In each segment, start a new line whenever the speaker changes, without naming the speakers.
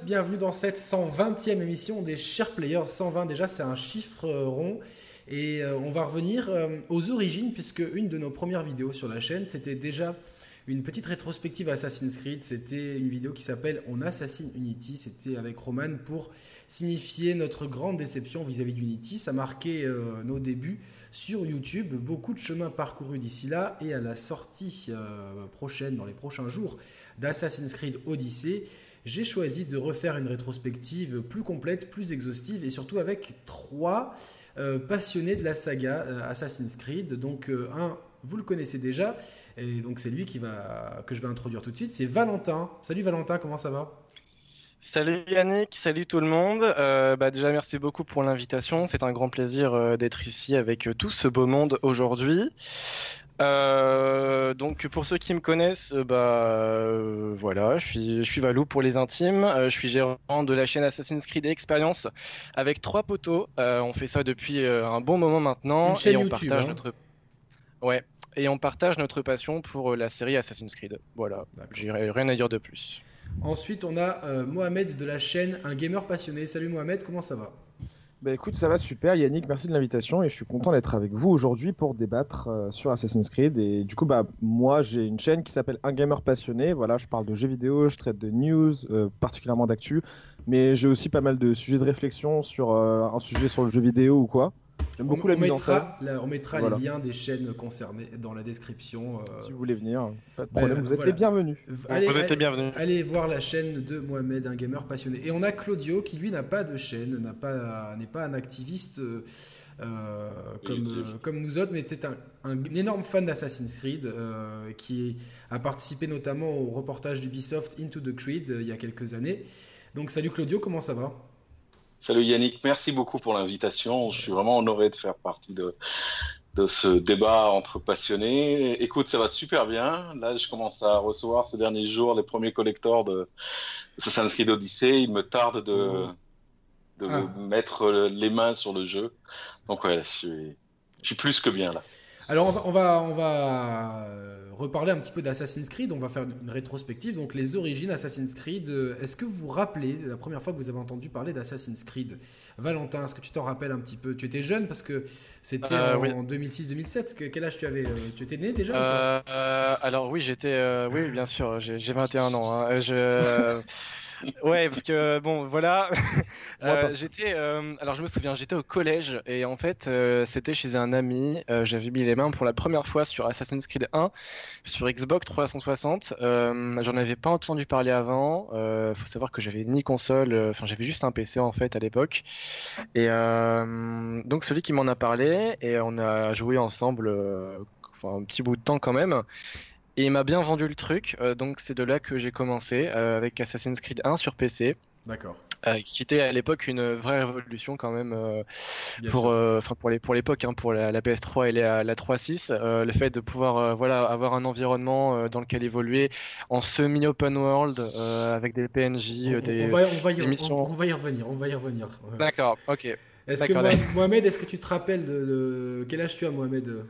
Bienvenue dans cette 120e émission des Chers Players. 120 déjà, c'est un chiffre euh, rond. Et euh, on va revenir euh, aux origines, puisque une de nos premières vidéos sur la chaîne, c'était déjà une petite rétrospective Assassin's Creed. C'était une vidéo qui s'appelle On assassine Unity. C'était avec Roman pour signifier notre grande déception vis-à-vis d'Unity. Ça marquait nos débuts sur YouTube. Beaucoup de chemin parcouru d'ici là et à la sortie prochaine, dans les prochains jours, d'Assassin's Creed Odyssey j'ai choisi de refaire une rétrospective plus complète, plus exhaustive et surtout avec trois euh, passionnés de la saga euh, Assassin's Creed. Donc euh, un, vous le connaissez déjà, et donc c'est lui qui va, que je vais introduire tout de suite, c'est Valentin. Salut Valentin, comment ça va?
Salut Yannick, salut tout le monde. bah déjà merci beaucoup pour l'invitation. C'est un grand plaisir d'être ici avec tout ce beau monde aujourd'hui. Euh, donc pour ceux qui me connaissent, euh, bah euh, voilà, je suis je suis Valou pour les intimes. je suis gérant de la chaîne Assassin's Creed Experience avec trois poteaux. on fait ça depuis un bon moment maintenant
et
on
partage
hein. notre ouais et on partage notre passion pour la série Assassin's Creed. Voilà, j'ai rien à dire de plus.
Ensuite, on a Mohamed de la chaîne Un Gamer Passionné. Salut Mohamed, comment ça va?
Bah écoute, ça va super Yannick, merci de l'invitation et je suis content d'être avec vous aujourd'hui pour débattre euh, sur Assassin's Creed. Et du coup, bah moi j'ai une chaîne qui s'appelle Un Gamer Passionné. Voilà, je parle de jeux vidéo, je traite de news, euh, particulièrement d'actu, mais j'ai aussi pas mal de sujets de réflexion sur euh, un sujet sur le jeu vidéo ou quoi. J'aime beaucoup la mise en scène.
on mettra les liens des chaînes concernées dans la description.
Euh, si vous voulez venir, pas de problème, vous êtes les bienvenus.
Allez, vous êtes les bienvenus.
Allez voir la chaîne de Mohamed, un gamer passionné. Et on a Claudio qui lui n'a pas de chaîne, n'est pas, pas un activiste. Euh, comme, comme nous autres, mais c'est un, un, énorme fan d'Assassin's Creed euh, qui a participé notamment au reportage d'Ubisoft Into the Creed il y a quelques années. Donc salut Claudio, comment ça va?
Salut Yannick, merci beaucoup pour l'invitation. Je suis vraiment honoré de faire partie de, de ce débat entre passionnés. Écoute, ça va super bien. Là, je commence à recevoir ces derniers jours les premiers collecteurs de Assassin's Creed Odyssey. Il me tarde de, de ah. mettre les mains sur le jeu. Donc, ouais, je suis, je suis plus que bien là.
Alors, on va, on va, on va reparler un petit peu d'Assassin's Creed. On va faire une rétrospective. Donc, les origines Assassin's Creed. Euh, est-ce que vous vous rappelez la première fois que vous avez entendu parler d'Assassin's Creed? Valentin, est-ce que tu t'en rappelles un petit peu? Tu étais jeune parce que c'était euh, en 2006-2007. Quel âge tu avais euh, Tu étais né déjà
Alors, oui, j'étais. oui, bien sûr. J'ai 21 ans. Hein. Je. ouais, parce que bon, voilà. Euh, j'étais, euh, alors je me souviens, j'étais au collège et en fait, euh, c'était chez un ami. J'avais mis les mains pour la première fois sur Assassin's Creed 1 sur Xbox 360. J'en avais pas entendu parler avant. faut savoir que j'avais ni console, enfin j'avais juste un PC en fait à l'époque. Et donc celui qui m'en a parlé et on a joué ensemble, enfin un petit bout de temps quand même. Et il m'a bien vendu le truc, euh, donc c'est de là que j'ai commencé euh, avec Assassin's Creed 1 sur PC.
D'accord.
Euh, qui était à l'époque une vraie révolution quand même pour enfin pour les pour l'époque hein, pour la, PS3 et la, la 3.6 le fait de pouvoir voilà avoir un environnement dans lequel évoluer en semi open world avec des PNJ des,
on va, on va y, missions on, va y revenir on va y revenir.
D'accord ok.
Est-ce que Mohamed est-ce que tu te rappelles de, de, quel âge tu as Mohamed?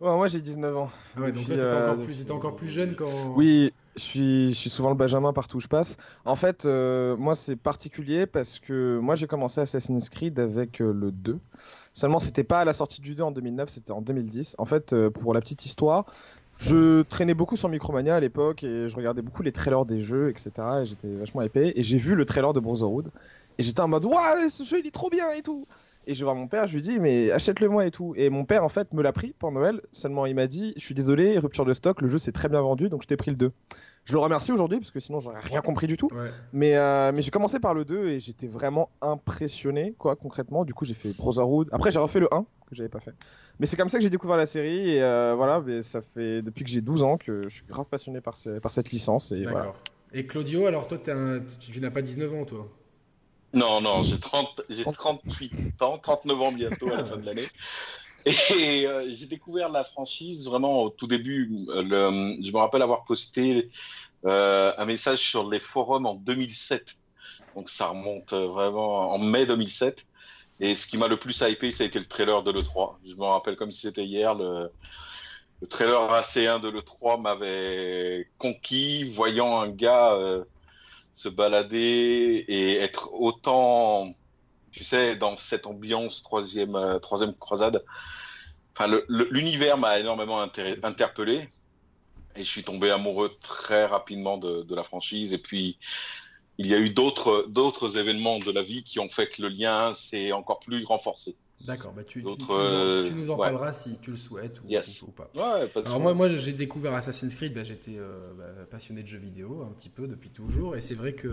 Moi j'ai 19 ans.
Ah ouais, donc là, t'étais encore, plus, encore plus jeune quand.
Oui, je suis, je suis souvent le Benjamin partout où je passe. En fait, euh, moi, c'est particulier parce que moi, j'ai commencé Assassin's Creed avec euh, le 2. Seulement, c'était pas à la sortie du 2 en 2009, c'était en 2010. En fait, euh, pour la petite histoire, je traînais beaucoup sur Micromania à l'époque et je regardais beaucoup les trailers des jeux, etc. Et j'étais vachement épais. Et j'ai vu le trailer de Brotherhood. Et j'étais en mode, waouh, ce jeu il est trop bien et tout. Et je vais voir mon père, je lui dis, mais achète-le moi et tout. Et mon père, en fait, me l'a pris pour Noël. Seulement, il m'a dit, je suis désolé, rupture de stock, le jeu s'est très bien vendu, donc je t'ai pris le 2. Je le remercie aujourd'hui, parce que sinon, j'aurais rien compris du tout. Mais, euh, mais j'ai commencé par le 2 et j'étais vraiment impressionné, quoi, concrètement. Du coup, j'ai fait Brotherhood. Après, j'ai refait le 1, que j'avais pas fait. Mais c'est comme ça que j'ai découvert la série. Et euh, voilà, mais ça fait depuis que j'ai 12 ans que je suis grave passionné par, par cette licence. Et D'accord.
Et Claudio, alors toi, tu n'as pas 19 ans, toi?
Non, non, j'ai 30, j'ai 38 ans, 39 ans bientôt à la fin de l'année. Et euh, j'ai découvert la franchise vraiment au tout début. Le, je me rappelle avoir posté euh, un message sur les forums en 2007. Donc ça remonte euh, vraiment en mai 2007. Et ce qui m'a le plus hypé, ça a été le trailer de l'E3. Je me rappelle comme si c'était hier. Le, le trailer AC1 de l'E3 m'avait conquis, voyant un gars se balader et être autant, tu sais, dans cette ambiance troisième, euh, troisième croisade. Enfin, l'univers m'a énormément interpellé et je suis tombé amoureux très rapidement de, de la franchise. Et puis, il y a eu d'autres événements de la vie qui ont fait que le lien s'est encore plus renforcé.
D'accord, bah tu, tu, nous en, parleras si tu le souhaites ou,
pas.
Alors moi, moi j'ai découvert Assassin's Creed, bah, j'étais euh, bah, passionné de jeux vidéo un petit peu depuis toujours, et c'est vrai que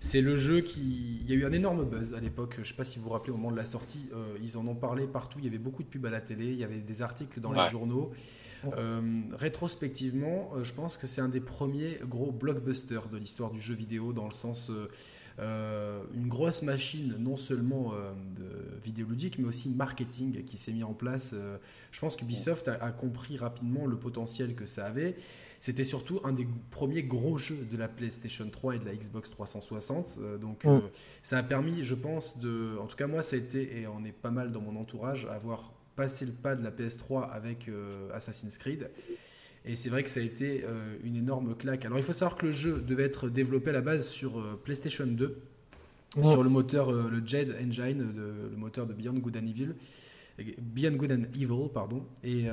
c'est le jeu qui... Il y a eu un énorme buzz à l'époque, je ne sais pas si vous vous rappelez au moment de la sortie, euh, ils en ont parlé partout, il y avait beaucoup de pubs à la télé, il y avait des articles dans les journaux. Euh, rétrospectivement, je pense que c'est un des premiers gros blockbusters de l'histoire du jeu vidéo dans le sens euh, une grosse machine, non seulement euh, de vidéoludique, mais aussi marketing qui s'est mis en place. Euh, je pense qu'Ubisoft a, a, compris rapidement le potentiel que ça avait. C'était surtout un des premiers gros jeux de la PlayStation 3 et de la Xbox 360. donc ça a permis, je pense, de... En tout cas moi, ça a été, et on est pas mal dans mon entourage, avoir passé le pas de la PS3 avec Assassin's Creed. Et c'est vrai que ça a été euh, une énorme claque. Alors il faut savoir que le jeu devait être développé à la base sur euh, PlayStation 2, sur le moteur, euh, le Jade Engine, le moteur de Beyond Good and Evil. Beyond Good and Evil, pardon. Et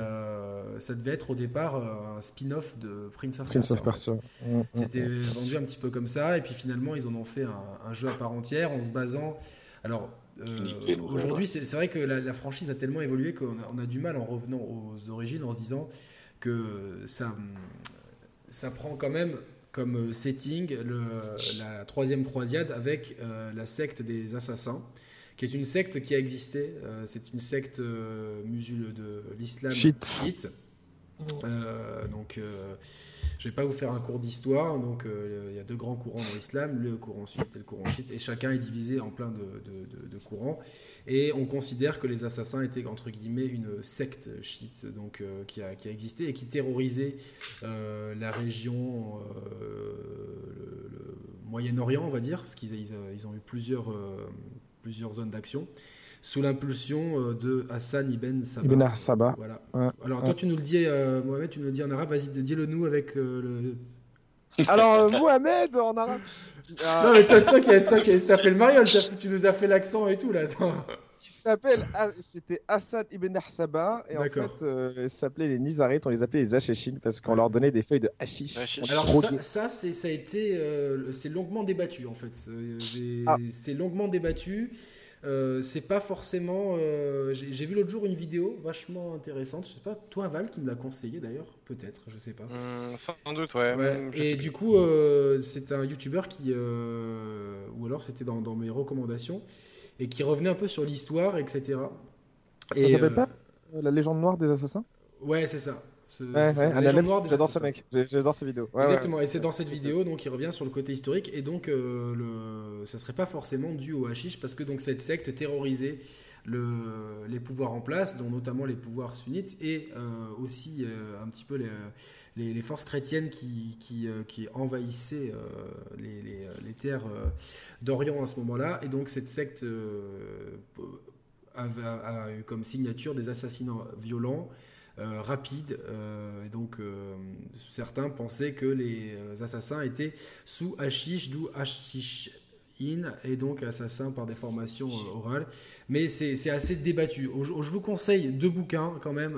ça devait être au départ un spin-off de Prince of Persia.
Prince of
C'était vendu un petit peu comme ça, et puis finalement ils en ont fait un, jeu à part entière en se basant. Alors aujourd'hui, c'est vrai que la, la, franchise a tellement évolué qu'on a, a, du mal en revenant aux origines en se disant que ça, ça prend quand même comme setting le, la troisième croisade avec euh, la secte des assassins, qui est une secte qui a existé. Euh, c'est une secte euh, musulmane de l'islam
chiite.
donc, je vais pas vous faire un cours d'histoire. Donc, il y a deux grands courants dans l'islam, le courant sunnite et le courant chiite, et chacun est divisé en plein de, de courants. Et on considère que les assassins étaient entre guillemets une secte chiite donc, euh, qui, a, qui, a, existé et qui terrorisait euh, la région, euh, le, Moyen-Orient, on va dire, parce qu'ils ils ont eu plusieurs, plusieurs zones d'action sous l'impulsion de Hassan ibn Sabah.
Ibn Sabah.
Voilà. Alors toi tu nous le dis, Mohamed, tu nous le dis en arabe, vas-y, dis-le nous avec le...
Alors Mohamed en arabe
non, mais tu ça qui a fait le mariole, tu nous as fait l'accent et tout là.
Qui s'appelle, c'était Hassan ibn Arsaba, et en fait, euh, ils s'appelaient les Nizarites, on les appelait les Hachishines parce qu'on leur donnait des feuilles de hashish.
Alors, ça, ça, ça a été, euh, c'est longuement débattu en fait. Ah. C'est longuement débattu. Euh, c'est pas forcément. Euh, j'ai vu l'autre jour une vidéo vachement intéressante. Je sais pas, toi Val qui me l'a conseillé d'ailleurs, peut-être, je sais pas.
Mmh, sans doute, ouais.
et du coup, euh, c'est un YouTuber qui, ou alors c'était dans, mes recommandations, et qui revenait un peu sur l'histoire, etc.
Ça s'appelle pas la légende noire des assassins?
Ouais, c'est ça.
J'adore ce mec, j'adore ses vidéos.
Exactement, et c'est dans cette vidéo donc il revient sur le côté historique et donc euh, le... ça serait pas forcément dû au hashish parce que donc cette secte terrorisait le... les pouvoirs en place, dont notamment les pouvoirs sunnites et euh, aussi euh, un petit peu les, les, forces chrétiennes qui, qui, qui envahissaient les, les, terres d'Orient à ce moment-là. Et donc cette secte a, a, eu comme signature des assassinats violents. Euh, rapide. Euh, et donc, euh, certains pensaient que les assassins étaient sous hashish, d'où hashish in, et donc assassins par des formations orales. Mais c'est assez débattu. Je, vous conseille deux bouquins quand même.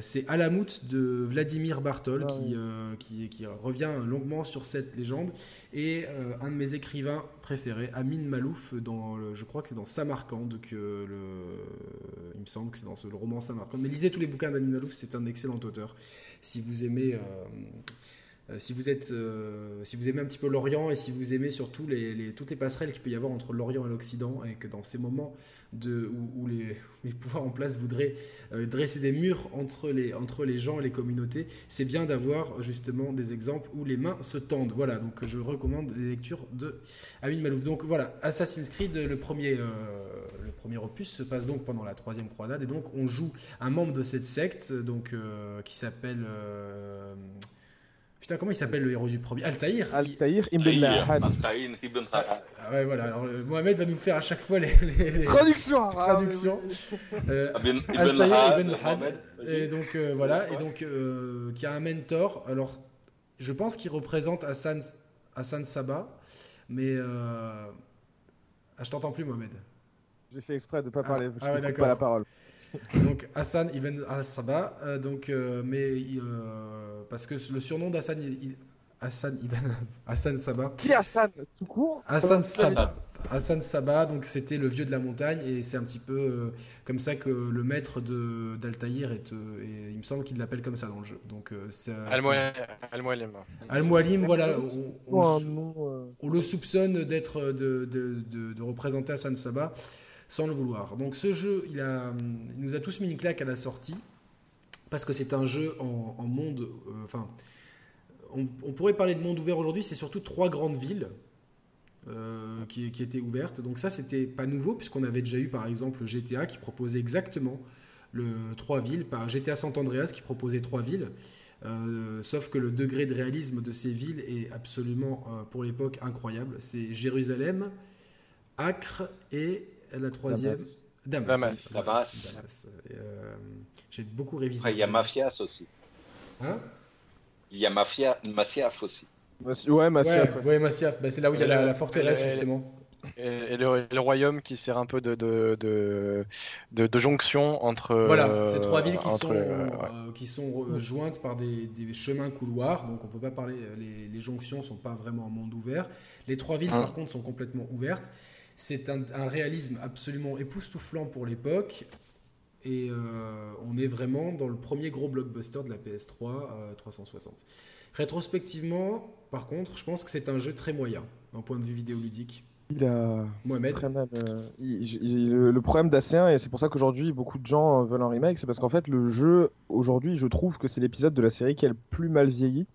C'est Alamout de Vladimir Bartol ah qui, qui, revient longuement sur cette légende et un de mes écrivains préféré, Amin Malouf, dans le, je crois que c'est dans Samarkand, que le, il me semble que c'est dans ce, le roman Samarkand. Mais lisez tous les bouquins d'Amin Malouf, c'est un excellent auteur. Si vous aimez, euh, euh, si vous êtes, euh, si vous aimez un petit peu l'Orient et si vous aimez surtout les, toutes les passerelles qu'il peut y avoir entre l'Orient et l'Occident, et que dans ces moments de, où, les, pouvoirs en place voudraient dresser des murs entre les, entre les gens et les communautés, c'est bien d'avoir justement des exemples où les mains se tendent. Voilà, donc je recommande les lectures de Amin Malouf. Donc voilà, Assassin's Creed, le premier, le premier opus se passe donc pendant la troisième croisade, et donc on joue un membre de cette secte, donc qui s'appelle Putain, comment il s'appelle le héros du premier? Altaïr
Altaïr Ibn Lahad.
Altaïr Ibn Lahad.
Ah ouais, voilà. Alors, euh, Mohamed va nous faire à chaque fois les, les,
traductions.
traductions. Euh, Altaïr Ibn Lahad. Et donc, euh, voilà. Et donc, qui a un mentor. Alors, je pense qu'il représente Hassan, Hassan Sabah, mais euh, ah, je t'entends plus, Mohamed.
J'ai fait exprès de ne pas
Ah,
parler,
ah ouais,
je te coupe
d'accord.
pas la parole.
Donc Hassan Ibn al-Sabah, euh, donc euh, mais euh, parce que le surnom d'Hassan il- Hassan Ibn Hassan Sabah,
Qui Hassan? Tout court?
Hassan Sabah, Hassan Sabah, donc c'était le vieux de la montagne et c'est un petit peu euh, comme ça que le maître de d'Altaïr est, euh, et il me semble qu'il l'appelle comme ça dans le jeu. Donc euh,
Al-Mualim. Al-Mualim.
Voilà, on, le soupçonne d'être de, de, de- de représenter Hassan Sabah sans le vouloir. Donc ce jeu, il, a, il nous a tous mis une claque à la sortie parce que c'est un jeu en, monde. euh, Enfin, on, pourrait parler de monde ouvert aujourd'hui. C'est surtout trois grandes villes. euh, qui, étaient ouvertes. Donc ça, c'était pas nouveau puisqu'on avait déjà eu par exemple GTA qui proposait exactement le trois villes, GTA San Andreas qui proposait trois villes. Euh, sauf que le degré de réalisme de ces villes est absolument, euh, pour l'époque, incroyable. C'est Jérusalem, Acre et la troisième,
Damas.
Damas.
Damas.
Damas.
Damas. Et, euh, J'ai beaucoup révisé.
Après, il y a Mafias aussi.
Hein?
Il y a Mafia, Maciaf aussi.
Ouais, ma
ouais, ouais, Massiaf. Bah, c'est là où il y a la, la forteresse,
Et-
justement.
Et, et le, et le royaume qui sert un peu de, de, de, de- de jonction entre.
Voilà,
euh,
ces trois villes qui
entre,
sont,
euh, ouais.
euh, qui sont euh, jointes par des, des chemins couloirs, donc on peut pas parler, les, les jonctions sont pas vraiment en monde ouvert. Les trois villes,
Hum.
par contre, sont complètement ouvertes. C'est un, un réalisme absolument époustouflant pour l'époque. Et euh, on est vraiment dans le premier gros blockbuster de la PS3 euh, 360. Rétrospectivement, par contre, je pense que c'est un jeu très moyen, d'un point de vue vidéoludique.
Il a
Mohamed,
très mal. euh, il- il- le, problème d'A1, et c'est pour ça qu'aujourd'hui beaucoup de gens euh, veulent un remake, c'est parce qu'en fait le jeu, aujourd'hui, je trouve que c'est l'épisode de la série qui est le plus mal vieilli.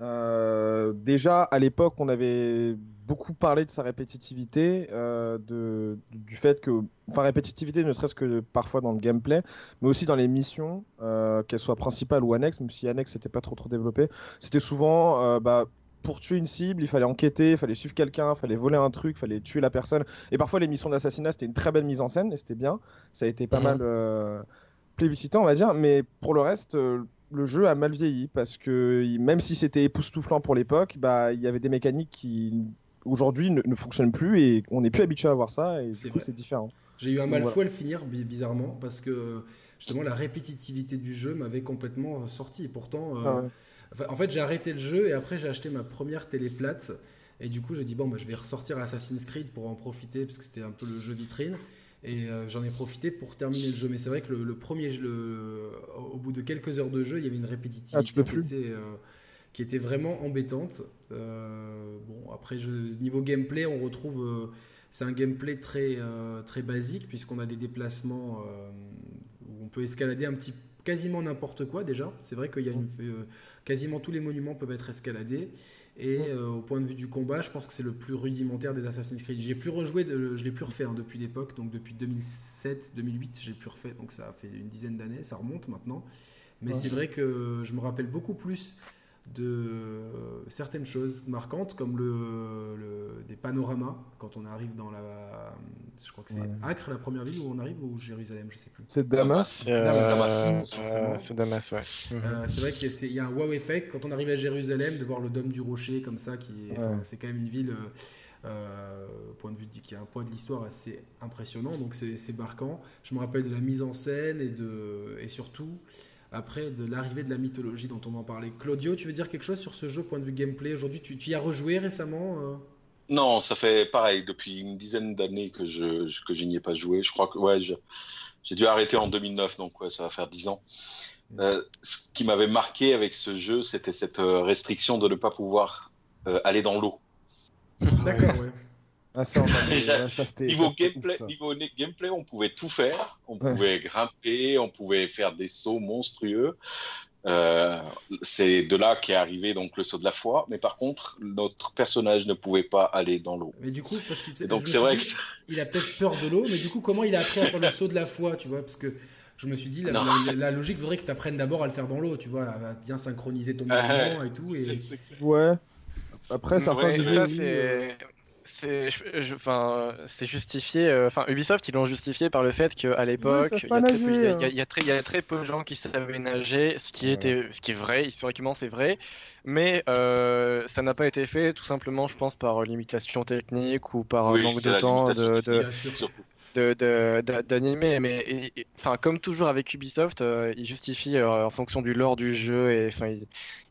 Euh, déjà, à l'époque, on avait beaucoup parlé de sa répétitivité, euh, de, du fait que. Enfin, répétitivité, ne serait-ce que parfois dans le gameplay, mais aussi dans les missions, euh, qu'elles soient principales ou annexes, même si annexes n'était pas trop, trop développé. C'était souvent. euh, bah, pour tuer une cible, il fallait enquêter, il fallait suivre quelqu'un, il fallait voler un truc, il fallait tuer la personne. Et parfois, les missions d'assassinat, c'était une très belle mise en scène et c'était bien. Ça a été pas
Mhm.
mal plébiscité, on va dire. Mais pour le reste, le jeu a mal vieilli parce que même si c'était époustouflant pour l'époque, bah, il y avait des mécaniques qui aujourd'hui ne, ne fonctionnent plus et on n'est plus habitué à voir ça et
C'est
du coup, c'est différent.
J'ai eu un mal fou à le finir, bi- bizarrement, parce que justement la répétitivité du jeu m'avait complètement sorti. Et pourtant, euh,
Ah ouais.
en fait, j'ai arrêté le jeu et après j'ai acheté ma première télé plate. Et du coup, j'ai dit bon, bah, je vais ressortir Assassin's Creed pour en profiter parce que c'était un peu le jeu vitrine. Et euh, j'en ai profité pour terminer le jeu. Mais c'est vrai que le, le premier, le, au bout de quelques heures de jeu, il y avait une répétitivité
Ah, tu peux plus.
était, euh, qui était vraiment embêtante. Euh, bon, après, je, niveau gameplay, on retrouve. euh, c'est un gameplay très, euh, très basique puisqu'on a des déplacements où on peut escalader un petit quasiment n'importe quoi déjà. C'est vrai qu'il y a une, quasiment tous les monuments peuvent être escaladés. Et au point de vue du combat, je pense que c'est le plus rudimentaire des Assassin's Creed. J'ai plus rejoué, de- je l'ai plus refait hein, depuis l'époque, donc depuis 2007, 2008, j'ai plus refait, donc ça a fait une dizaine d'années, ça remonte maintenant. Mais
Ouais.
c'est vrai que je me rappelle beaucoup plus de euh, certaines choses marquantes comme le, le- des panoramas quand on arrive dans la je crois que c'est
Ouais.
Acre la première ville où on arrive ou Jérusalem je sais plus
C'est Damas.
C'est euh,
Damas,
euh,
forcément.
c'est Damas, ouais.
Euh, c'est vrai qu'il y a, y un wow effect quand on arrive à Jérusalem de voir le dôme du rocher comme ça qui
Ouais.
c'est quand même une ville euh, euh, point de vue qui a un poids de l'histoire assez impressionnant donc c'est c'est marquant je me rappelle de la mise en scène et de et surtout après de l'arrivée de la mythologie dont on en parler Claudio tu veux dire quelque chose sur ce jeu point de vue gameplay aujourd'hui tu, tu y as rejoué récemment euh?
Non, ça fait pareil depuis une dizaine d'années que je que je n'y ai pas joué. Je crois que ouais, j'ai dû arrêter en 2009, donc ouais, ça va faire 10 ans. Euh, ce qui m'avait marqué avec ce jeu, c'était cette euh, restriction de ne pas pouvoir euh, aller dans l'eau.
d'accord ouais
Ah, ça, ça,
Niveau
ça, ouf,
gameplay,
ça.
niveau gameplay, on pouvait tout faire. On
Ouais.
pouvait grimper, on pouvait faire des sauts monstrueux. Euh, c'est de là qu'est arrivé donc le saut de la foi. Mais par contre, notre personnage ne pouvait pas aller dans l'eau.
mais du coup parce qu'il
donc c'est vrai
dit,
que
il a peut-être peur de l'eau, mais du coup, comment il a appris à faire le saut de la foi, tu vois? Parce que je me suis dit, la,
Non.
la- la logique voudrait que tu apprennes d'abord à le faire dans l'eau, tu vois, à bien synchroniser ton mouvement et tout. Et...
c'est- c'est-
Ouais. Après, certains
Ouais,
ça,
oui,
c'est.
euh,
c'est enfin c'est justifié euh, enfin Ubisoft ils l'ont justifié par le fait qu'à l'époque il, y, a très, très peu de gens qui savaient nager ce qui était ce qui est vrai historiquement c'est vrai. Mais euh, ça n'a pas été fait tout simplement je pense par limitation technique ou par manque de temps de, d'animer, mais enfin comme toujours avec Ubisoft, euh, ils justifient euh, en fonction du lore du jeu et enfin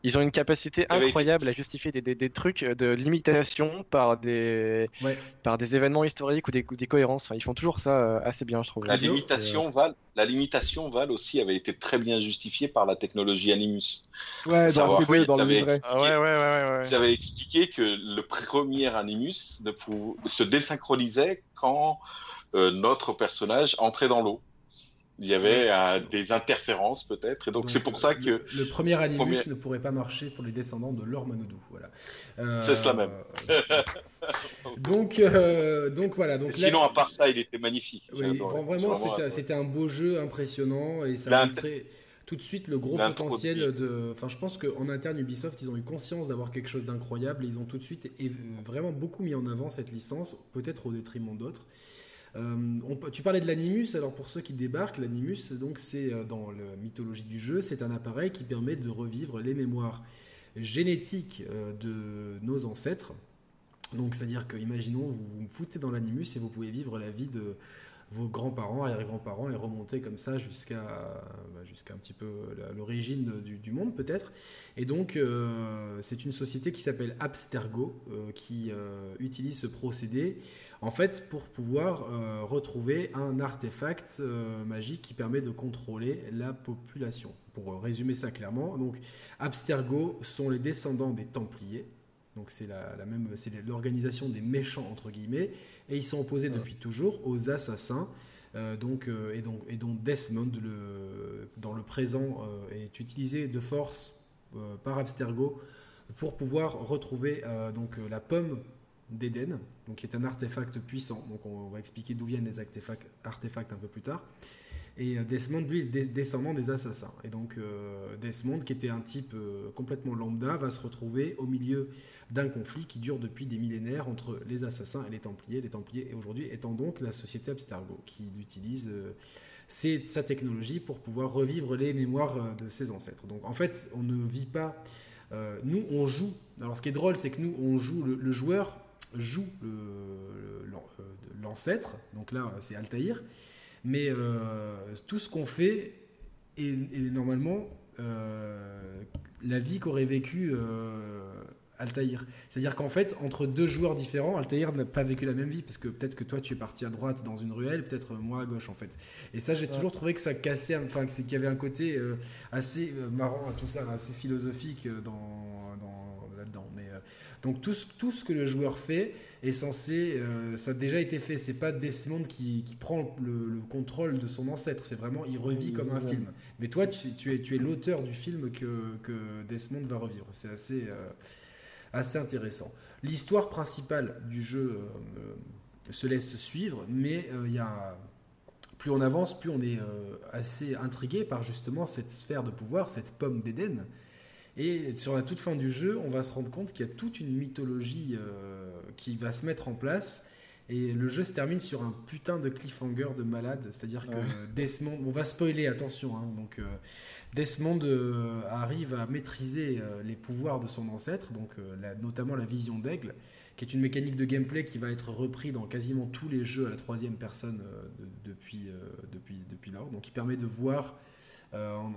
ils, ont une capacité incroyable à justifier des, des, trucs de limitation par des par des événements historiques ou des, des cohérences. Enfin, ils font toujours ça euh, assez bien, je trouve.
La limitation Val, la limitation Val aussi avait été très bien justifiée par la technologie Animus.
Ouais, dans, oui, dans
le ah ouais, ouais, ouais,
Ils avaient expliqué que le premier Animus ne se désynchronisait quand notre personnage entrait dans l'eau. Il y avait euh, des interférences peut-être, et donc c'est pour ça que
le, premier animus ne pourrait pas marcher pour les descendants de Lord Manodou. Voilà.
Euh, c'est cela même.
donc, donc voilà. Donc
Sinon, à part ça, il était magnifique.
vraiment, c'était un beau jeu impressionnant et ça montrait tout de suite le gros potentiel de. Enfin, je pense qu'en interne Ubisoft, ils ont eu conscience d'avoir quelque chose d'incroyable. Ils ont tout de suite vraiment beaucoup mis en avant cette licence, peut-être au détriment d'autres. Euh, tu parlais de l'animus, alors pour ceux qui débarquent, l'animus, donc c'est euh, dans la mythologie du jeu, c'est un appareil qui permet de revivre les mémoires génétiques euh, de nos ancêtres. Donc c'est-à-dire que, imaginons, vous vous foutez dans l'animus et vous pouvez vivre la vie de vos grands-parents, arrière-grands-parents et remonter comme ça jusqu'à bah, jusqu'à un petit peu l'origine du, monde peut-être. Et donc c'est une société qui s'appelle Abstergo qui utilise ce procédé en fait, pour pouvoir euh, retrouver un artefact euh, magique qui permet de contrôler la population. Pour résumer ça clairement, donc Abstergo sont les descendants des Templiers. Donc c'est la, même, c'est l'organisation des méchants entre guillemets, et ils sont opposés depuis toujours aux assassins. Euh, donc, et, donc, et dont Desmond, le, dans le présent, est utilisé de force par Abstergo pour pouvoir retrouver donc la pomme d'Eden, donc qui est un artefact puissant. Donc on va expliquer d'où viennent les artefacts, artefacts un peu plus tard. Et euh, Desmond, lui, est descendant des assassins. Et donc euh, Desmond, qui était un type euh, complètement lambda, va se retrouver au milieu d'un conflit qui dure depuis des millénaires entre les assassins et les Templiers. Les Templiers, et aujourd'hui, étant donc la société Abstergo, qui utilise sa technologie pour pouvoir revivre les mémoires de ses ancêtres. Donc en fait, on ne vit pas... nous, on joue. Alors ce qui est drôle, c'est que nous, on joue le joueur joue l'ancêtre, donc là c'est Altaïr, mais euh, tout ce qu'on fait est, normalement euh, la vie qu'aurait vécu euh, Altaïr. C'est-à-dire qu'en fait, entre deux joueurs différents, Altaïr n'a pas vécu la même vie, parce que peut-être que toi tu es parti à droite dans une ruelle, peut-être moi à gauche en fait. Et ça, j'ai toujours trouvé que ça cassait, enfin, qu'il y avait un côté assez marrant à tout ça, assez philosophique dans. Donc tout ce, tout ce que le joueur fait est censé, euh, ça a déjà été fait. C'est pas Desmond qui, qui prend le, contrôle de son ancêtre. C'est vraiment, il revit comme un film. Mais toi, tu, tu es, tu es l'auteur du film que, que, Desmond va revivre. C'est assez, euh, assez intéressant. L'histoire principale du jeu euh, se laisse suivre, mais il y a plus on avance, plus on est assez intrigué par justement cette sphère de pouvoir, cette pomme d'Éden et sur la toute fin du jeu, on va se rendre compte qu'il y a toute une mythologie euh, qui va se mettre en place. Et le jeu se termine sur un putain de cliffhanger de malade. C'est-à-dire que Desmond, on va spoiler, attention. Hein, donc euh, Desmond euh, arrive à maîtriser les pouvoirs de son ancêtre, donc notamment la vision d'aigle, qui est une mécanique de gameplay qui va être repris dans quasiment tous les jeux à la troisième personne depuis, depuis, depuis lors. Donc il permet de voir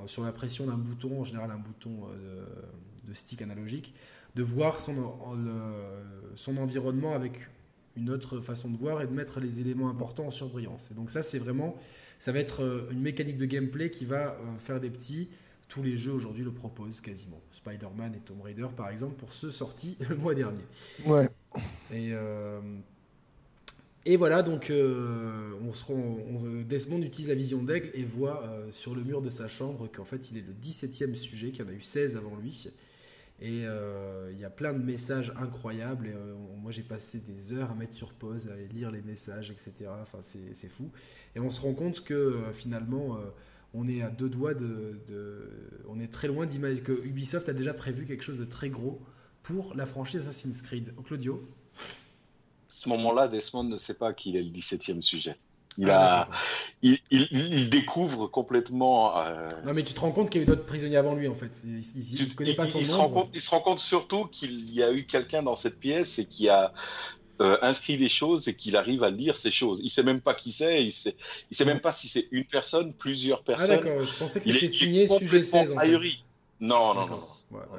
sur la pression d'un bouton, en général un bouton euh, de stick analogique, de voir son, son environnement avec une autre façon de voir et de mettre les éléments importants en surbrillance. Et donc ça, c'est vraiment, ça va être euh, une mécanique de gameplay qui va faire des petits. Tous les jeux aujourd'hui le proposent quasiment. Spider-Man et Tomb Raider, par exemple, pour ceux sortis le mois dernier.
Ouais.
Et et voilà, donc euh, on se Desmond utilise la vision d'aigle et voit euh, sur le mur de sa chambre qu'en fait il est le 17e sujet, qu'il y en a eu 16 avant lui. Et euh, il y a plein de messages incroyables. Et, moi j'ai passé des heures à mettre sur pause, à lire les messages, etc. Enfin c'est fou. Et on se rend compte que finalement on est à deux doigts de on est très loin d'imaginer que Ubisoft a déjà prévu quelque chose de très gros pour la franchise Assassin's Creed. Claudio
ce moment-là, Desmond ne sait pas qu'il est le 17e sujet. Il, ah, a, il, découvre complètement. Euh,
non, mais tu te rends compte qu'il y a eu d'autres prisonniers avant lui, en fait. Il,
ne connaît pas son nom. Se rend compte, il se rend compte surtout qu'il y a eu quelqu'un dans cette pièce et qui a euh, inscrit des choses et qu'il arrive à lire ces choses. Il sait même pas qui c'est, il sait, il sait même pas si c'est une personne, plusieurs ah, personnes.
Ah d'accord, je pensais que c'était signé sujet 16 en fait.
Non, non, non.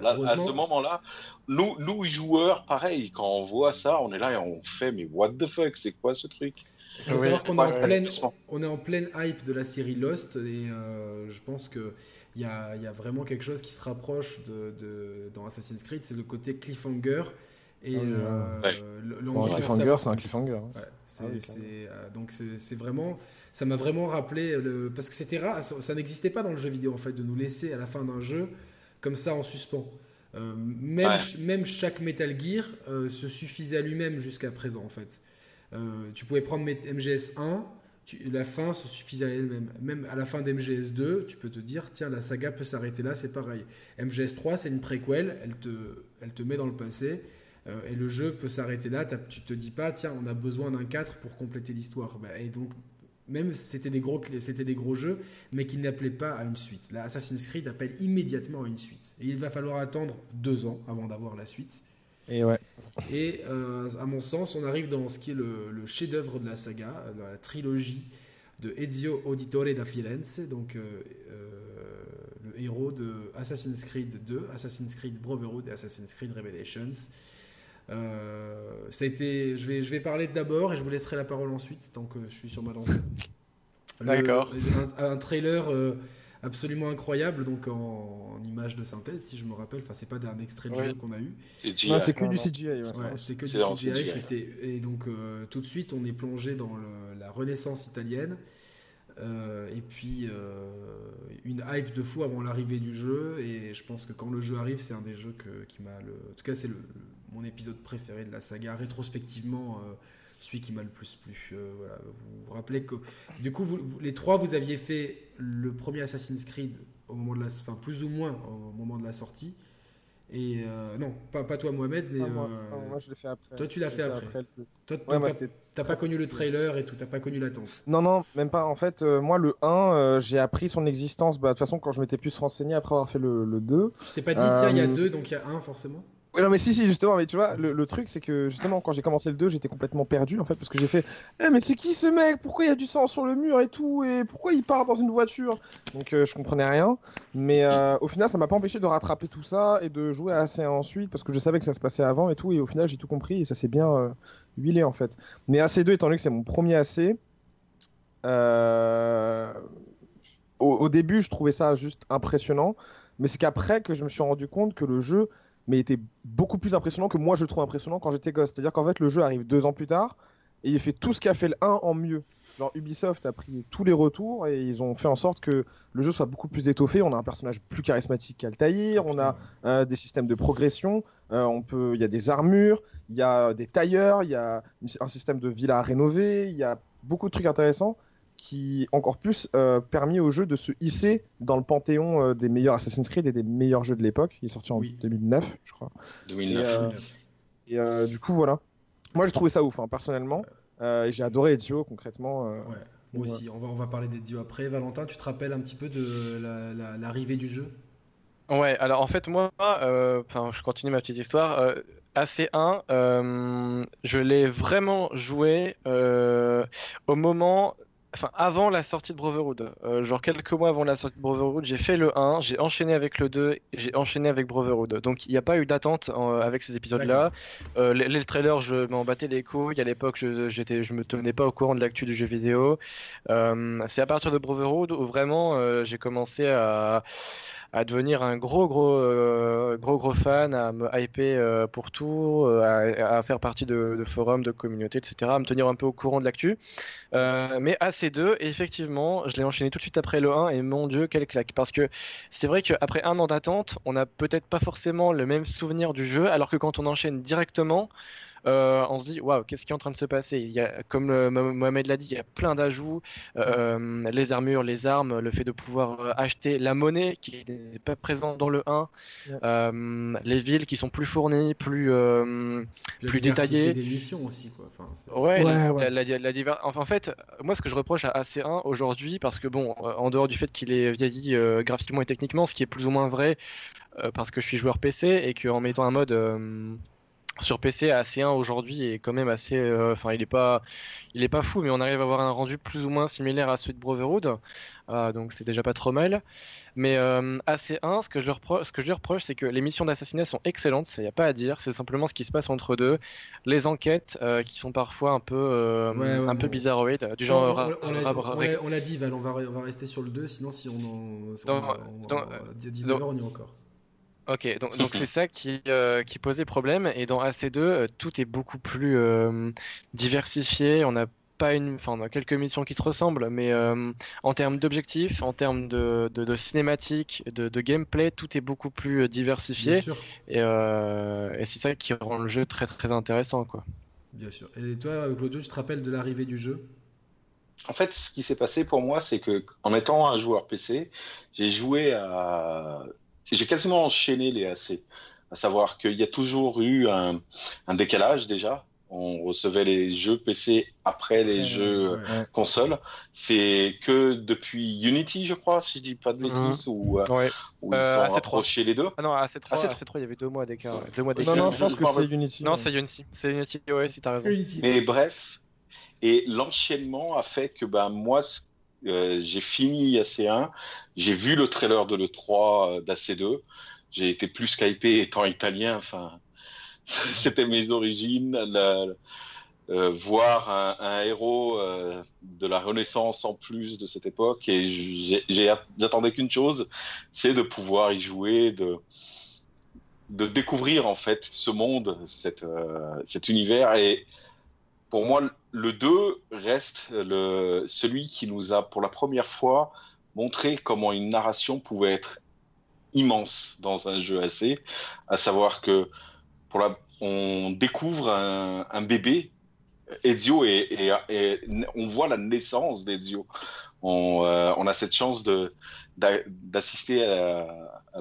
À ce moment-là, nous, nous, joueurs, pareil, quand on voit ça, on est là et on fait, mais what the fuck, c'est quoi ce truc?
Il faut savoir qu'on est, en pleine, on est en pleine hype de la série Lost et euh, je pense que il y a, y a, vraiment quelque chose qui se rapproche de, de dans Assassin's Creed, c'est le côté cliffhanger et ah
euh, cliffhanger, c'est un cliffhanger.
Hein. Ah euh, donc c'est vraiment, ça m'a vraiment rappelé le, parce que c'était rare, ça, n'existait pas dans le jeu vidéo en fait de nous laisser à la fin d'un jeu comme ça en suspens. Euh, même, même chaque Metal Gear se suffisait à lui-même jusqu'à présent en fait. tu pouvais prendre MGS 1, la fin se suffisait à elle-même. Même à la fin d'MGS 2, tu peux te dire, tiens, la saga peut s'arrêter là, c'est pareil. MGS 3, c'est une préquelle, elle te, elle te met dans le passé. Euh, et le jeu peut s'arrêter là. Tu te dis pas, tiens, on a besoin d'un 4 pour compléter l'histoire. Bah, et donc, même c'était des gros c'était des gros jeux, mais qui n'appelaient pas à une suite. Là, Assassin's Creed appelle immédiatement à une suite. Et il va falloir attendre deux ans avant d'avoir la suite.
Et ouais.
Et euh, à mon sens, on arrive dans ce qui est le, chef-d'œuvre de la saga, la trilogie de Ezio Auditore da Firenze, donc euh, le héros de Assassin's Creed 2, Assassin's Creed Brotherhood et Assassin's Creed Revelations. Euh, ça a été, je, vais, je vais parler d'abord et je vous laisserai la parole ensuite, tant que je suis sur ma lancée.
D'accord.
Un, trailer euh, absolument incroyable, donc en, image de synthèse, si je me rappelle. Enfin, c'est pas un extrait de jeu qu'on a eu.
C'est que du CGI. Ouais.
c'est que du CGI. Et donc, euh, tout de suite, on est plongé dans la renaissance italienne. et puis une hype de fou avant l'arrivée du jeu et je pense que quand le jeu arrive c'est un des jeux que, qui m'a le... en tout cas c'est le, mon épisode préféré de la saga, rétrospectivement, euh, celui qui m'a le plus plu. Euh, vous vous rappelez que, du coup, vous, les trois, vous aviez fait le premier Assassin's Creed au moment de la, enfin plus ou moins au moment de la sortie. Et euh, non, pas, pas toi Mohamed, mais
moi, je l'ai fait après.
Toi tu l'as fait, après. Toi, t'as pas connu le trailer et tout, t'as pas connu l'attente.
Non non, même pas. En fait, moi le 1, j'ai appris son existence. Bah, de toute façon, quand je m'étais plus renseigné après avoir fait le, le 2.
t'es pas dit tiens il y a deux donc il y a un forcément?
Non, mais si, si, justement, mais tu vois, le, truc, c'est que justement, quand j'ai commencé le 2, j'étais complètement perdu en fait, parce que j'ai fait, eh, mais c'est qui ce mec? Pourquoi il y a du sang sur le mur et tout? Et pourquoi il part dans une voiture? Donc, euh, je comprenais rien. Mais euh, au final, ça m'a pas empêché de rattraper tout ça et de jouer assez ensuite, parce que je savais que ça se passait avant et tout, et au final, j'ai tout compris et ça s'est bien euh, huilé en fait. Mais AC2, étant donné que c'est mon premier AC, au, au début, je trouvais ça juste impressionnant. Mais c'est qu'après que je me suis rendu compte que le jeu mais était beaucoup plus impressionnant que moi je le trouve impressionnant quand j'étais gosse. C'est-à-dire qu'en fait, le jeu arrive deux ans plus tard et il fait tout ce qu'a fait le 1 en mieux. Genre Ubisoft a pris tous les retours et ils ont fait en sorte que le jeu soit beaucoup plus étoffé. On a un personnage plus charismatique qu'Altaïr, on a euh, des systèmes de progression, euh, il y a des armures, il y a des tailleurs, il y a un système de villa à rénover, il y a beaucoup de trucs intéressants qui encore plus euh, permis au jeu de se hisser dans le panthéon euh, des meilleurs Assassin's Creed et des meilleurs jeux de l'époque. Il est sorti en 2009, je crois.
2009.
Et, euh, du coup, voilà. Moi, j'ai trouvé ça ouf, hein, personnellement. et j'ai adoré Ezio, concrètement. Ouais,
moi aussi. On va, on va parler d'Ezio après. Valentin, tu te rappelles un petit peu de l'arrivée du jeu?
Ouais, alors en fait, moi, je continue ma petite histoire. AC1, je l'ai vraiment joué au moment enfin avant la sortie de Brotherhood, euh, genre quelques mois avant la sortie de Brotherhood, j'ai fait le 1, j'ai enchaîné avec le 2, j'ai enchaîné avec Brotherhood. Donc il n'y a pas eu d'attente avec ces épisodes-là. Euh, les, trailers, je m'en battais les couilles. À l'époque, je, j'étais, je me tenais pas au courant de l'actu du jeu vidéo. Euh, c'est à partir de Brotherhood où vraiment j'ai commencé à à devenir un gros gros euh, gros gros fan, à me hyper euh, pour tout, euh, à, faire partie de, forums, de communautés, etc., à me tenir un peu au courant de l'actu. mais à ces deux, effectivement, je l'ai enchaîné tout de suite après le 1 et mon dieu, quelle claque. Parce que c'est vrai qu'après un an d'attente, on n'a peut-être pas forcément le même souvenir du jeu, alors que quand on enchaîne directement, on se dit waouh, qu'est-ce qui est en train de se passer? Il y a, comme Mohamed l'a dit, il y a plein d'ajouts, les armures, les armes, le fait de pouvoir acheter la monnaie qui n'est pas présente dans le 1, les villes qui sont plus fournies, plus plus détaillées.
des missions aussi quoi.
ouais, la, enfin, en fait, moi ce que je reproche à AC1 aujourd'hui, parce que bon, en dehors du fait qu'il est vieilli graphiquement et techniquement, ce qui est plus ou moins vrai euh, parce que je suis joueur PC et qu'en mettant un mode euh, sur PC assez 1 aujourd'hui est quand même assez euh, enfin il est pas il est pas fou mais on arrive à avoir un rendu plus ou moins similaire à celui de Brotherhood. Donc c'est déjà pas trop mal. Mais AC1 ce que je leur ce que je lui reproche c'est que les missions d'assassinat sont excellentes il n'y a pas à dire. C'est simplement ce qui se passe entre deux. Les enquêtes qui sont parfois un peu un peu bizarroïdes du genre
on, l'a dit Val on va, on va rester sur le 2 sinon si on en dans, on y encore
Ok, donc donc c'est ça qui, euh, qui posait problème. Et dans AC2, euh, tout est beaucoup plus euh, diversifié. On a pas une, enfin, on a quelques missions qui se ressemblent, mais en termes d'objectifs, en termes de, de, de cinématique, de, de, gameplay, tout est beaucoup plus diversifié. Bien sûr. Et, et c'est ça qui rend le jeu très très intéressant, quoi.
Bien sûr. Et toi, Claudio, tu te rappelles de l'arrivée du jeu?
En fait, ce qui s'est passé pour moi, c'est que en étant un joueur PC, j'ai joué à j'ai quasiment enchaîné les AC. À savoir qu'il y a toujours eu un, décalage déjà. On recevait les jeux PC après les jeux consoles. C'est que depuis Unity, je crois, si je dis pas de mhm. bêtises, ou où, euh, ils euh, sont rapprochés les deux.
Ah non, à AC3, AC3, il y avait deux mois d'écart. Deux mois
Non, non, je pense que c'est Unity.
Non, c'est Unity. C'est Unity, ouais, si t'as raison.
Mais bref, et l'enchaînement a fait que ben, moi, euh, j'ai fini AC1, j'ai vu le trailer de l'E3 euh, d'AC2, j'ai été plus skypé étant italien, enfin, c'était mes origines. Euh, voir un, héros de la Renaissance en plus de cette époque, et j'attendais qu'une chose, c'est de pouvoir y jouer, de, découvrir en fait ce monde, cet univers, et pour moi, le 2 reste celui qui nous a pour la première fois montré comment une narration pouvait être immense dans un jeu AC, à savoir que pour la, on découvre un, bébé, Ezio, et, on voit la naissance d'Ezio. On, euh, on, a cette chance de, d'assister à,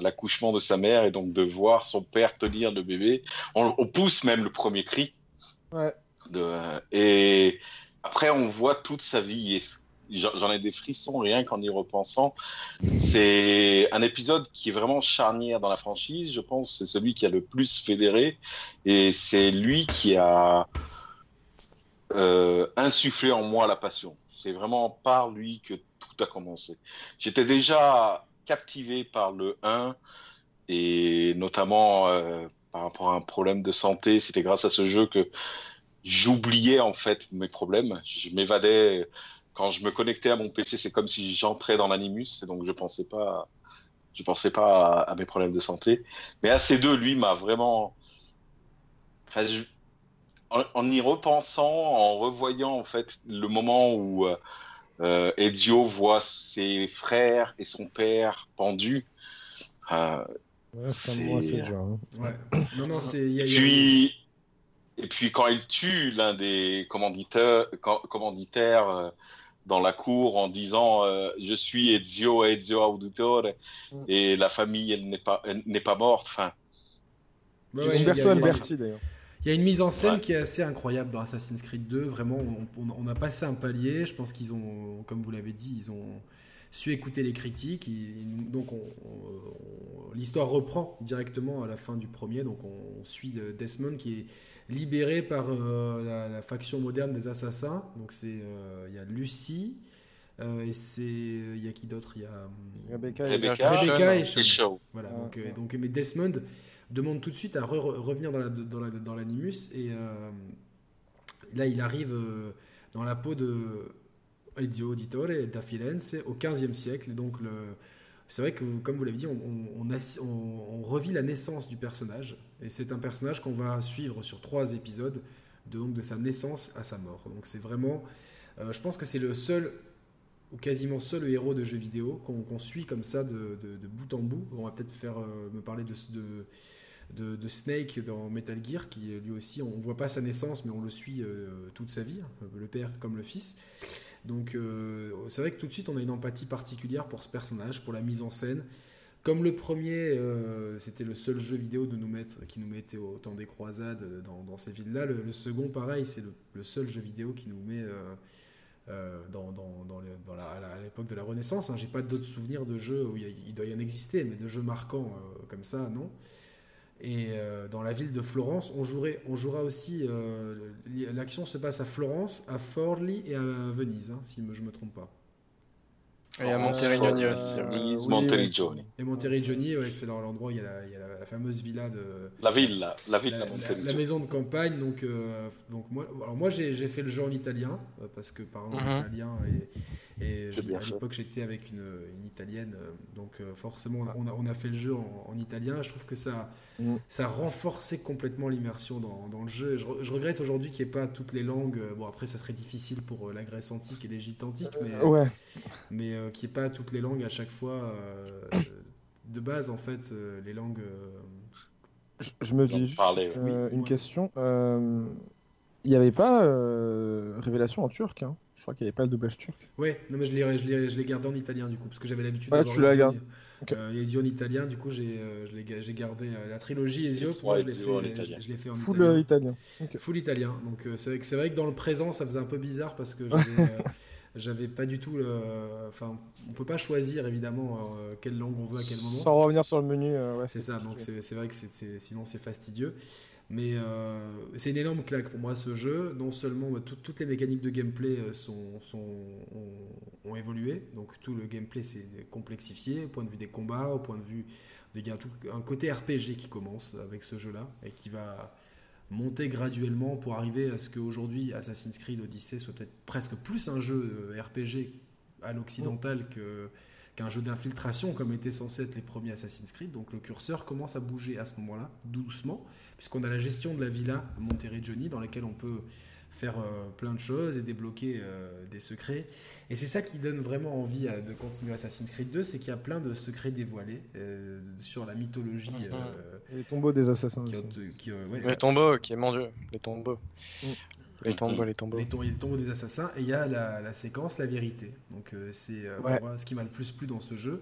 l'accouchement de sa mère et donc de voir son père tenir le bébé. On, on pousse même le premier cri.
Ouais.
Et après, on voit toute sa vie. J'en ai des frissons rien qu'en y repensant. C'est un épisode qui est vraiment charnière dans la franchise. Je pense c'est celui qui a le plus fédéré. Et c'est lui qui a euh, insufflé en moi la passion. C'est vraiment par lui que tout a commencé. J'étais déjà captivé par le 1 et notamment euh, par rapport à un problème de santé. C'était grâce à ce jeu que j'oubliais en fait mes problèmes. Je m'évadais quand je me connectais à mon PC, c'est comme si j'entrais dans l'animus, et donc je pensais pas, je pensais pas à, mes problèmes de santé. Mais AC2, lui, m'a vraiment, enfin, en, y repensant, en revoyant en fait le moment où euh, Ezio voit ses frères et son père pendus.
Euh, ouais, c'est dur. Hein.
Ouais. Non, non, c'est.
Puis et puis quand il tue l'un des commanditaires, commanditaires euh, dans la cour en disant euh, je suis Ezio Ezio Auditore mm. et la famille elle n'est pas n'est pas morte. Enfin.
Umberto Alberti d'ailleurs.
Il y a une mise en scène qui est assez incroyable dans Assassin's Creed 2. Vraiment, on, a passé un palier. Je pense qu'ils ont, comme vous l'avez dit, ils ont su écouter les critiques. donc, l'histoire reprend directement à la fin du premier. Donc, on suit Desmond qui est libéré par euh, la, faction moderne des assassins. Donc c'est euh, il y a Lucie euh, et c'est il y a qui d'autre? Il y a
Rebecca,
Rebecca,
et, Shaw. Voilà. donc, donc mais Desmond demande tout de suite à revenir dans la dans la dans l'animus et là il arrive dans la peau de Ezio Auditore da Firenze au 15e siècle donc le c'est vrai que, comme vous l'avez dit, on, on, revit la naissance du personnage. Et c'est un personnage qu'on va suivre sur trois épisodes, de, donc de sa naissance à sa mort. Donc c'est vraiment. Euh, je pense que c'est le seul, ou quasiment seul héros de jeu vidéo qu'on suit comme ça de, bout en bout. On va peut-être faire euh, me parler de, Snake dans Metal Gear, qui lui aussi, on voit pas sa naissance, mais on le suit toute sa vie, le père comme le fils. Donc c'est vrai que tout de suite on a une empathie particulière pour ce personnage, pour la mise en scène. Comme le premier, c'était le seul jeu vidéo de nous mettre, qui nous mettait au temps des croisades dans, ces villes-là. Le, second, pareil, c'est le, seul jeu vidéo qui nous met euh, dans, à l'époque de la Renaissance. Hein. J'ai pas d'autres souvenirs de jeux où il, doit y en exister, mais de jeux marquants euh, comme ça, non. Et euh, dans la ville de Florence, on, jouerait, on jouera aussi. L'action se passe à Florence, à Forli et à Venise, hein, si je me trompe pas.
Et à Monteriggioni
euh, aussi. Euh, Monteriggioni.
Et Monteriggioni, ouais, c'est l'endroit où il y, a la, il y, a la, fameuse villa de.
La ville, la ville
la, maison de campagne. Donc, euh, donc moi, alors moi j'ai fait le jeu en italien, parce que par exemple, mm italien et et à l'époque, j'étais avec une, une, italienne, euh, donc euh, forcément, on a, on a, fait le jeu en, italien. Je trouve que ça, mm. ça a renforcé complètement l'immersion dans, dans, le jeu. Je, je regrette aujourd'hui qu'il n'y ait pas toutes les langues. Bon, après, ça serait difficile pour euh, la Grèce antique et l'Égypte antique, mais,
ouais.
mais qu'il n'y ait pas toutes les langues à chaque fois. de base, en fait, les langues.
Je, me dis une question. Il n'y avait pas révélation en turc hein? Je crois qu'il n'y avait pas le doublage turc.
Ouais, non, mais je l'ai, je, l'ai, gardé en italien du coup, parce que j'avais l'habitude
ouais, tu l'as gardé.
Euh, Ezio en italien, du coup j'ai, euh, j'ai gardé euh, la trilogie Ezio, pour moi je l'ai, fait, en italien. Je, l'ai fait en
Full italien. italien.
Full italien. Donc c'est, vrai que, c'est vrai que dans le présent ça faisait un peu bizarre parce que j'avais, j'avais pas du tout le. Enfin, on peut pas choisir évidemment quelle langue on veut à quel moment.
Sans revenir sur le menu, ouais,
c'est, ça, donc c'est, vrai que c'est, sinon c'est fastidieux. Mais euh, c'est une énorme claque pour moi ce jeu. Non seulement bah, toutes les mécaniques de gameplay euh, sont, sont ont, évolué, donc tout le gameplay s'est complexifié au point de vue des combats, au point de vue de tout, un côté RPG qui commence avec ce jeu-là et qui va monter graduellement pour arriver à ce qu'aujourd'hui Assassin's Creed Odyssey soit peut-être presque plus un jeu euh, RPG à l'occidental que qu'un jeu d'infiltration comme étaient censés être les premiers Assassin's Creed. Donc le curseur commence à bouger à ce moment-là, doucement, puisqu'on a la gestion de la villa Johnny dans laquelle on peut faire euh, plein de choses et débloquer euh, des secrets. Et c'est ça qui donne vraiment envie euh, de continuer Assassin's Creed 2, c'est qu'il y a plein de secrets dévoilés sur la mythologie.
les tombeaux des assassins.
les tombeaux, qui est mon dieu, les tombeaux. Mm. Les tombeaux, les tombeaux.
Les, tombeaux des assassins. Et il y a la, séquence La vérité. Donc euh, c'est euh, ce qui m'a le plus plu dans ce jeu.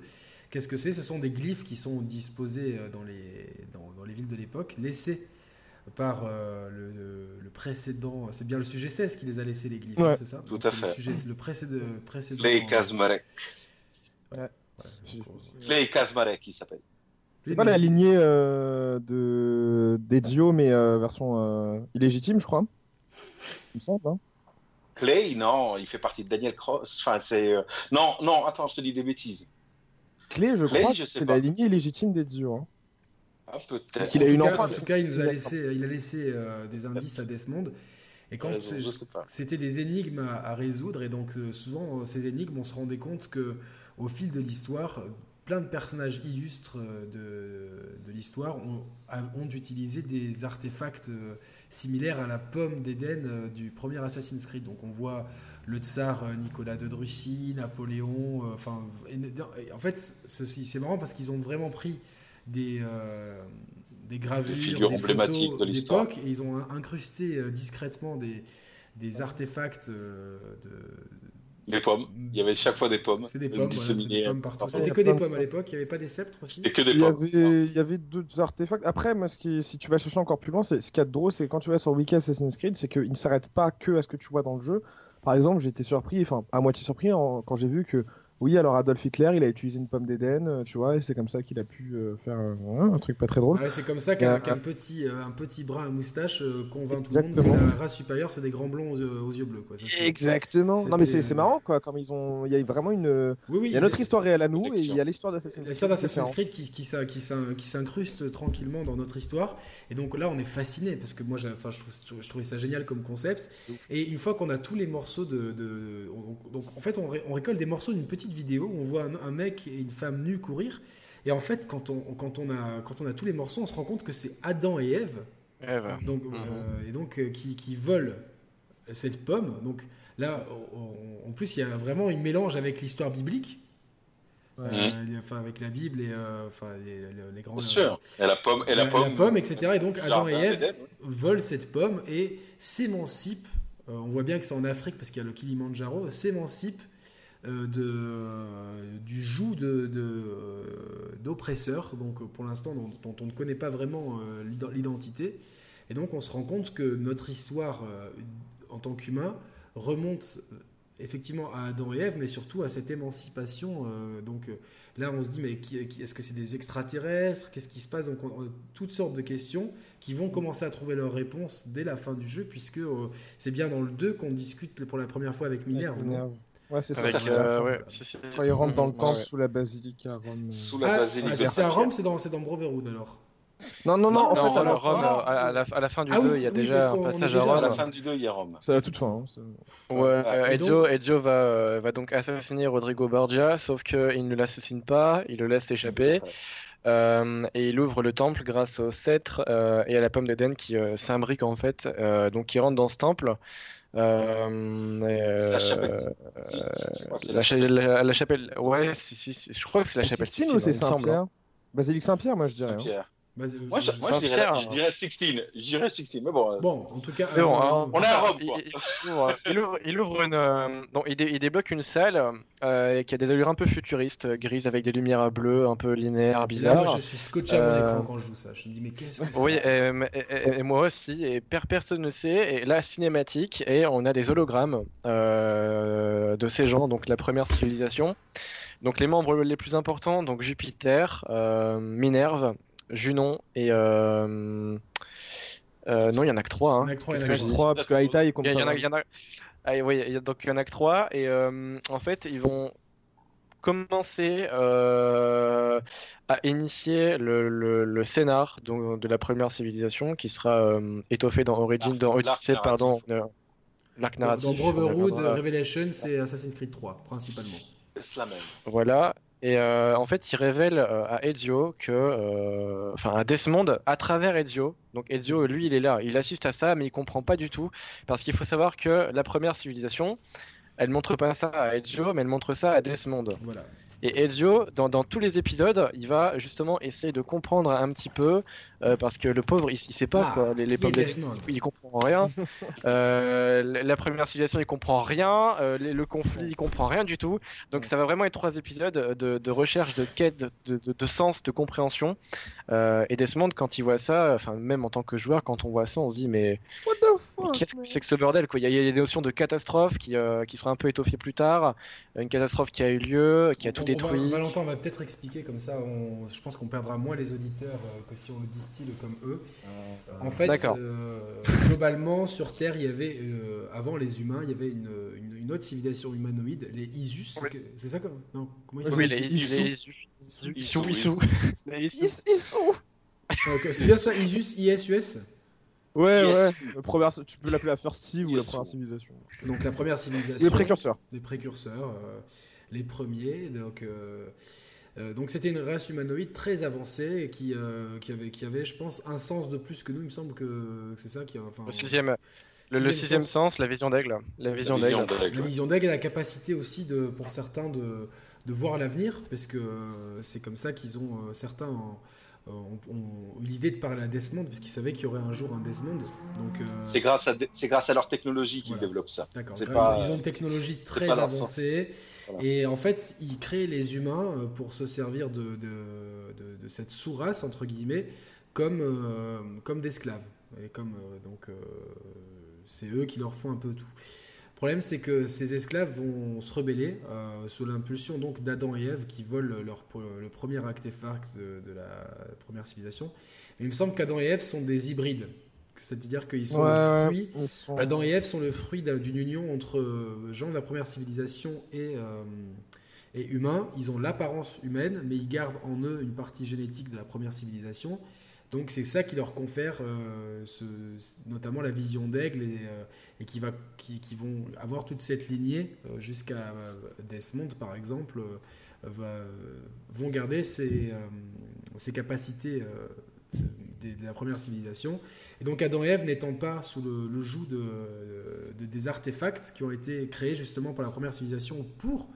Qu'est-ce que c'est? Ce sont des glyphes qui sont disposés euh, dans les, dans, les villes de l'époque, laissés par le, précédent. C'est bien le sujet 16 qui les a laissés, les glyphes, hein, c'est ça
Tout à fait.
Le, sujet, le précédent. précédent
les Kazmarek. Ouais. Les Kazmarek, il s'appelle.
C'est pas la lignée de d'Ezio, mais version illégitime, je crois. Il me semble, hein.
Clay, non, il fait partie de Daniel Cross. Enfin, c'est. Euh, non, non, attends, je te dis des bêtises.
Clay, je crois que c'est la lignée légitime d'Ezio. Hein.
Ah.
Parce qu'il a une enfant. En tout cas, il nous a laissé, il a laissé euh, des indices à Desmond. Et quand c'était des énigmes à, résoudre, et donc euh, souvent ces énigmes, on se rendait compte que au fil de l'histoire, plein de personnages illustres de, de l'histoire ont, ont, utilisé des artefacts similaire à la pomme d'Éden euh, du premier Assassin's Creed. Donc on voit le tsar euh, Nicolas de Russie, Napoléon. Euh, enfin, en fait, c'est marrant parce qu'ils ont vraiment pris des, des gravures, des
figures emblématiques de l'histoire,
et ils ont incrusté discrètement des, des artefacts de,
les pommes. Il y avait chaque fois des pommes.
C'était des pommes, C'était que des pommes à l'époque. Il n'y avait pas des sceptres aussi.
C'était que des pommes.
Il y avait, il y avait d'autres artefacts. Après, moi, ce qui, si tu vas chercher encore plus loin, c'est ce qu'il y a de drôle, c'est quand tu vas sur Wiki Assassin's Creed, c'est qu'il ne s'arrête pas que à ce que tu vois dans le jeu. Par exemple, j'ai été surpris, enfin à moitié surpris quand j'ai vu que oui, alors Adolf Hitler, il a utilisé une pomme d'Éden, euh, tu vois, et c'est comme ça qu'il a pu euh, faire un truc pas très drôle.
c'est comme ça qu'un petit, euh, un petit bras à moustache convainc tout le monde que la race supérieure, c'est des grands blonds aux, yeux bleus. Quoi.
Exactement. Non, mais c'est marrant, quoi. Comme ils ont, il y a vraiment une, il y a notre histoire réelle à nous et il y a l'histoire d'Assassin's Creed.
D'Assassin's Creed qui, qui, qui s'incruste tranquillement dans notre histoire. Et donc là, on est fasciné parce que moi, je, trouve, je trouvais ça génial comme concept. Et une fois qu'on a tous les morceaux de, donc en fait, on, on récolte des morceaux d'une petite vidéo où on voit un, mec et une femme nus courir. Et en fait, quand on, quand, on a, quand on a tous les morceaux, on se rend compte que c'est Adam et Ève. Donc, mhm. euh, et donc, euh, qui, qui, volent cette pomme. Donc là, en plus, il y a vraiment un mélange avec l'histoire biblique. enfin, avec la Bible et enfin, les, grands.
Bien sûr. Et la pomme, et la, pomme,
pomme, etc. Et donc Adam et Ève volent cette pomme et s'émancipent. on voit bien que c'est en Afrique parce qu'il y a le Kilimandjaro, s'émancipent euh, de, euh, du joug d'oppresseurs, de, donc pour l'instant dont, on ne connaît pas vraiment euh, l'identité. Et donc on se rend compte que notre histoire en tant qu'humain remonte effectivement à Adam et Ève, mais surtout à cette émancipation. donc là, on se dit, mais est-ce que c'est des extraterrestres? Qu'est-ce qui se passe? Donc, toutes sortes de questions qui vont commencer à trouver leurs réponses dès la fin du jeu, puisque c'est bien dans le 2 qu'on discute pour la première fois avec Minerve.
Ouais, c'est ça. Euh, Quand il rentre dans le temple sous la basilique à Rome.
Sous la ah, basilique.
Ah, c'est à Rome, c'est dans, dans Brotherhood alors.
Non, non, non, en fait,
à, Rome, à, la, à, la, fin du 2, ah il y a déjà un passage à Rome.
À la fin du 2, il y a Rome.
C'est à toute fin.
Hein, ouais, euh, Ezio, Ezio va, euh, va donc assassiner Rodrigo Borgia, sauf qu'il ne l'assassine pas, il le laisse échapper. Euh, et il ouvre le temple grâce au sceptre euh, et à la pomme d'Éden qui euh, s'imbrique en fait. donc il rentre dans ce temple.
Euh, la chapelle.
la, la, chapelle. Ouais, si, si, je crois que c'est la chapelle.
C'est ou c'est Saint-Pierre? Basilique Saint-Pierre, moi je dirais. Hein.
Moi, je, moi je, dirais, je dirais 16. Je dirais 16. Mais bon. Euh,
bon, en tout cas.
bon,
hein, on est à Rome.
Quoi. Il, ouvre, il, ouvre, une. Euh, il, il, débloque une salle euh, qui a des allures un peu futuristes, grises avec des lumières bleues, un peu linéaires, bizarres.
moi, je suis scotché à mon écran quand je joue ça. Je me dis, mais qu'est-ce que c'est
Oui, et, et, moi aussi. Et personne ne sait. Et là, cinématique. Et on a des hologrammes de ces gens, donc la première civilisation. Donc les membres les plus importants, donc Jupiter, Minerve, Junon et. Euh... Euh, non, il y en a que trois. Hein.
Il y en a que trois, il
y en a que trois parce que Aïta, il
comprend. Il y en a, il y en a... Ah, oui, donc il y en a que trois et euh, en fait ils vont commencer euh, à initier le, le, le scénar donc, de la première civilisation qui sera euh, étoffé dans Origin, dans Odyssey, pardon,
l'arc narratif. Dans Brotherhood, Revelation, c'est Assassin's Creed 3 principalement.
C'est la même.
Voilà, et euh, en fait, il révèle euh, à Ezio que, euh, enfin, à Desmond, à travers Ezio. Donc Ezio, lui, il est là, il assiste à ça, mais il comprend pas du tout, parce qu'il faut savoir que la première civilisation, elle montre pas ça à Ezio, mais elle montre ça à Desmond.
Voilà.
Et Ezio, dans, dans, tous les épisodes, il va justement essayer de comprendre un petit peu, euh, parce que le pauvre, il, il sait pas ah, quoi, les, les pommes il comprend rien. euh, la première civilisation, il comprend rien. Euh, le conflit, il comprend rien du tout. Donc ça va vraiment être trois épisodes de, de recherche, de quête, de, de, de, sens, de compréhension. Et Desmond, quand il voit ça, enfin même en tant que joueur, quand on voit ça, on se dit mais, qu'est-ce que c'est que ce bordel quoi? Il y, a, des notions de catastrophe qui, qui seront un peu étoffées plus tard. Une catastrophe qui a eu lieu, qui a tout détruit.
Valentin va peut-être expliquer comme ça. On, je pense qu'on perdra moins les auditeurs que si on le distille comme eux. en fait, globalement sur Terre, il y avait avant les humains, il y avait une, une, autre civilisation humanoïde, les Isus. C'est ça comme non
Comment ils Oui, les Isus. Isu. Isu.
C'est bien ça, Isus, ISUS
Ouais, ouais. première, tu peux l'appeler la First Civ ou la première civilisation.
Donc la première civilisation.
Les précurseurs.
Les précurseurs, les premiers. Donc, euh, donc c'était une race humanoïde très avancée et qui, euh, qui, avait, qui avait, je pense, un sens de plus que nous. Il me semble que, c'est ça qui a. Enfin,
le sixième. Le, sixième sens, la vision d'aigle. La vision d'aigle.
La vision d'aigle et la capacité aussi, de, pour certains, de, de voir l'avenir, parce que c'est comme ça qu'ils ont, euh, certains ont, eu l'idée de parler à Desmond, parce qu'ils savaient qu'il y aurait un jour un Desmond. Donc,
c'est, grâce à, c'est grâce à leur technologie qu'ils développent ça.
D'accord. Ils ont une technologie très avancée. Et en fait, il crée les humains euh, pour se servir de, cette sous-race, entre guillemets, comme, euh, comme d'esclaves. Et comme, euh, donc, c'est eux qui leur font un peu tout. Le problème, c'est que ces esclaves vont se rebeller sous l'impulsion donc d'Adam et Ève qui volent leur, le premier artefact de, de la première civilisation. Il me semble qu'Adam et Ève sont des hybrides. C'est-à-dire qu'ils sont le fruit. Adam et Ève sont le fruit d'une union entre euh, gens de la première civilisation et, euh, et humains. Ils ont l'apparence humaine, mais ils gardent en eux une partie génétique de la première civilisation. Donc c'est ça qui leur confère euh, ce, notamment la vision d'aigle et, et qui, va, qui, qui, vont avoir toute cette lignée jusqu'à Desmond par exemple, va, vont garder ces, ces capacités de la première civilisation donc Adam et Ève n'étant pas sous le, joug de, des artefacts qui ont été créés justement par la première civilisation pour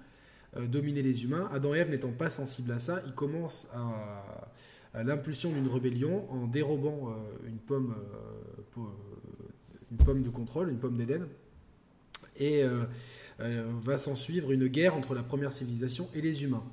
dominer les humains. Adam et Ève n'étant pas sensibles à ça, ils commencent à, l'impulsion d'une rébellion en dérobant une pomme, une pomme de contrôle, une pomme d'Éden. Et va s'en suivre une guerre entre la première civilisation et les humains.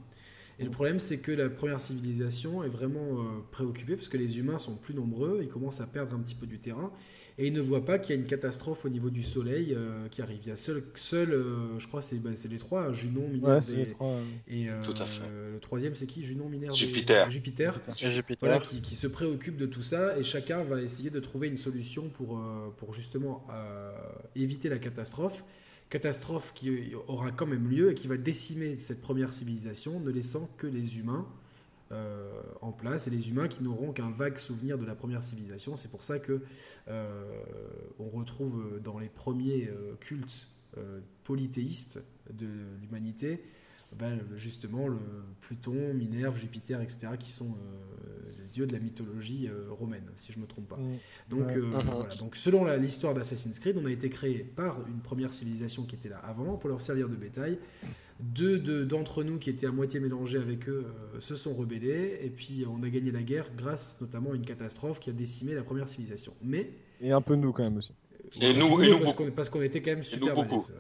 Et le problème, c'est que la première civilisation est vraiment euh, préoccupée parce que les humains sont plus nombreux, ils commencent à perdre un petit peu du terrain et ils ne voient pas qu'il y a une catastrophe au niveau du Soleil euh, qui arrive. Il y a seul, seul euh, je crois, c'est bah, les trois, Junon, Minerve et, et
Tout à fait.
le troisième, c'est qui? Junon, Minerve
Jupiter.
Et, Jupiter.
Jupiter.
Voilà, qui, qui, se préoccupe de tout ça et chacun va essayer de trouver une solution pour, pour justement éviter la catastrophe catastrophe qui aura quand même lieu et qui va décimer cette première civilisation, ne laissant que les humains euh, en place et les humains qui n'auront qu'un vague souvenir de la première civilisation. C'est pour ça que euh, on retrouve dans les premiers euh, cultes polythéistes de l'humanité ben, justement le Pluton, Minerve, Jupiter, etc., qui sont euh, les dieux de la mythologie euh, romaine, si je ne me trompe pas. Mm. Donc, euh, uh-huh. voilà. Donc, selon l'histoire d'Assassin's Creed, on a été créé par une première civilisation qui était là avant pour leur servir de bétail. Deux d'entre nous qui étaient à moitié mélangés avec eux se sont rebellés et puis on a gagné la guerre grâce notamment à une catastrophe qui a décimé la première civilisation. Mais
et un peu nous quand même aussi.
Et nous, et
nous, parce qu'on était quand même super balèzes.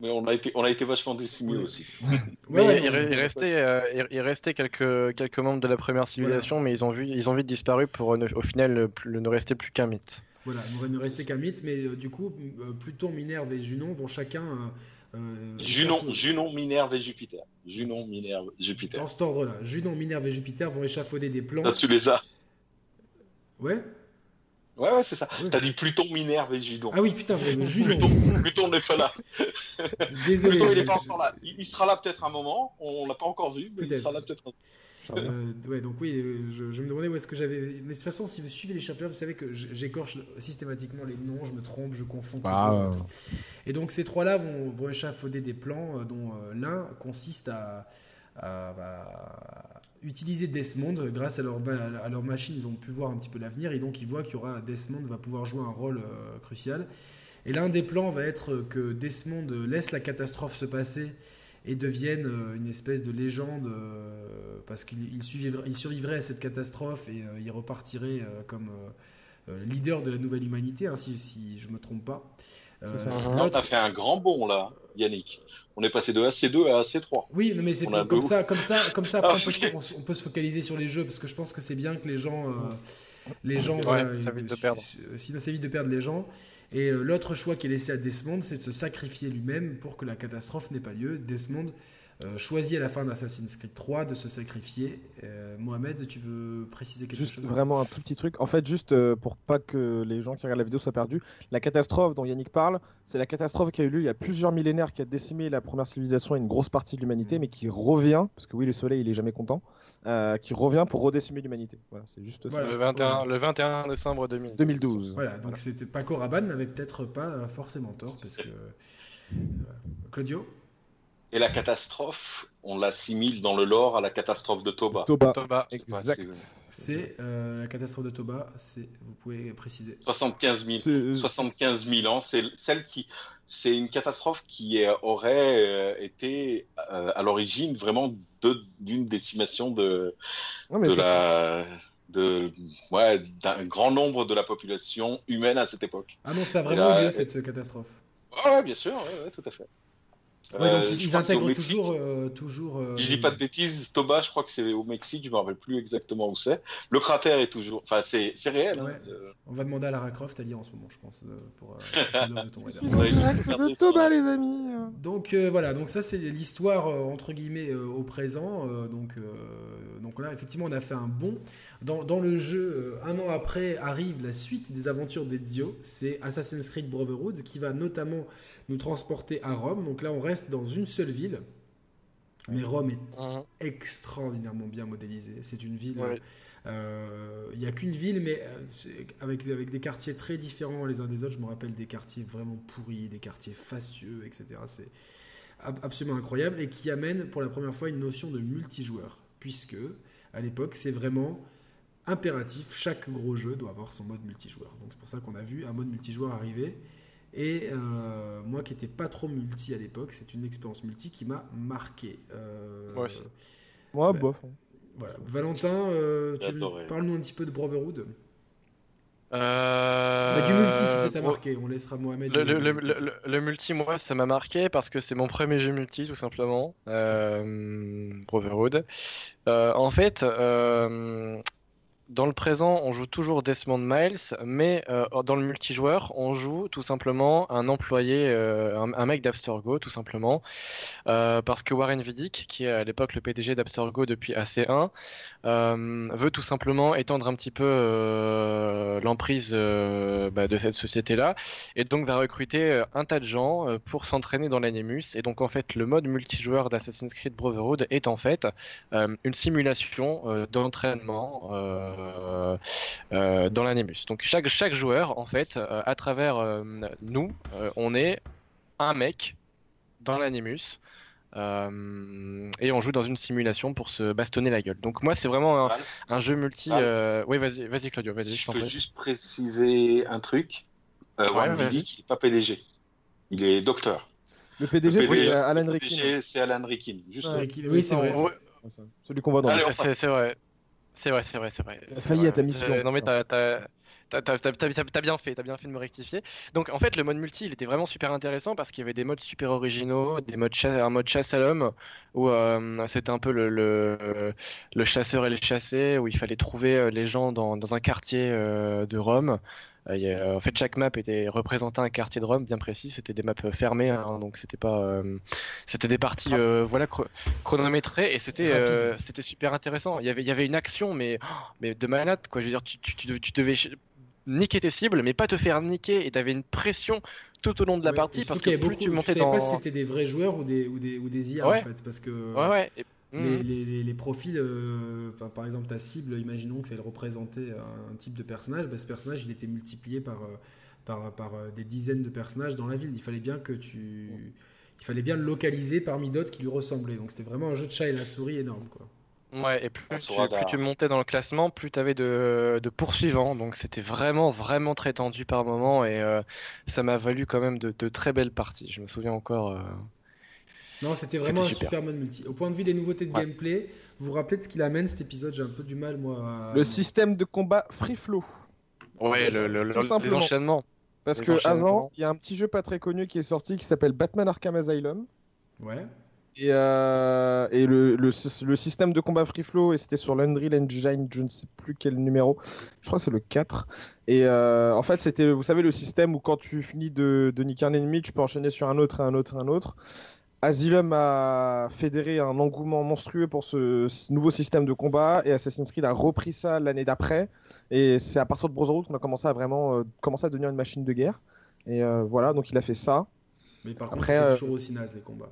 Mais on a été, on a été vachement décimés aussi.
mais il, restait, euh, il, restait quelques, quelques membres de la première civilisation, mais ils ont, vu, ils ont vite disparu pour au final ne rester plus qu'un mythe.
Voilà, il ne restait qu'un mythe, mais euh, du coup, euh, Pluton, Minerve et Junon vont chacun.
Junon, Junon, Minerve et Jupiter. Junon, Minerve, Jupiter.
Dans cet ordre-là, Junon, Minerve et Jupiter vont échafauder des plans.
tu les as.
Ouais.
Ouais, ouais, c'est ça. T'as dit Pluton, Minerve et Judon.
Ah oui, putain, mais
Pluton, Pluton n'est pas là.
Désolé.
Pluton, il n'est pas encore là. Il, sera là peut-être un moment. On l'a pas encore vu, mais il sera là peut-être.
Euh, ouais, donc oui, euh, je, me demandais où est-ce que j'avais. Mais de toute façon, si vous suivez les chapitres, vous savez que j'écorche systématiquement les noms, je me trompe, je confonds. Ah, et donc ces trois-là vont, vont échafauder des plans euh, dont l'un consiste à, à, bah, utiliser Desmond grâce à leur, à leur machine ils ont pu voir un petit peu l'avenir et donc ils voient qu'il y aura Desmond va pouvoir jouer un rôle euh, crucial. Et l'un des plans va être que Desmond laisse la catastrophe se passer et devienne euh, une espèce de légende euh, parce qu'il survivrait, il survivrait à cette catastrophe et il repartirait comme leader de la nouvelle humanité hein, si, si je me trompe pas.
Euh, t'as fait un grand bond là, Yannick. On est passé de AC2 à AC3.
Oui, mais c'est comme, ça, comme ça, comme ça. Ah, on, peut, se focaliser sur les jeux parce que je pense que c'est bien que les gens, euh, les gens,
ouais, ça vite de perdre.
Sinon, c'est vite de perdre les gens. Et euh, l'autre choix qui est laissé à Desmond, c'est de se sacrifier lui-même pour que la catastrophe n'ait pas lieu. Desmond euh, choisi à la fin d'Assassin's Creed 3 de se sacrifier. Euh, Mohamed, tu veux préciser quelque
juste
chose?
Vraiment un tout petit truc. En fait, juste euh, pour pas que les gens qui regardent la vidéo soient perdus, la catastrophe dont Yannick parle, c'est la catastrophe qui a eu lieu il y a plusieurs millénaires, qui a décimé la première civilisation et une grosse partie de l'humanité, mm. mais qui revient, parce que oui, le soleil, il est jamais content, qui revient pour redécimer l'humanité. Voilà, c'est juste ça.
Le 21, le 21 décembre
2012.
Voilà, donc c'était Paco Rabanne n'avait peut-être pas forcément tort, parce que. Claudio?
Et la catastrophe, on l'assimile dans le lore à la catastrophe de Toba.
Toba,
Toba.
exact.
C'est euh, la catastrophe de Toba, c'est vous pouvez préciser.
75 000, 75 000 ans, c'est celle qui, c'est une catastrophe qui aurait euh, été euh, à l'origine vraiment d'une décimation de, de la, de, ouais, d'un grand nombre de la population humaine à cette époque.
Ah donc ça a vraiment eu lieu cette catastrophe.
Ouais, bien sûr, ouais, tout à fait.
Ouais, donc euh, ils, intègrent toujours. Euh, toujours euh,
Je dis pas de bêtises, Toba, je crois que c'est au Mexique, je me rappelle plus exactement où c'est. Le cratère est toujours. Enfin, c'est réel. Hein,
On va demander à Lara Croft à lire en ce moment, je pense, pour
de Toba, les amis.
Donc voilà, donc ça c'est l'histoire entre guillemets au présent. donc, donc là, effectivement, on a fait un bond. Dans, dans le jeu, un an après, arrive la suite des aventures d'Ezio. C'est Assassin's Creed Brotherhood qui va notamment nous transporter à Rome. Donc là, on reste dans une seule ville. Mais Rome est mhm. extraordinairement bien modélisée. C'est une ville. Euh, il n'y a qu'une ville, mais euh, avec, avec des quartiers très différents les uns des autres. Je me rappelle des quartiers vraiment pourris, des quartiers fastueux, etc. C'est absolument incroyable et qui amène pour la première fois une notion de multijoueur, puisque à l'époque, c'est vraiment impératif. Chaque gros jeu doit avoir son mode multijoueur. Donc c'est pour ça qu'on a vu un mode multijoueur arriver Et euh, moi qui n'étais pas trop multi à l'époque, c'est une expérience multi qui m'a marqué.
Euh, moi aussi.
Moi, bof. Hein.
Voilà. Valentin, euh, parle-nous un petit peu de Brotherhood.
Euh...
Bah, du multi, si ça t'a marqué, on laissera Mohamed.
Le, le, le, multi, moi, ça m'a marqué parce que c'est mon premier jeu multi, tout simplement. Euh, Brotherhood. Euh, en fait, euh, dans le présent, on joue toujours Desmond Miles, mais euh, dans le multijoueur, on joue tout simplement un employé, euh, un, mec d'Abstergo, tout simplement, euh, parce que Warren Vidic, qui est à l'époque le PDG d'Abstergo depuis AC1, veut tout simplement étendre un petit peu l'emprise bah, de cette société-là, et donc va recruter un tas de gens pour s'entraîner dans l'Animus. Et donc en fait, le mode multijoueur d'Assassin's Creed Brotherhood est en fait une simulation d'entraînement. Euh, euh, dans l'animus. Donc chaque, chaque joueur, en fait, euh, à travers nous, on est un mec dans l'animus. et on joue dans une simulation pour se bastonner la gueule. Donc moi c'est vraiment un, jeu multi. Oui vas-y, vas-y Claudio, vas-y.
Je, peux juste préciser un truc. Euh, ouais, dit qu'il n'est pas PDG, il est docteur.
Le PDG, c'est Alan Rikin.
c'est Alan Rikin. Juste.
oui c'est vrai.
Celui qu'on voit dans.
C'est vrai. C'est vrai, c'est vrai, c'est vrai.
T'as failli à ta mission.
Euh, non mais t'as, t'as, bien fait, t'as bien fait de me rectifier. Donc en fait, le mode multi, il était vraiment super intéressant parce qu'il y avait des modes super originaux, des modes un mode chasse à l'homme où euh, c'était un peu le, le, chasseur et les chassés, où il fallait trouver euh, les gens dans, dans un quartier de Rome. Euh, en fait, chaque map était représentait un quartier de Rome bien précis. C'était des maps euh, fermées, hein, donc c'était pas, euh, c'était des parties voilà chronométrées et c'était c'était super intéressant. Il y avait il y avait une action, mais oh, mais de malade quoi. Je veux dire, tu, tu, devais niquer tes cibles, mais pas te faire niquer et t'avais une pression tout au long de la partie parce que plus tu montais
sais pas si c'était des vrais joueurs ou des ou des, ou des IA en fait parce que.
Ouais ouais.
Mhm. Les, les, profils, euh, par exemple ta cible, imaginons que ça représentait un, type de personnage, bah, ce personnage il était multiplié par, euh, par, par, euh, des dizaines de personnages dans la ville. Il fallait bien que tu, il fallait bien le localiser parmi d'autres qui lui ressemblaient. Donc c'était vraiment un jeu de chat et la souris énorme quoi.
Ouais, et plus, tu, plus tu, montais dans le classement, plus tu avais de, de, poursuivants. Donc c'était vraiment, vraiment très tendu par moment. Et ça m'a valu quand même de, de, très belles parties. Je me souviens encore.
Non, c'était vraiment un super. mode multi. Au point de vue des nouveautés de gameplay, vous vous rappelez de ce qu'il amène cet épisode J'ai un peu du mal, moi.
Le système de combat free flow.
Ouais, le, le, les enchaînements.
Parce que avant, il y a un petit jeu pas très connu qui est sorti qui s'appelle Batman Arkham Asylum.
Ouais.
Et, euh, et le, le, système de combat free flow, et c'était sur l'Unreal Engine, je ne sais plus quel numéro, je crois que c'est le 4. Et euh, en fait, c'était, vous savez, le système où quand tu finis de, de niquer un ennemi, tu peux enchaîner sur un autre, et un autre, et un autre. Asylum a fédéré un engouement monstrueux pour ce nouveau système de combat et Assassin's Creed a repris ça l'année d'après. Et c'est à partir de Brotherhood qu'on a commencé à vraiment euh, commencer à devenir une machine de guerre. Et euh, voilà, donc il a fait ça.
Mais par contre, c'était euh, toujours aussi naze les combats.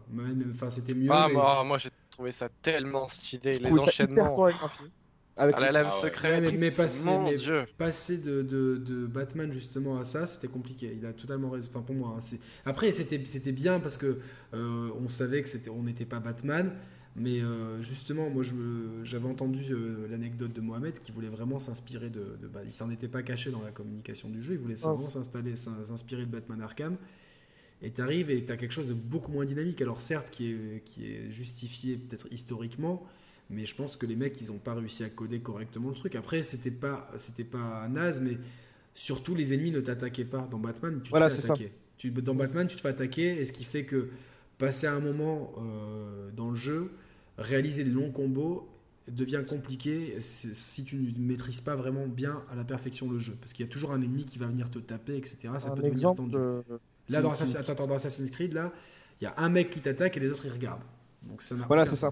Enfin, c'était mieux.
Ah, moi, moi j'ai trouvé ça tellement stylé. les enchaînements.
Avec la lame secrète. mais, passer, de, de, Batman justement à ça, c'était compliqué. Il a totalement raison. Enfin, pour moi. Hein, Après, c'était bien parce que euh, on savait que c'était, on n'était pas Batman. Mais euh, justement, moi, j'avais entendu euh, l'anecdote de Mohamed qui voulait vraiment s'inspirer de, de. il s'en était pas caché dans la communication du jeu. Il voulait vraiment s'installer, s'inspirer de Batman Arkham. Et tu arrives et tu as quelque chose de beaucoup moins dynamique. Alors, certes, qui est, qui est justifié peut-être historiquement, mais je pense que les mecs, ils n'ont pas réussi à coder correctement le truc. Après, c'était pas, c'était pas naze, mais surtout les ennemis ne t'attaquaient pas. Dans Batman, tu te fais attaquer. Tu, dans Batman, tu te fais attaquer, et ce qui fait que passer un moment euh, dans le jeu, réaliser les longs combos devient compliqué si tu ne maîtrises pas vraiment bien à la perfection le jeu. Parce qu'il y a toujours un ennemi qui va venir te taper, etc. Ça peut devenir tendu. Là, dans, Assassin's Creed, là, il y a un mec qui t'attaque et les autres ils regardent. Donc ça
Voilà, c'est ça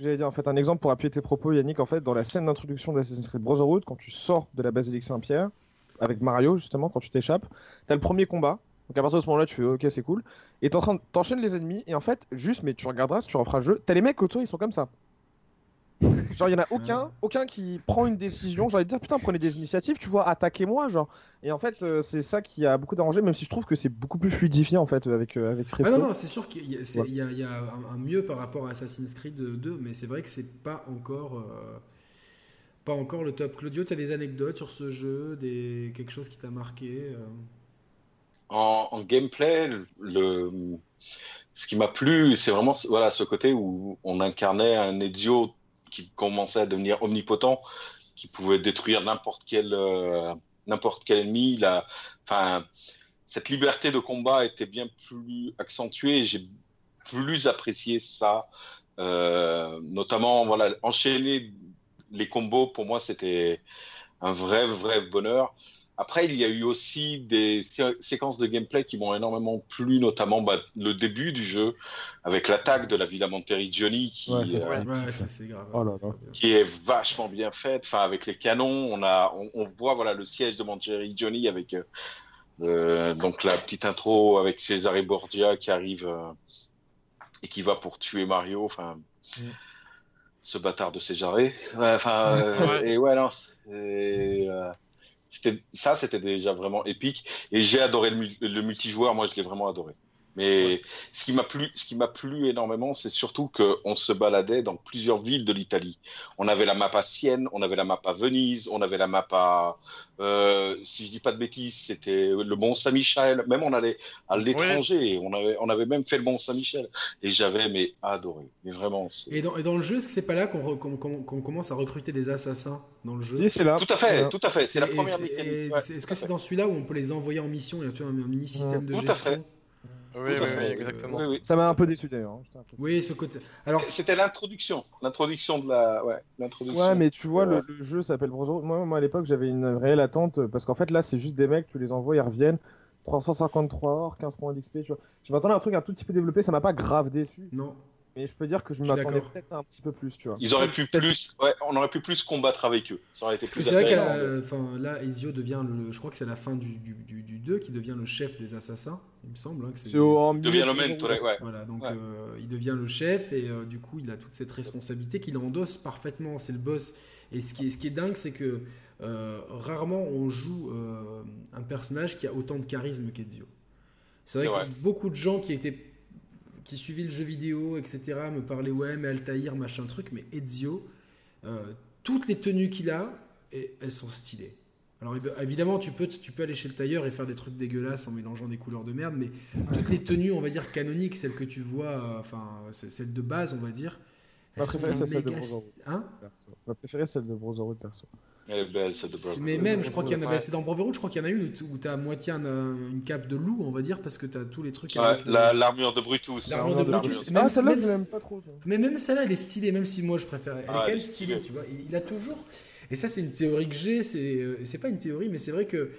j'allais dire, en fait, un exemple pour appuyer tes propos, Yannick, en fait, dans la scène d'introduction d'Assassin's Creed Brotherhood, quand tu sors de la basilique Saint-Pierre, avec Mario, justement, quand tu t'échappes, t'as le premier combat. Donc à partir de ce moment-là, tu fais ok, c'est cool. Et t'enchaînes les ennemis, et en fait, juste, mais tu regarderas si tu referas le jeu, t'as les mecs autour, ils sont comme ça. Genre, il y en a aucun, aucun qui prend une décision. De dire, putain, prenez des initiatives, tu vois, attaquez-moi, genre. Et en fait, euh, c'est ça qui a beaucoup dérangé, même si je trouve que c'est beaucoup plus fluidifié, en fait, avec, euh, avec
Ah non, non, c'est sûr qu'il y, a, un, mieux par rapport à Assassin's Creed 2, mais c'est vrai que c'est pas encore. Euh, pas encore le top. Claudio, tu as des anecdotes sur ce jeu, des... quelque chose qui t'a marqué
en, gameplay, le, ce qui m'a plu, c'est vraiment voilà, ce côté où on incarnait un Ezio qui commençait à devenir omnipotent, qui pouvait détruire n'importe quel, euh, n'importe quel ennemi. La, enfin, cette liberté de combat était bien plus accentuée. J'ai plus apprécié ça, euh, notamment voilà, enchaîner les combos. Pour moi, c'était un vrai, vrai bonheur. Après, il y a eu aussi des séquences de gameplay qui m'ont énormément plu, notamment bah, le début du jeu avec l'attaque de la Villa Monteriggioni qui, qui est vachement bien faite. Enfin, avec les canons, on a, on, voit voilà le siège de Monteriggioni avec euh, euh, donc la petite intro avec Cesare Borgia qui arrive euh, et qui va pour tuer Mario. Enfin. Mm. Ce bâtard de Cesare. Enfin, et ouais, non. Et, ça, c'était déjà vraiment épique. Et j'ai adoré le, multijoueur. Moi, je l'ai vraiment adoré. Mais ce qui m'a plu, ce qui m'a plu énormément, c'est surtout qu'on se baladait dans plusieurs villes de l'Italie. On avait la map à Sienne, on avait la map à Venise, on avait la map à, euh, si je dis pas de bêtises, c'était le Mont Saint-Michel. Même on allait à l'étranger, on avait, on avait même fait le Mont Saint-Michel. Et j'avais mais adoré, mais vraiment.
Et dans, et dans, le jeu, est-ce que c'est pas là qu'on commence à recruter des assassins dans le jeu
Oui, c'est là.
Tout à fait, tout à fait. C'est la première.
Est-ce que c'est dans celui-là où on peut les envoyer en mission Il y a un, mini système de gestion.
Tout à fait. Oui, oui, exactement.
Ça m'a un peu déçu d'ailleurs.
Hein, oui, ce côté.
Alors, c'était l'introduction, l'introduction de la, ouais, l'introduction.
Ouais, mais tu vois, le, jeu s'appelle Brotherhood. Moi, moi, à l'époque, j'avais une réelle attente parce qu'en fait, là, c'est juste des mecs, tu les envoies, ils reviennent. 353 or, 15 points d'XP. Je m'attendais à un truc un tout petit peu développé, ça m'a pas grave déçu.
Non.
Mais je peux dire que je m'attendais peut-être un petit peu plus, tu vois.
Ils auraient pu plus, ouais, on aurait pu plus combattre avec eux. Ça aurait été
plus. C'est vrai que, enfin, là, Ezio devient le, je crois que c'est la fin du, du, du, 2 qui devient le chef des assassins, il me semble. Hein,
c'est il
devient le mentor, ouais.
Voilà, donc euh, il devient le chef et euh, du coup, il a toute cette responsabilité qu'il endosse parfaitement. C'est le boss. Et ce qui est, ce qui est dingue, c'est que euh, rarement on joue un personnage qui a autant de charisme qu'Ezio. C'est vrai, vrai que beaucoup de gens qui étaient qui suivait le jeu vidéo, etc., me parlait ouais, mais Altaïr, machin truc, mais Ezio, euh, toutes les tenues qu'il a, elles sont stylées. Alors évidemment, tu peux, tu peux aller chez le tailleur et faire des trucs dégueulasses en mélangeant des couleurs de merde, mais toutes les tenues, on va dire canoniques, celles que tu vois, enfin celles de base, on va dire.
Ma préférée, c'est celle de. Hein? Ma préférée, celle de Brotherhood perso.
Mais même, je crois qu'il y en a. C'est dans Brotherhood, je crois qu'il y en a une où tu as à moitié une cape de loup, on va dire, parce que tu as tous les trucs.
Ouais, l'armure de Brutus.
L'armure de Brutus.
Ah, celle-là, je l'aime pas trop.
Mais même celle-là, elle est stylée, même si moi je préfère. Elle est stylée, tu vois? Il a toujours. Et ça, c'est une théorie que j'ai. C'est c'est pas une théorie, mais c'est vrai que.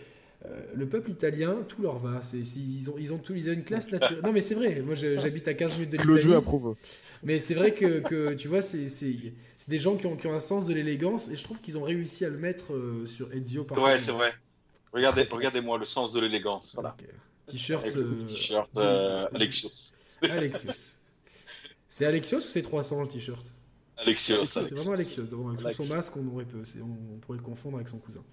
Euh, le peuple italien, tout leur va. C'est, ils, ont, ils, ont tout, ils ont une classe naturelle. non, mais c'est vrai. Moi, j'habite à 15 minutes de l'Italie.
Le jeu approuve.
Mais c'est vrai que, que, tu vois, c'est, des gens qui ont, qui ont, un sens de l'élégance et je trouve qu'ils ont réussi à le mettre euh, sur Ezio.
Par ouais, c'est vrai. Regardez, regardez-moi le sens de l'élégance. Voilà.
T-shirt.
Euh, t-shirt euh, Alexios.
Alexios. C'est Alexios ou c'est 300 le t-shirt?
Alexios.
C'est vraiment Alexios. avec son masque, on, aurait pu, on, pourrait le confondre avec son cousin.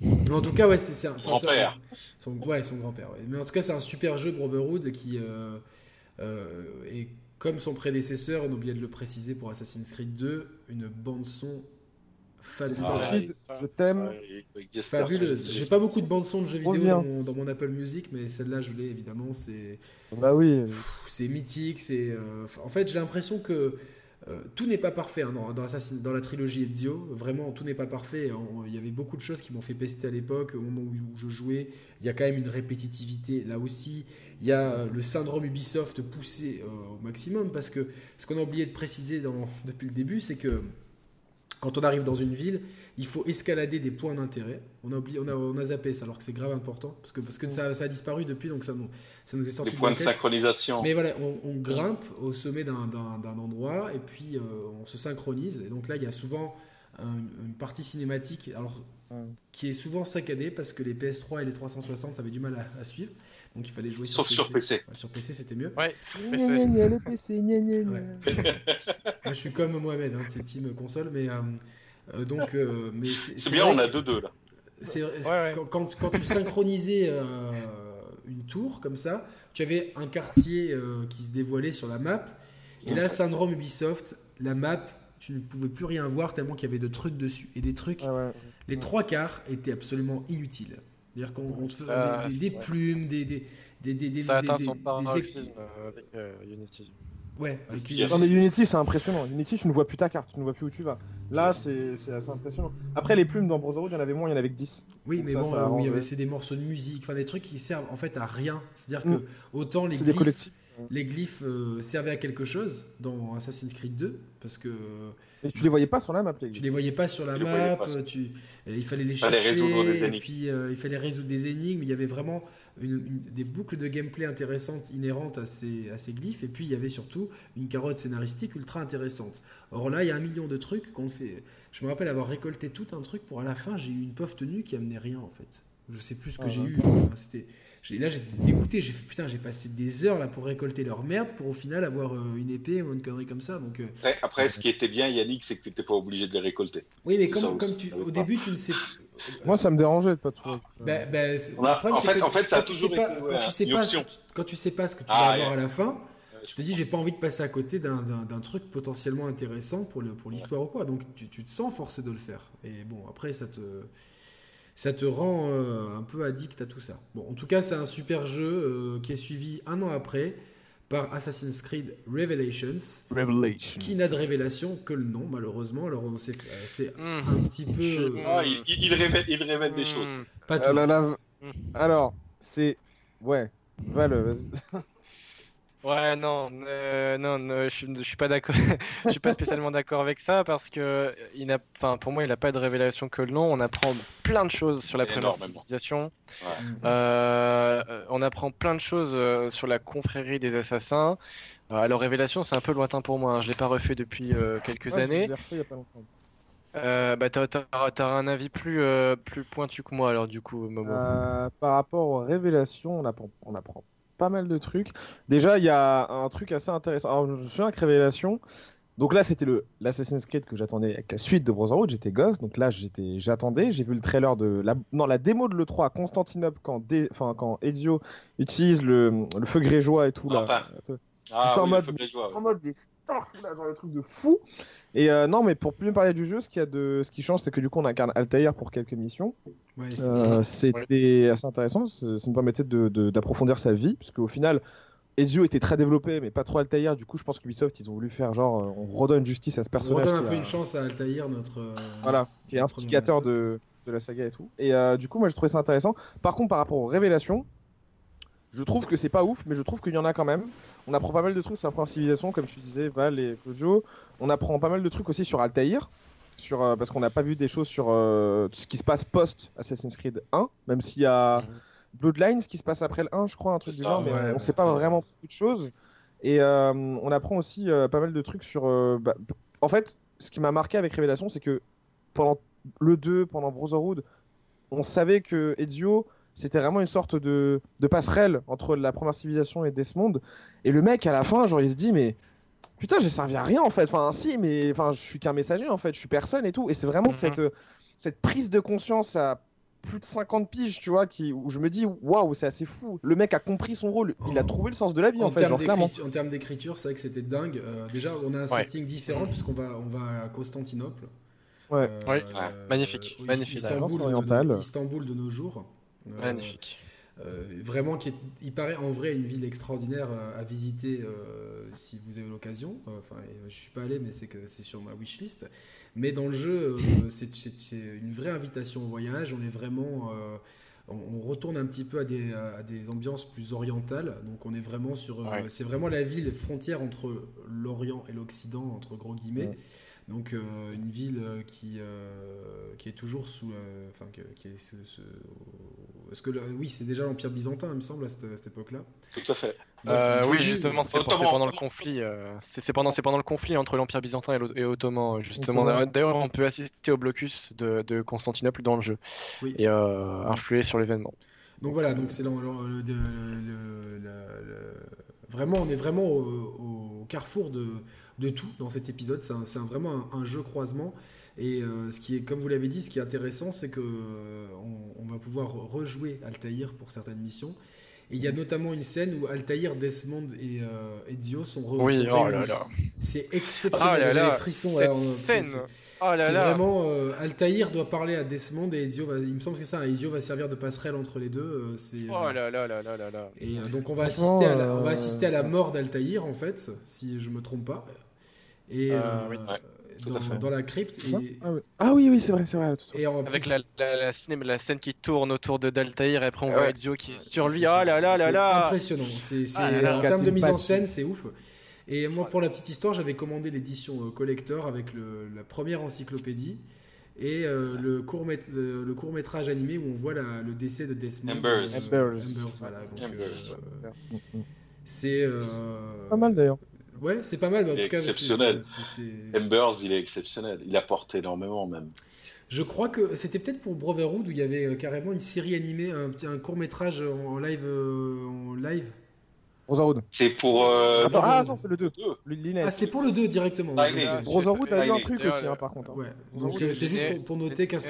Mais en tout cas, ouais, c'est un.
Grand-père.
Son, ouais, son grand-père. Mais en tout cas, c'est un super jeu Brotherhood qui est comme son prédécesseur, on oublie de le préciser pour Assassin's Creed 2, une bande-son fabuleuse.
je t'aime.
Fabuleuse. J'ai pas beaucoup de bande-son de jeux vidéo dans mon, Apple Music, mais celle-là, je l'ai évidemment. C'est.
Bah oui.
C'est mythique. C'est. Euh, en fait, j'ai l'impression que. Euh, tout n'est pas parfait hein, dans, la trilogie Ezio. Vraiment, tout n'est pas parfait. Il y avait beaucoup de choses qui m'ont fait pester à l'époque, au moment où je jouais. Il y a quand même une répétitivité là aussi. Il y a euh, le syndrome Ubisoft poussé euh, au maximum parce que ce qu'on a oublié de préciser depuis le début, c'est que quand on arrive dans une ville, il faut escalader des points d'intérêt. On a oublié, on a, zappé ça alors que c'est grave important parce que, parce que ça, a disparu depuis donc ça nous, ça nous est sorti.
Des points de, synchronisation.
Mais voilà, on, grimpe au sommet d'un endroit et puis euh, on se synchronise. Et donc là, il y a souvent une, partie cinématique alors, qui est souvent saccadée parce que les PS3 et les 360 avaient du mal à suivre. Donc il fallait jouer
Sauf sur PC.
sur PC, c'était mieux.
Ouais.
le PC,
Moi, je suis comme Mohamed, hein, c'est team console, mais euh, donc. Euh, mais
c'est bien, on a deux deux là.
Quand, quand, tu synchronisais une tour comme ça, tu avais un quartier qui se dévoilait sur la map. Et là, syndrome Ubisoft, la map, tu ne pouvais plus rien voir tellement qu'il y avait de trucs dessus. Et des trucs, les trois quarts étaient absolument inutiles. C'est-à-dire qu'on te fait des, plumes, des, des, des, des,
Ça atteint son paroxysme avec Unity.
Ouais, avec
Non, mais Unity, c'est impressionnant. Unity, tu ne vois plus ta carte, tu ne vois plus où tu vas. Là, c'est assez impressionnant. Après, les plumes dans Brotherhood, il y en avait moins, il y en avait que 10.
Oui, mais bon, avait c'est des morceaux de musique, enfin des trucs qui servent en fait à rien. C'est-à-dire que mm. autant les glyphes, les glyphes euh, servaient à quelque chose dans Assassin's Creed 2, parce que.
Et tu les voyais pas sur la map, les
Tu les voyais pas sur la map, tu... il fallait les chercher, et puis euh, il fallait résoudre des énigmes. Il y avait vraiment des boucles de gameplay intéressantes inhérentes à ces, à ces glyphes, et puis il y avait surtout une carotte scénaristique ultra intéressante. Or là, il y a un million de trucs qu'on fait. Je me rappelle avoir récolté tout un truc pour à la fin, j'ai eu une pauvre tenue qui amenait rien en fait. Je sais plus ce que ah j'ai eu. c'était là j'ai dégoûté, j'ai fait putain, j'ai passé des heures là pour récolter leur merde pour au final avoir euh, une épée ou une connerie comme ça. Donc, euh,
après, ce qui était bien, Yannick, c'est que tu n'étais pas obligé de les récolter.
Oui, mais comme, comme tu, au début, tu ne sais
moi, ça me dérangeait de pas trouver.
Bah, bah,
en, fait, en fait, ça a toujours été
quand tu sais pas, quand tu sais pas ce que tu vas ah, avoir à la fin, je te dis, j'ai pas envie de passer à côté d'un truc potentiellement intéressant pour l'histoire pour ou quoi. Donc, tu, tu, te sens forcé de le faire. Et bon, après, ça te ça te rend euh, un peu addict à tout ça. Bon, en tout cas, c'est un super jeu euh, qui est suivi un an après par Assassin's Creed Revelations,
Revelation.
qui n'a de révélation que le nom, malheureusement. Alors, c'est euh, mmh. un petit peu.
Ah, il, révèle, il révèle des choses. Mmh.
Pas tout. Mmh. Alors, c'est. Ouais. Val,
Ouais, non, euh, non, je, suis, je suis pas d'accord. je suis pas spécialement d'accord avec ça parce que il a, enfin, pour moi, il n'a pas de révélation que le nom. On apprend plein de choses sur la première civilisation. Euh, on apprend plein de choses euh, sur la confrérie des assassins. alors, révélation, c'est un peu lointain pour moi. Hein. Je l'ai pas refait depuis quelques années. Euh, bah, t'as, un avis plus, plus pointu que moi alors du coup, Momo.
par rapport aux révélations, on apprend, on apprend pas mal de trucs. Déjà, il y a un truc assez intéressant. Alors, je me souviens avec Révélation. Donc là, c'était le l'Assassin's Creed que j'attendais avec la suite de Brotherhood. J'étais gosse, donc là, j'étais, j'attendais. J'ai vu le trailer de la, non, la démo de l'E3 à Constantinople quand, enfin, quand Ezio utilise le, le feu grégeois et tout. Là.
Ah,
en, mode,
en
mode là, genre le truc de fou. Et euh, non, mais pour plus parler du jeu, ce, qui a de... ce qui change, c'est que du coup, on incarne Altair pour quelques missions. Euh, c'était assez intéressant. Ça nous permettait d'approfondir de, sa vie, parce qu'au final, Ezio était très développé, mais pas trop Altair. Du coup, je pense que Ubisoft, ils ont voulu faire genre, euh, on redonne justice à ce personnage.
On redonne un peu une chance à Altair, notre.
voilà, qui est instigateur de, de, la saga et tout. Et du coup, moi, j'ai trouvé ça intéressant. Par contre, par rapport aux révélations, je trouve que c'est pas ouf, mais je trouve qu'il y en a quand même. On apprend pas mal de trucs sur la civilisation, comme tu disais, Val et Claudio. On apprend pas mal de trucs aussi sur Altaïr, sur, euh, parce qu'on n'a pas vu des choses sur euh, ce qui se passe post Assassin's Creed 1, même s'il y a mhm. Bloodlines qui se passe après le 1, je crois, un truc du genre, mais on sait pas vraiment beaucoup de choses. Et euh, on apprend aussi pas mal de trucs sur. Bah, en fait, ce qui m'a marqué avec Révélation, c'est que pendant le 2, pendant Brotherhood, on savait que Ezio c'était vraiment une sorte de, passerelle entre la première civilisation et Desmond. Et le mec, à la fin, genre, il se dit, mais putain, j'ai servi à rien en fait. Enfin, si, mais enfin, je suis qu'un messager en fait, je suis personne et tout. Et c'est vraiment mhm. cette, cette prise de conscience à plus de 50 piges, tu vois, qui, où je me dis, waouh, c'est assez fou. Le mec a compris son rôle, il a trouvé le sens de la vie en, fait, genre, clairement.
En termes d'écriture, c'est vrai que c'était dingue. Euh, déjà, on a un setting différent puisqu'on va, on va à Constantinople.
Ouais. Euh, magnifique, magnifique.
Istanbul, Istanbul de nos jours.
Magnifique.
Euh, vraiment, qui il paraît en vrai une ville extraordinaire euh, à visiter euh, si vous avez l'occasion. Enfin, je suis pas allé, mais c'est que c'est sur ma wishlist. Mais dans le jeu, c'est une vraie invitation au voyage. On est vraiment on, retourne un petit peu à des, à des, ambiances plus orientales. Donc on est vraiment sur. C'est vraiment la ville frontière entre l'Orient et l'Occident, entre gros guillemets. Donc euh, une ville euh, qui, euh, qui est toujours sous, enfin qui est ce, ce... que oui c'est déjà l'empire byzantin il me semble à cette, époque-là.
Tout à fait.
oui justement c'est pendant le conflit, c'est pendant c'est pendant le conflit entre l'empire byzantin et, ottoman justement. D'ailleurs on peut assister au blocus de, de Constantinople dans le jeu et influer sur l'événement.
Donc voilà donc c'est vraiment on est vraiment au carrefour de de tout dans cet épisode. C'est vraiment un, jeu croisement. Et euh, ce qui est, comme vous l'avez dit, ce qui est intéressant, c'est que euh, on, va pouvoir rejouer Altaïr pour certaines missions. Et il y a notamment une scène où Altaïr, Desmond et euh, Ezio sont,
re oui, oh
C'est exceptionnel. Ah, frissons. Oh c'est vraiment euh, Altaïr doit parler à Desmond et Ezio va, il me semble que c'est ça, Ezio va servir de passerelle entre les deux. Euh,
oh là là là là là là.
Et donc on va assister à la, on va assister à la mort d'Altaïr en fait, si je me trompe pas. Et oui, dans, la crypte.
Ah, ah, oui. oui, c'est vrai, c'est vrai.
Et Avec la, la, la, scène qui tourne autour de Daltair et après on voit Ezio qui est sur lui. Oh là là là là
Impressionnant. C'est, ah en termes de mise en scène, c'est ouf. Et moi, pour la petite histoire, j'avais commandé l'édition euh, collector avec la première encyclopédie et euh, le, court le, court métrage animé où on voit le décès de Desmond.
Embers.
Embers. voilà. c'est
pas mal d'ailleurs.
Ouais, c'est pas mal.
Mais en tout cas, exceptionnel. Embers, il est exceptionnel. Il apporte énormément même.
Je crois que c'était peut-être pour Brotherhood où il y avait euh, carrément une série animée, un, petit, un court métrage en live, en live
Brotherhood.
C'est pour. Euh,
ah non, c'est le 2.
Ah, c'était pour le 2 directement.
Brotherhood a eu un truc aussi, hein, par contre.
Hein. Ouais. Donc euh, c'est juste pour, noter qu'à ce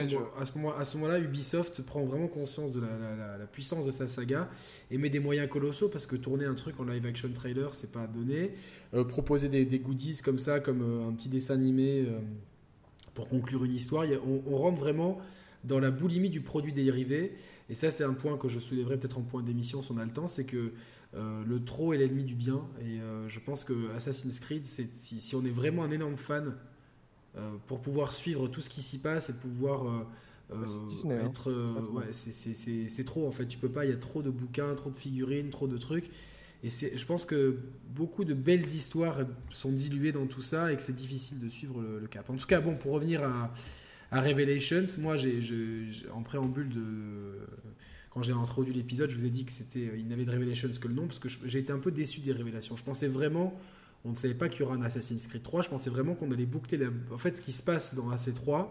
moment-là, ce Ubisoft prend vraiment conscience de la, puissance de sa saga et met des moyens colossaux parce que tourner un truc en live action trailer, c'est pas donné. Euh, proposer des, goodies comme ça, comme un petit dessin animé pour conclure une histoire, on, rentre vraiment dans la boulimie du produit dérivé. Et ça, c'est un point que je soulèverai peut-être en point d'émission si on a le temps, c'est que euh, le trop est l'ennemi du bien. Et euh, je pense que Assassin's Creed, si, si, on est vraiment un énorme fan, euh, pour pouvoir suivre tout ce qui s'y passe et pouvoir hein. être. ouais, c'est trop en fait. Tu peux pas, il y a trop de bouquins, trop de figurines, trop de trucs. Et je pense que beaucoup de belles histoires sont diluées dans tout ça et que c'est difficile de suivre le, cap. En tout cas, bon, pour revenir à, à Revelations, moi, j'ai en préambule de quand j'ai introduit l'épisode, je vous ai dit que c'était, euh, il n'avait de Revelations que le nom, parce que j'ai été un peu déçu des révélations. Je pensais vraiment, on ne savait pas qu'il y aura un Assassin's Creed 3, je pensais vraiment qu'on allait boucler la... En fait, ce qui se passe dans AC3,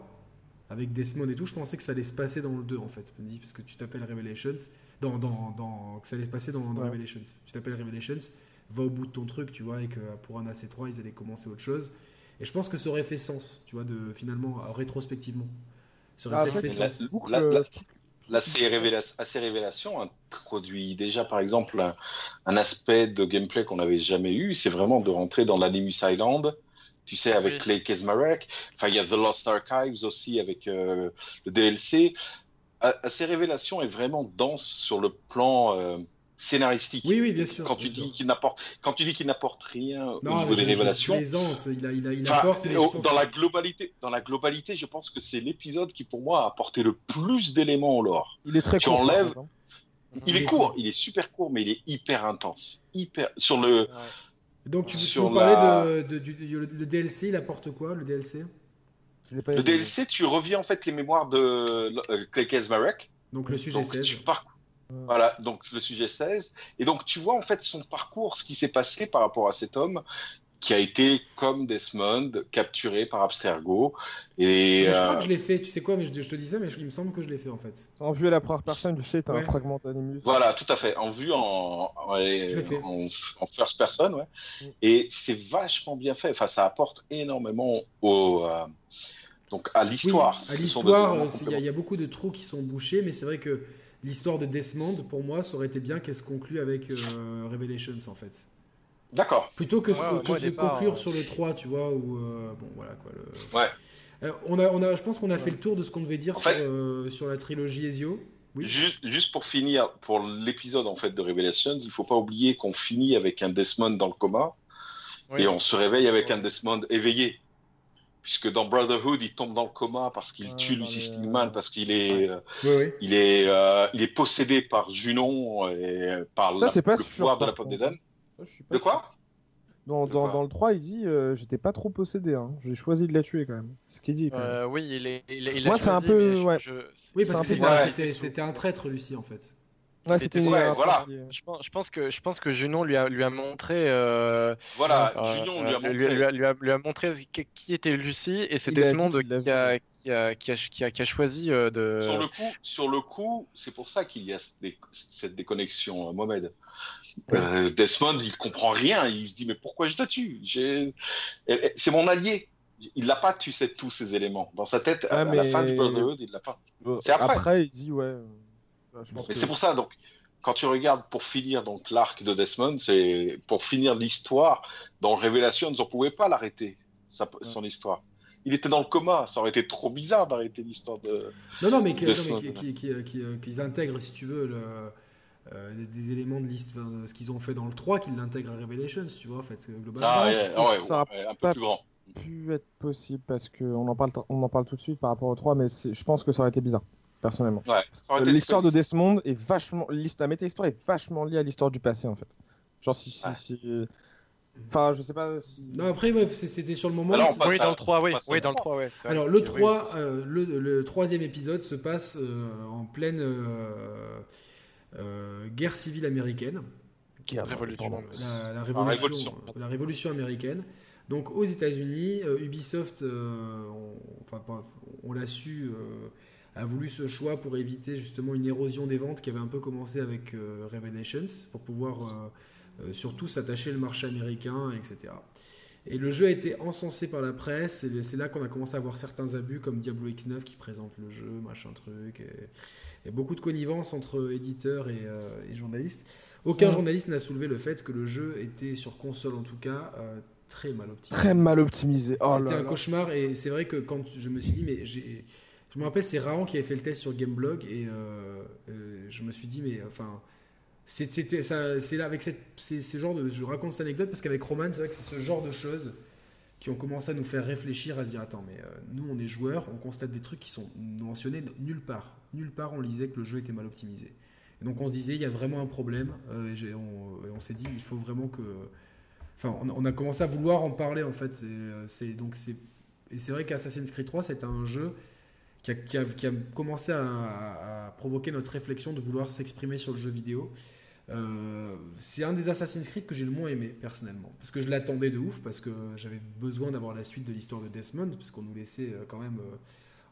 avec Desmond et tout, je pensais que ça allait se passer dans le 2, en fait. Je me dis, parce que tu t'appelles Revelations, dans, dans, dans, que ça allait se passer dans, Revelations. Tu t'appelles Revelations, va au bout de ton truc, tu vois, et que pour un AC3, ils allaient commencer autre chose. Et je pense que ça aurait fait sens, tu vois, de finalement, rétrospectivement.
Ça aurait ah, fait sens la ces révélations introduit déjà par exemple un, aspect de gameplay qu'on n'avait jamais eu, c'est vraiment de rentrer dans l'Animus Island, tu sais, avec Clay Kezmarek. Enfin, il y a The Lost Archives aussi avec euh, le DLC. Ces révélations est vraiment dense sur le plan euh, scénaristique.
Oui, oui, bien sûr.
Quand tu dis qu'il n'apporte, quand tu dis qu'il n'apporte rien au niveau des révélations.
il, a, il, a, il apporte.
dans la globalité, dans la globalité, je pense que c'est l'épisode qui pour moi a apporté le plus d'éléments au lore.
Il est très
tu
court.
Enlèves... Il est court, il est super court, mais il est hyper intense, hyper sur le.
Donc tu, tu me parlais de, du, le DLC, il apporte quoi le DLC
Le DLC, tu reviens en fait les mémoires de Clay Marek.
Donc le sujet
Donc, Tu voilà, donc le sujet 16. Et donc tu vois en fait son parcours, ce qui s'est passé par rapport à cet homme qui a été comme Desmond capturé par Abstergo. Et,
je crois euh, que je l'ai fait, tu sais quoi, mais je, te dis ça, mais il me semble que je l'ai fait en fait.
En vue à la première personne, tu sais, t'as un fragment d'animus.
Voilà, tout à fait, en vue en, en, first person, ouais. Mm. Et c'est vachement bien fait, enfin ça apporte énormément au... Euh, donc à l'histoire.
à l'histoire, il y, a beaucoup de trous qui sont bouchés, mais c'est vrai que l'histoire de Desmond, pour moi, ça aurait été bien qu'elle se conclue avec euh, Revelations, en fait.
D'accord.
Plutôt que, se conclure sur les trois, tu vois, ou... Euh, bon, voilà, quoi.
Ouais.
Euh, on a, on a, je pense qu'on a fait le tour de ce qu'on devait dire sur, sur, la trilogie Ezio.
Oui. Juste, juste, pour finir, pour l'épisode en fait de Revelations, il faut pas oublier qu'on finit avec un Desmond dans le coma et on se réveille avec un Desmond éveillé puisque dans Brotherhood, il tombe dans le coma parce qu'il tue Lucy Stingman, parce qu'il est, euh, il est, euh, il est possédé par Junon et par
Ça,
le pouvoir de la pote d'Eden. De quoi
dans, dans, dans, le 3, il dit euh, J'étais pas trop possédé, hein. j'ai choisi de la tuer quand même. Ce qu'il dit.
oui, il est. Il,
Moi, c'est un peu. Ouais.
Oui, parce que c'était un traître, Lucie, en fait.
Ouais, c'était voilà.
Je pense, je pense, que je pense que Junon lui a lui a montré. Euh,
voilà, euh, Junon lui a montré.
Lui, lui, a, lui a, montré qui était Lucie et c'est Desmond qui a, qui, a, qui, a, qui, a, choisi euh, de.
Sur le coup, sur le coup, c'est pour ça qu'il y a cette déconnexion, Mohamed. Euh, Desmond, il comprend rien. Il se dit mais pourquoi je te tue? C'est mon allié il l'a pas tu sais tous ces éléments dans sa tête à, la fin du Brotherhood il l'a pas
c'est après. après il dit ouais
c'est pour ça, donc, quand tu regardes pour finir donc l'arc de Desmond, c'est pour finir l'histoire. Dans Révélation, on ne pouvait pas l'arrêter, son histoire. il était dans le coma. Ça aurait été trop bizarre d'arrêter l'histoire de.
Non, non, mais qu'ils intègrent, si tu veux, le, euh, des, éléments de l'histoire, ce qu'ils ont fait dans le 3, qu'ils l'intègrent à Revelations, tu vois, en fait, globalement.
Ah, ouais, ça un peu plus grand.
pu être possible parce qu'on en, parle, on en parle tout de suite par rapport au 3, mais je pense que ça aurait été bizarre, personnellement. l'histoire de Desmond est vachement. La méta-histoire est vachement liée à l'histoire du passé, en fait. Genre, si, si, Enfin, je sais pas si.
Non, après, c'était sur le moment.
oui, dans le 3, oui. oui dans le 3, ouais.
Alors, le 3, euh, le, le, troisième épisode se passe euh, en pleine euh, guerre civile américaine.
révolution.
La, la, révolution, la, révolution, américaine. Donc, aux États-Unis, Ubisoft, on, enfin, on l'a su, a voulu ce choix pour éviter justement une érosion des ventes qui avait un peu commencé avec Revelations, pour pouvoir euh, surtout s'attacher le marché américain, etc. Et le jeu a été encensé par la presse, et c'est là qu'on a commencé à voir certains abus, comme Diablo X9 qui présente le jeu, machin truc, et, beaucoup de connivence entre éditeurs et, euh, journalistes. Aucun journaliste n'a soulevé le fait que le jeu était, sur console en tout cas, euh, très mal optimisé.
Très mal optimisé. Oh
C'était un cauchemar, et c'est vrai que quand je me suis dit, mais j'ai. Je me rappelle, c'est Raon qui avait fait le test sur Gameblog, et je me suis dit, mais enfin c'est là avec cette, ce genre de. Je raconte cette anecdote parce qu'avec Roman, c'est vrai que c'est ce genre de choses qui ont commencé à nous faire réfléchir, à se dire attends, mais euh, nous on est joueurs, on constate des trucs qui sont mentionnés nulle part. Nulle part on lisait que le jeu était mal optimisé. Et donc on se disait il y a vraiment un problème euh, et, on, s'est dit il faut vraiment que. Enfin, on, a commencé à vouloir en parler en fait. Euh, et c'est vrai qu'Assassin's Creed 3 c'était un jeu qui a, commencé à, provoquer notre réflexion de vouloir s'exprimer sur le jeu vidéo. Euh, c'est un des Assassin's Creed que j'ai le moins aimé personnellement parce que je l'attendais de ouf parce que j'avais besoin d'avoir la suite de l'histoire de Desmond puisqu'on nous laissait euh, quand même euh,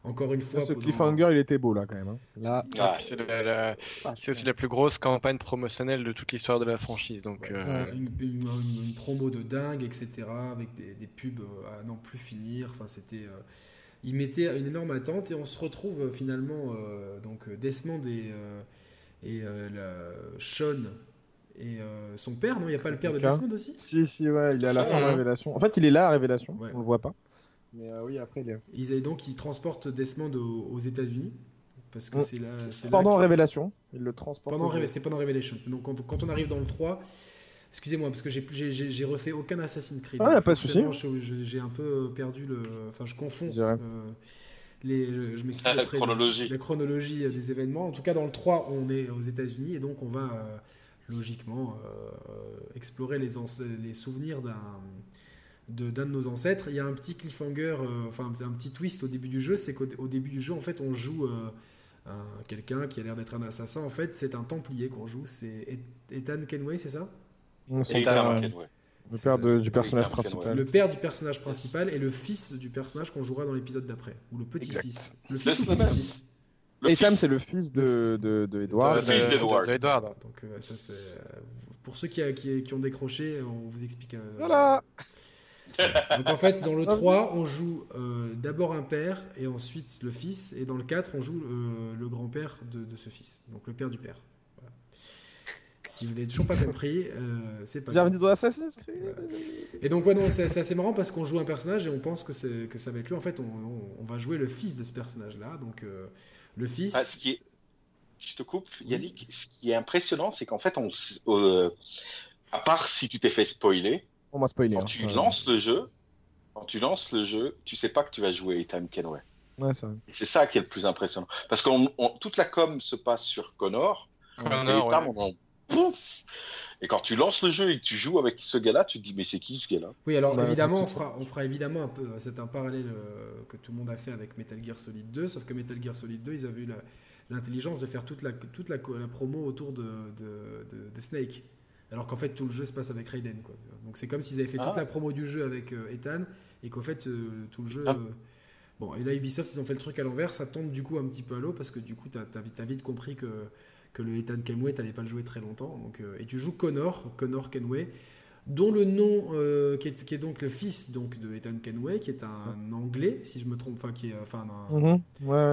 encore une fois.
ce cliffhanger, il était beau là quand même. Hein.
Là, ah, c'est aussi la plus grosse campagne promotionnelle de toute l'histoire de la franchise. Donc,
une, promo de dingue, etc. Avec des, des pubs à n'en plus finir. Enfin, c'était il mettait une énorme attente et on se retrouve euh, finalement euh, donc euh, Desmond et, et la Sean et son père, non? Il n'y a pas le père de Desmond aussi?
Si, si, ouais, il est à la fin de la révélation. En fait, il est là à révélation, on le voit pas. Mais oui, après, il est.
Ils, donc, ils transportent Desmond aux, États-Unis. Parce que c'est là.
Pendant Révélation, ils le transportent.
Pendant, C'était pendant Révélation. Donc, quand, quand, on arrive dans le 3, Excusez-moi, parce que j'ai refait aucun Assassin's Creed.
Ah, y a pas de souci.
J'ai un peu perdu le. Enfin, je confonds. Euh, les, je
la chronologie.
la chronologie des événements. En tout cas, dans le 3, on est aux États-Unis et donc on va euh, logiquement euh, explorer les, les souvenirs d'un d'un de, nos ancêtres. Il y a un petit cliffhanger, enfin un petit twist au début du jeu, c'est qu'au début du jeu, en fait, on joue quelqu'un qui a l'air d'être un assassin. En fait, c'est un Templier qu'on joue. C'est Ethan Kenway, c'est ça?
Le père du personnage principal.
Le père du personnage principal et le fils du personnage qu'on jouera dans l'épisode d'après. Ou le petit-fils. Le fils ou le petit-fils
Ethan, c'est le fils de, de, de Edward.
Le fils d'Edward.
Donc, euh, ça, c'est. Euh, pour ceux qui, qui, qui, ont décroché, on vous explique. Euh,
voilà
Donc, en fait, dans le 3, on joue d'abord un père et ensuite le fils. Et dans le 4, on joue le grand-père de, de, ce fils. Donc, le père du père. Si vous n'avez toujours pas compris, euh, c'est pas.
Bienvenue dans Assassin's Creed.
Et donc, ouais, non, c'est assez marrant parce qu'on joue un personnage et on pense que, que ça va être lui. En fait, on, va jouer le fils de ce personnage-là. Donc, euh, le fils.
Ah, ce qui est... Je te coupe, Yannick. Ce qui est impressionnant, c'est qu'en fait, on, euh, à part si tu t'es fait spoiler,
on m'a spoilé.
Quand hein. tu lances le jeu, quand tu lances le jeu, tu sais pas que tu vas jouer Ethan Kenway.
Ouais,
c'est ça qui est le plus impressionnant. Parce que toute la com se passe sur Connor. Connor et et quand tu lances le jeu et que tu joues avec ce gars-là, tu te dis mais c'est qui ce gars-là?
Oui, alors bah, évidemment, on fera, on fera, évidemment un peu, c'est un parallèle euh, que tout le monde a fait avec Metal Gear Solid 2, sauf que Metal Gear Solid 2, ils avaient eu l'intelligence de faire toute la, toute la, promo autour de, de, Snake. Alors qu'en fait, tout le jeu se passe avec Raiden. Quoi. Donc c'est comme s'ils avaient fait toute ah. la promo du jeu avec euh, Ethan et qu'en fait, euh, tout le jeu. Ah. Bon, et là, Ubisoft, ils ont fait le truc à l'envers, ça tombe du coup un petit peu à l'eau parce que du coup, tu as, vite compris que que le Ethan Kenway, n'allais pas le jouer très longtemps. Donc, euh, et tu joues Connor, Connor Kenway, dont le nom, euh, qui, est, qui, est, donc le fils donc, de Ethan Kenway, qui est un anglais, si je me trompe, enfin, qui est, enfin, un,
mhm.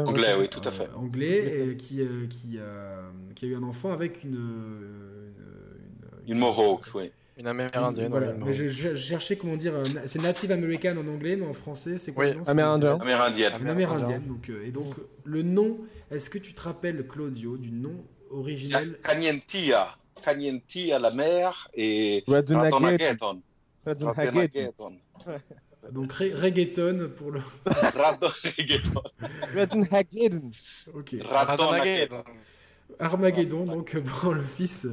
anglais, oui, tout à fait.
anglais, et qui, qui, qui, a eu un enfant avec une.
Une, Mohawk, oui.
Une amérindienne.
Voilà. Mais je, cherchais comment dire. C'est Native American en anglais, mais en français, c'est quoi
oui. Amérindien.
Amérindienne.
Une amérindienne. Donc, et donc, le nom, est-ce que tu te rappelles, Claudio, du nom originel
Canientia. Canientia, la mer, et
Radonageton.
Donc reggaeton pour le.
Radonagedon.
Radonagedon.
Ok.
Radonagedon.
Armageddon, donc pour le fils.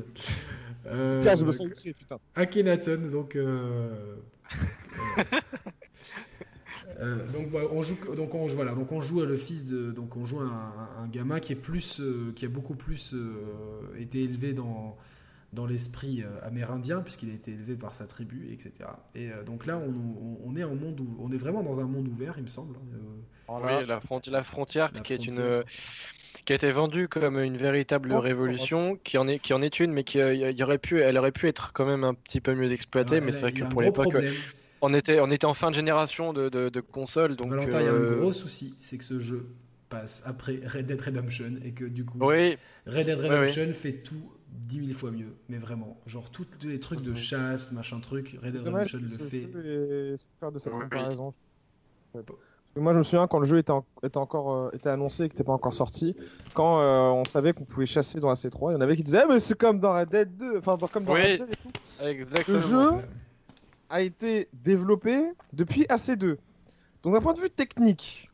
Euh, Tiens, je me sens utile, putain.
Akhenaton, donc. Euh, euh, donc on joue donc on voilà donc on joue le fils de donc on joue un, un gamin qui est plus euh, qui a beaucoup plus euh, été élevé dans dans l'esprit amérindien puisqu'il a été élevé par sa tribu etc et donc là on, on, est en monde où, on est vraiment dans un monde ouvert il me semble
oui la, frontière la frontière qui est une qui a été vendue comme une véritable oh, révolution, qui en est, qui en est une, mais qui y aurait pu, elle aurait pu être quand même un petit peu mieux exploitée, mais c'est vrai que pour l'époque, on était, on était en fin de génération de, de, consoles. Donc,
Valentin, il y a un euh, gros souci, c'est que ce jeu passe après Red Dead Redemption et que du coup,
oui.
Red Dead Redemption fait tout 10 000 fois mieux, mais vraiment. Genre, tous les trucs de chasse, machin truc, Red Dead Redemption le fait.
Faire de cette comparaison. Moi, je me souviens quand le jeu était, était encore euh, était annoncé et que n'était pas encore sorti, quand euh, on savait qu'on pouvait chasser dans AC3, il y en avait qui disaient ah, mais c'est comme dans Red Dead 2, enfin comme dans Red Dead et tout.
Exactement.
Le jeu a été développé depuis AC2. Donc d'un point de vue technique,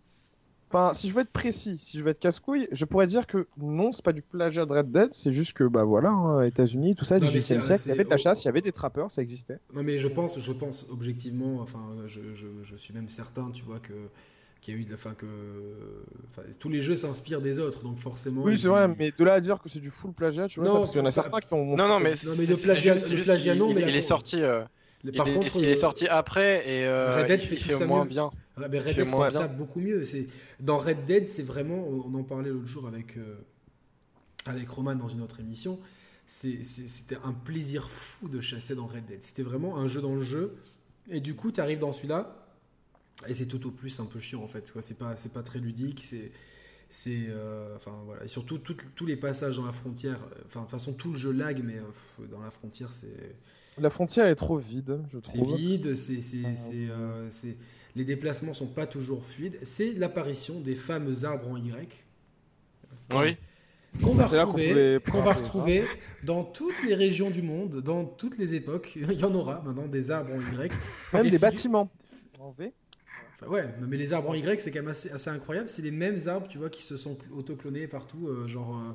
enfin si je veux être précis, si je veux être casse-couille, je pourrais dire que non, c'est pas du plagiat de Red Dead, c'est juste que bah voilà, hein, États-Unis, tout ça, 18e siècle, il y avait de la chasse, il y avait des trappeurs, ça existait.
Non mais je pense, je pense objectivement, enfin je, je, je suis même certain, tu vois que qu'il y a eu de la fin que tous les jeux s'inspirent des autres donc forcément
oui c'est vrai mais de là à dire que c'est du full plagiat tu vois
non,
parce qu'il y en a certains qui ont
non non mais,
non, mais le plagiat, le plagiat non mais
il, est sorti euh, il, par est, contre, il est sorti après et euh, Red Dead fait, il fait moins bien
Red Dead fait ça beaucoup mieux c'est dans Red Dead c'est vraiment on en parlait l'autre jour avec euh, avec Roman dans une autre émission c'était un plaisir fou de chasser dans Red Dead c'était vraiment un jeu dans le jeu et du coup tu arrives dans celui-là et c'est tout au plus un peu chiant en fait. C'est pas, c'est pas très ludique. C'est, c'est, euh, enfin voilà. Et surtout tous les passages dans la frontière. Enfin de toute façon tout le jeu lag, mais euh, dans la frontière c'est.
La frontière est trop vide, je trouve.
C'est vide. C'est, c'est, euh, c'est, les déplacements sont pas toujours fluides. C'est l'apparition des fameux arbres en Y.
Oui.
Qu'on va retrouver, qu'on va retrouver dans toutes les régions du monde, dans toutes les époques. Il y en aura maintenant des arbres en Y.
Même des bâtiments en V
ouais, mais les arbres en Y, c'est quand même assez, incroyable. C'est les mêmes arbres, tu vois, qui se sont autoclonés partout. Euh, genre, euh,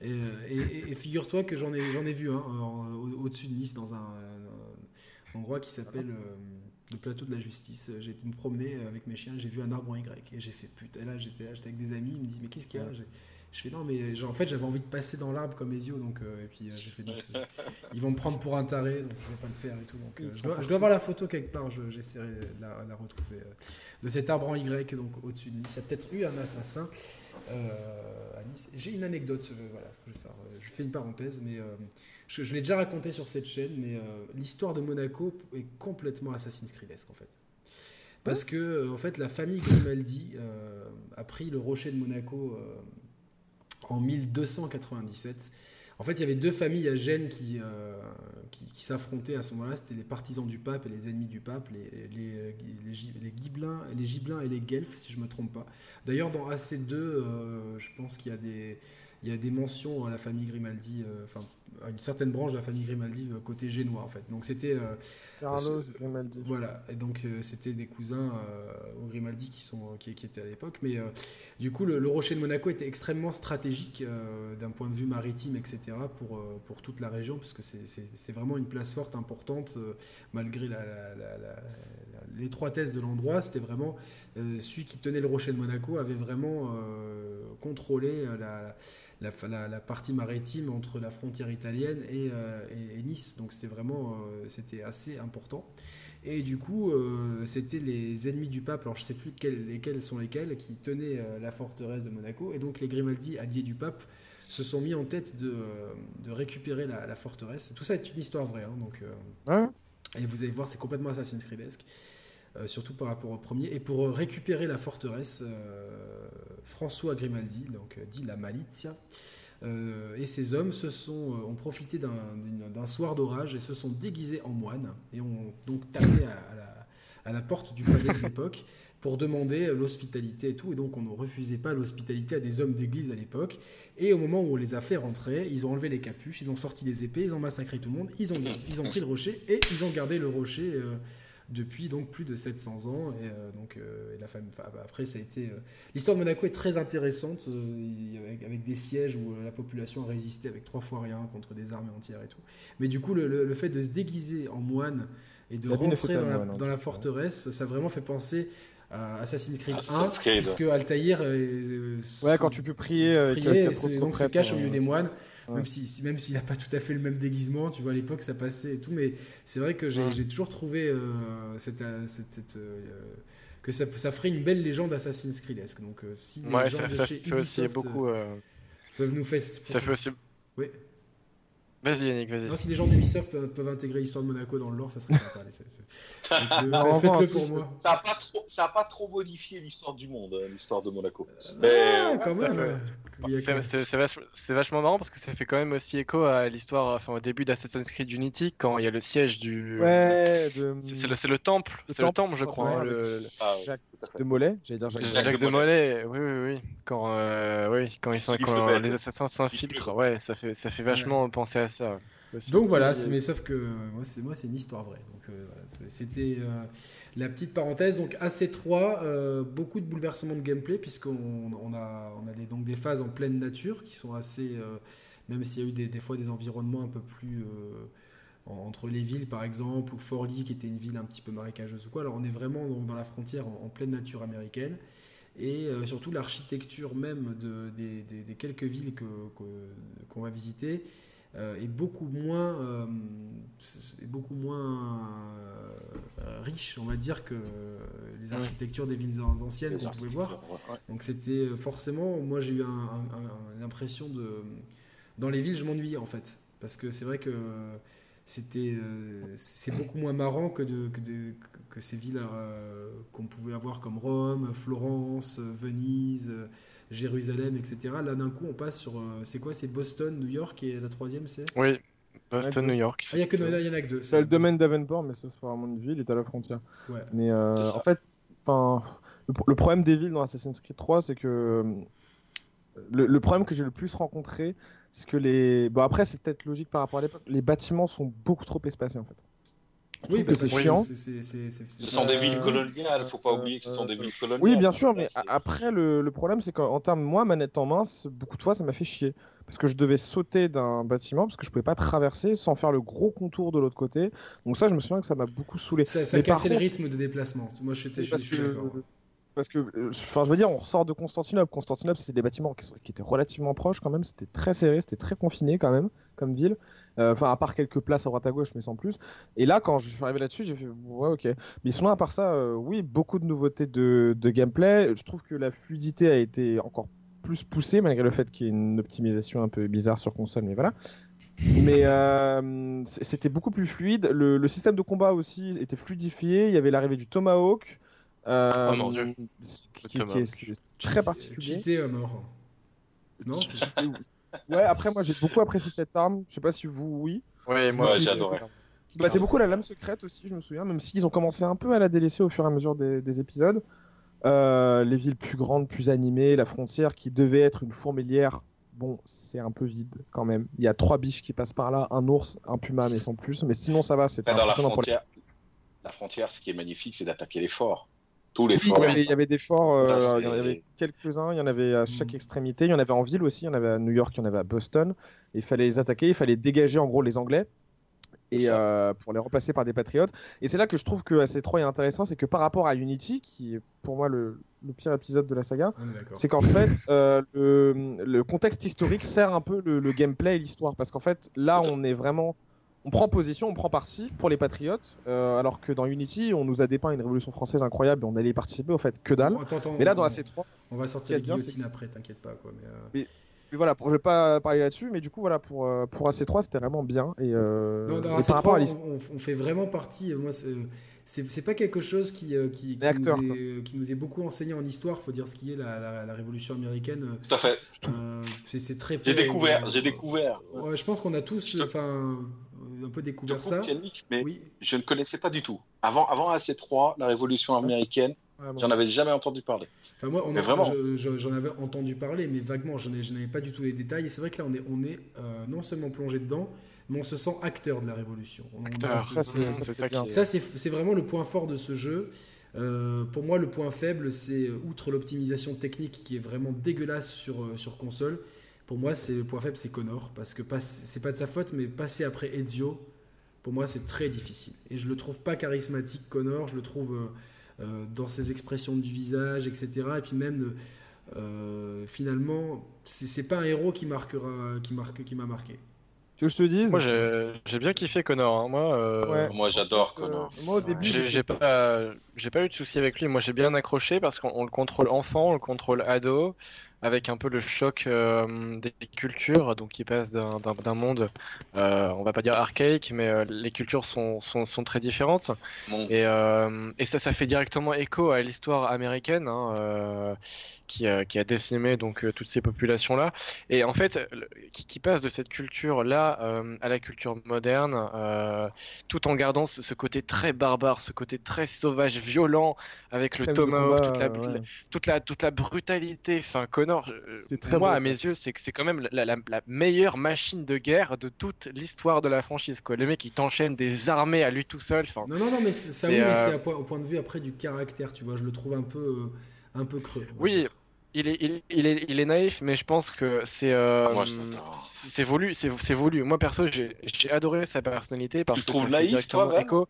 et, figure-toi que j'en ai, j'en ai vu hein, au-dessus de Nice, dans un, endroit qui s'appelle le plateau de la justice. J'ai me promener avec mes chiens, j'ai vu un arbre en Y. Et j'ai fait putain, là, j'étais avec des amis, ils me disent, mais qu'est-ce qu'il y a? Je fais non, mais en fait, j'avais envie de passer dans l'arbre comme Ezio, donc euh, et puis euh, j'ai fait non, ils vont me prendre pour un taré, donc je vais pas le faire et tout. Donc euh, je, dois, je, dois, avoir la photo quelque part, j'essaierai de la, la, retrouver de cet arbre en Y, donc au-dessus de Nice. Il y a peut-être eu un assassin à Nice. J'ai une anecdote, voilà, je, vais faire, je fais une parenthèse, mais je, je l'ai déjà raconté sur cette chaîne, mais l'histoire de Monaco est complètement Assassin's Creedesque en fait. Parce que en fait, la famille Grimaldi a pris le rocher de Monaco en 1297. En fait, il y avait deux familles à Gênes qui, euh, qui, s'affrontaient à ce moment-là. C'était les partisans du pape et les ennemis du pape, les, les, les, les, Gibelins, les Gibelins et les Guelfs, si je ne me trompe pas. D'ailleurs, dans AC2, euh, je pense qu'il y a des y a des mentions à la famille Grimaldi, euh, enfin à une certaine branche de la famille Grimaldi côté génois en fait. Donc c'était
Carlos Grimaldi.
Voilà, et donc euh, c'était des cousins euh, aux Grimaldi qui, sont, qui, étaient à l'époque. Mais euh, du coup, le, rocher de Monaco était extrêmement stratégique d'un point de vue maritime, etc., pour, pour toute la région, parce que c'était vraiment une place forte, importante, malgré l'étroitesse de l'endroit. C'était vraiment celui qui tenait le rocher de Monaco avait vraiment contrôlé la la, partie maritime entre la frontière italienne et, euh, Nice. Donc c'était vraiment euh, c'était assez important. Et du coup, euh, c'était les ennemis du pape, alors je sais plus lesquels sont lesquels, qui tenaient la forteresse de Monaco. Et donc les Grimaldi, alliés du pape, se sont mis en tête de, récupérer la, forteresse. Tout ça est une histoire vraie. Hein, donc, et vous allez voir, c'est complètement Assassin's Creedesque. Euh, surtout par rapport au premier. Et pour récupérer la forteresse, euh, François Grimaldi, donc euh, dit la Malizia, et ces hommes se sont, ont profité d'un soir d'orage et se sont déguisés en moines et ont donc tapé à, la, à la porte du palais de l'époque pour demander l'hospitalité et tout. Et donc, on ne refusait pas l'hospitalité à des hommes d'église à l'époque. Et au moment où on les a fait rentrer, ils ont enlevé les capuches, ils ont sorti les épées, ils ont massacré tout le monde, ils ont, ils ont pris le rocher et ils ont gardé le rocher. Euh, depuis donc plus de 700 ans et euh, donc euh, la femme bah, après ça a été l'histoire de Monaco est très intéressante avec, des sièges où la population a résisté avec trois fois rien contre des armées entières et tout mais du coup le, fait de se déguiser en moine et de rentrer dans, la, dans la, forteresse ça a vraiment fait parce Assassin's Creed 1, parce que Altaïr.
ouais, quand tu peux prier, euh,
prier donc se cache au milieu des moines. Même s'il même s'il n'a pas tout à fait le même déguisement, tu vois, à l'époque ça passait et tout, mais c'est vrai que j'ai toujours trouvé euh, cette, euh, cette, que ça, ça, ferait une belle légende Assassin's Creed. Donc, si
les gens ça, de ça chez fait Ubisoft, aussi beaucoup.
peuvent nous faire.
Ça fait aussi.
Oui.
Vas-y Yannick, vas-y.
si les gens d'Ubisoft peuvent, peuvent intégrer l'histoire de Monaco dans le lore, ça serait sympa. Faites-le pour moi.
Ça n'a pas, trop, pas trop modifié l'histoire du monde, hein, l'histoire de Monaco.
Euh, Mais, quand même.
C'est vachement marrant parce que ça fait quand même aussi écho à l'histoire, enfin au début d'Assassin's Creed Unity, quand il y a le siège du.
Ouais,
C'est le, temple, c'est le temple, je crois. Hein, le...
Ah, Jacques de Mollet, j'allais dire
Jacques, Jacques, de, Mollet. oui, oui, oui. Quand, euh, oui, quand, ils sont, quand les assassins s'infiltrent, ouais, ça fait, ça fait vachement penser à ça.
Donc voilà, mais sauf que moi, c'est moi, c'est une histoire vraie. Donc euh, c'était euh, la petite parenthèse. Donc AC3, euh, beaucoup de bouleversements de gameplay puisqu'on on a, on a des, donc des phases en pleine nature qui sont assez, même s'il y a eu des, des, fois des environnements un peu plus entre les villes par exemple ou Forlì qui était une ville un petit peu marécageuse ou quoi. Alors on est vraiment donc, dans la frontière en, pleine nature américaine et surtout l'architecture même de, des, des, quelques villes qu'on va visiter euh, est beaucoup moins, euh, est beaucoup moins euh, riche, on va dire, que les architectures des villes anciennes qu'on pouvait voir. Donc c'était forcément, moi j'ai eu l'impression de... Dans les villes, je m'ennuyais en fait. Parce que c'est vrai que c'était c'est beaucoup moins marrant que, de, que, que ces villes qu'on pouvait avoir comme Rome, Florence, Venise, Jérusalem, etc. Là, d'un coup, on passe sur. Euh, c'est quoi? C'est Boston, New York et la troisième, c'est?
Oui, Boston, New York.
Ah, il n'y en a que deux.
C'est le domaine d'Avenport, mais c'est vraiment une ville, il est à la frontière. Ouais. Mais euh, en fait, le, le, problème des villes dans Assassin's Creed 3, c'est que. Euh, le, le, problème que j'ai le plus rencontré, c'est que les. Bon, après, c'est peut-être logique par rapport à l'époque, les bâtiments sont beaucoup trop espacés en fait.
Oui, c'est chiant.
Ce sont des villes coloniales, faut pas oublier que ce sont des villes coloniales.
Oui, bien sûr, mais après, le, problème, c'est qu'en termes, moi, manette en main, beaucoup de fois, ça m'a fait chier. Parce que je devais sauter d'un bâtiment, parce que je pouvais pas traverser sans faire le gros contour de l'autre côté. Donc, ça, je me souviens que ça m'a beaucoup saoulé.
Ça, ça cassait le rythme de déplacement. Moi, je suis, d'accord
parce que, euh, enfin, je veux dire, on ressort de Constantinople. Constantinople, c'était des bâtiments qui, étaient relativement proches quand même. C'était très serré, c'était très confiné quand même comme ville. Euh, enfin, à part quelques places à droite à gauche, mais sans plus. Et là, quand je suis arrivé là-dessus, j'ai fait ouais, ok. Mais sinon, à part ça, euh, oui, beaucoup de nouveautés de, gameplay. Je trouve que la fluidité a été encore plus poussée, malgré le fait qu'il y ait une optimisation un peu bizarre sur console, mais voilà. Mais c'était beaucoup plus fluide. Le, le, système de combat aussi était fluidifié. Il y avait l'arrivée du Tomahawk.
Euh, oh mon dieu.
Qui, est, très particulier.
Cheaté à mort.
Non, c'est Ouais, après, moi j'ai beaucoup apprécié cette arme. Je sais pas si vous, oui.
Ouais, moi j'ai adoré.
Bah, t'es beaucoup la lame secrète aussi, je me souviens, même s'ils ont commencé un peu à la délaisser au fur et à mesure des, épisodes. Euh, les villes plus grandes, plus animées, la frontière qui devait être une fourmilière, bon, c'est un peu vide quand même. Il y a trois biches qui passent par là, un ours, un puma, mais sans plus. Mais sinon, ça va. C'est
dans la frontière. La frontière, ce qui est magnifique, c'est d'attaquer les forts. Tous les
forts. Il y avait, des forts, euh, il y en avait quelques-uns, il y en avait à chaque mm. extrémité. Il y en avait en ville aussi, il y en avait à New York, il y en avait à Boston. il fallait les attaquer, il fallait dégager en gros les Anglais et euh, pour les remplacer par des patriotes. Et c'est là que je trouve que AC3 est intéressant, c'est que par rapport à Unity, qui est pour moi le, pire épisode de la saga, c'est qu'en fait euh, le, contexte historique sert un peu le gameplay et l'histoire, parce qu'en fait là on est vraiment on prend position, on prend parti pour les patriotes, euh, alors que dans Unity, on nous a dépeint une révolution française incroyable et on allait y participer, au fait, que dalle. mais là, dans AC3.
On va sortir les guillotines après, t'inquiète pas. Quoi, mais,
euh, mais, voilà, pour, je vais pas parler là-dessus, mais du coup, voilà, pour, euh, pour AC3, c'était vraiment bien. Et,
non, dans AC3, on, fait vraiment partie. Moi, c'est pas quelque chose qui, qui, nous est, qui, nous est, beaucoup enseigné en histoire, faut dire ce qui est la, la, Révolution américaine.
Tout à fait.
Euh, c'est très.
J'ai découvert, j'ai découvert.
je pense qu'on a tous, enfin, un peu découvert ça.
mais je ne connaissais pas du tout. Avant, avant AC3, la Révolution américaine, j'en avais jamais entendu parler.
Enfin, moi, vraiment. J'en avais entendu parler, mais vaguement, je n'avais pas du tout les détails. Et c'est vrai que là, on est, on est euh, non seulement plongé dedans, mais on se sent acteur de la révolution.
ça,
c'est vraiment le point fort de ce jeu. Euh, pour moi, le point faible, c'est euh, outre l'optimisation technique qui est vraiment dégueulasse sur, euh, sur console. Pour moi, c'est le point faible, c'est Connor, parce que c'est pas de sa faute, mais passer après Ezio, pour moi, c'est très difficile. Et je le trouve pas charismatique, Connor. Je le trouve dans ses expressions du visage, etc. Et puis même, finalement, c'est pas un héros qui marquera, qui marque, qui m'a marqué.
Tu veux que je te dise?
Moi, j'ai bien kiffé Connor. Hein. Moi,
euh, moi j'adore euh, Connor.
moi, au début,
j'ai pas, pas eu de souci avec lui. Moi, j'ai bien accroché parce qu'on le contrôle enfant, on le contrôle ado avec un peu le choc euh, des cultures, donc qui passe d'un monde, euh, on va pas dire archaïque, mais euh, les cultures sont, sont, sont très différentes. Et, et, ça, ça fait directement écho à l'histoire américaine hein, qui, a, qui, a, décimé donc toutes ces populations-là. Et en fait, qui, qui, passe de cette culture-là à la culture moderne, tout en gardant ce, côté très barbare, ce côté très sauvage, violent, avec le tomahawk, toute, la, toute, la, toute la brutalité. Enfin, très moi, à mes yeux, c'est c'est quand même la, meilleure machine de guerre de toute l'histoire de la franchise. Quoi. Le mec, il t'enchaîne des armées à lui tout seul.
Non, non, non, mais ça, oui, mais c'est euh, au point de vue après du caractère, tu vois. Je le trouve un peu, euh, un peu creux.
Oui. Il est, il, est, il est naïf, mais je pense que c'est euh, ah, c'est voulu, c'est voulu. Moi perso, j'ai adoré sa personnalité parce
tu que trouves naïf, toi, écho.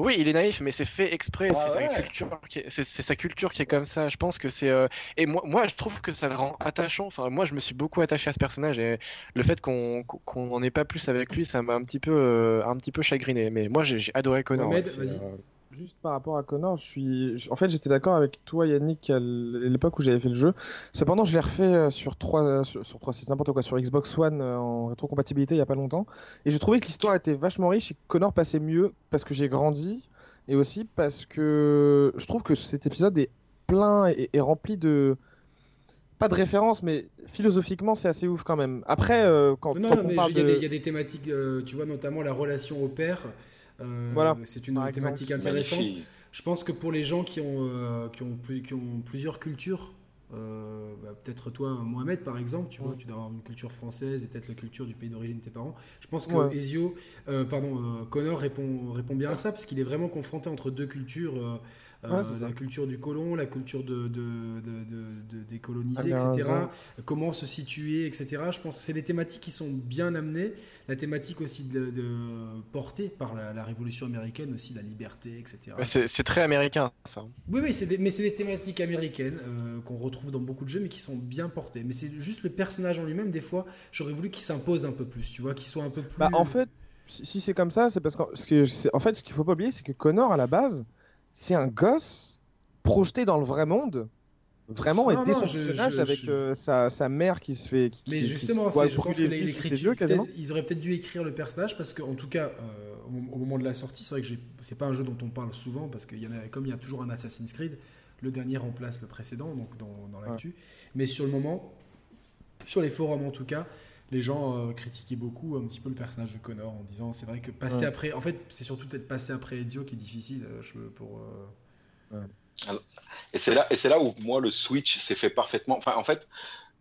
Oui, il est naïf, mais c'est fait exprès. c'est sa culture, qui est, c'est, sa culture qui est comme ça. Je pense que c'est euh, et moi, moi, je trouve que ça le rend attachant. Enfin, moi, je me suis beaucoup attaché à ce personnage et le fait qu'on qu'on n'en ait pas plus avec lui, ça m'a un petit peu euh, un petit peu chagriné. Mais moi, j'ai, adoré.
Mohamed, vas-y. Euh,
juste par rapport à Connor, je suis. En fait, j'étais d'accord avec toi, Yannick, à l'époque où j'avais fait le jeu. Cependant, je l'ai refait euh, sur 3, sur, sur 3 n'importe quoi, sur Xbox One euh, en rétrocompatibilité il y a pas longtemps. Et j'ai trouvé que l'histoire était vachement riche et que Connor passait mieux parce que j'ai grandi et aussi parce que je trouve que cet épisode est plein et, rempli de pas de références, mais philosophiquement, c'est assez ouf quand même. Après, euh, quand
non,
on
parle il y, a des thématiques, tu vois, notamment la relation au père. Euh, voilà. C'est une thématique intéressante. Je pense que pour les gens qui ont, euh, qui ont, plus, qui ont plusieurs cultures, euh, bah, peut-être toi, Mohamed, par exemple, tu vois, tu dois avoir une culture française et peut-être la culture du pays d'origine de tes parents. Je pense que Ezio, pardon, Connor répond, répond bien à ça parce qu'il est vraiment confronté entre deux cultures. Euh, la culture du colon, la culture de, de, de, des colonisés, etc. Comment se situer, etc. Je pense que c'est des thématiques qui sont bien amenées. La thématique aussi de, portée par la, Révolution américaine, aussi la liberté, etc.
C'est très américain, ça.
Oui, oui, des, mais c'est des thématiques américaines euh, qu'on retrouve dans beaucoup de jeux, mais qui sont bien portées. Mais c'est juste le personnage en lui-même, des fois, j'aurais voulu qu'il s'impose un peu plus, tu vois, qu'il soit un peu plus...
Bah, en fait, si c'est comme ça, c'est parce que, en fait, ce qu'il faut pas oublier, c'est que Connor, à la base, c'est un gosse projeté dans le vrai monde vraiment et dès son personnage avec euh, sa, sa, mère qui se fait qui,
mais justement c'est je pense que l'écriture ils auraient peut-être dû écrire le personnage parce qu'en tout cas euh, au, moment de la sortie c'est vrai que c'est pas un jeu dont on parle souvent parce qu'il y en a comme il y a toujours un Assassin's Creed le dernier remplace le précédent donc dans, dans l'actu. Mais sur le moment sur les forums en tout cas les gens euh, critiquaient beaucoup un petit peu le personnage de Connor en disant c'est vrai que passer après, en fait, c'est surtout peut-être passer après Ezio qui est difficile euh, je, pour.
Euh, et c'est là, et c'est là où moi le switch s'est fait parfaitement. Enfin, en fait,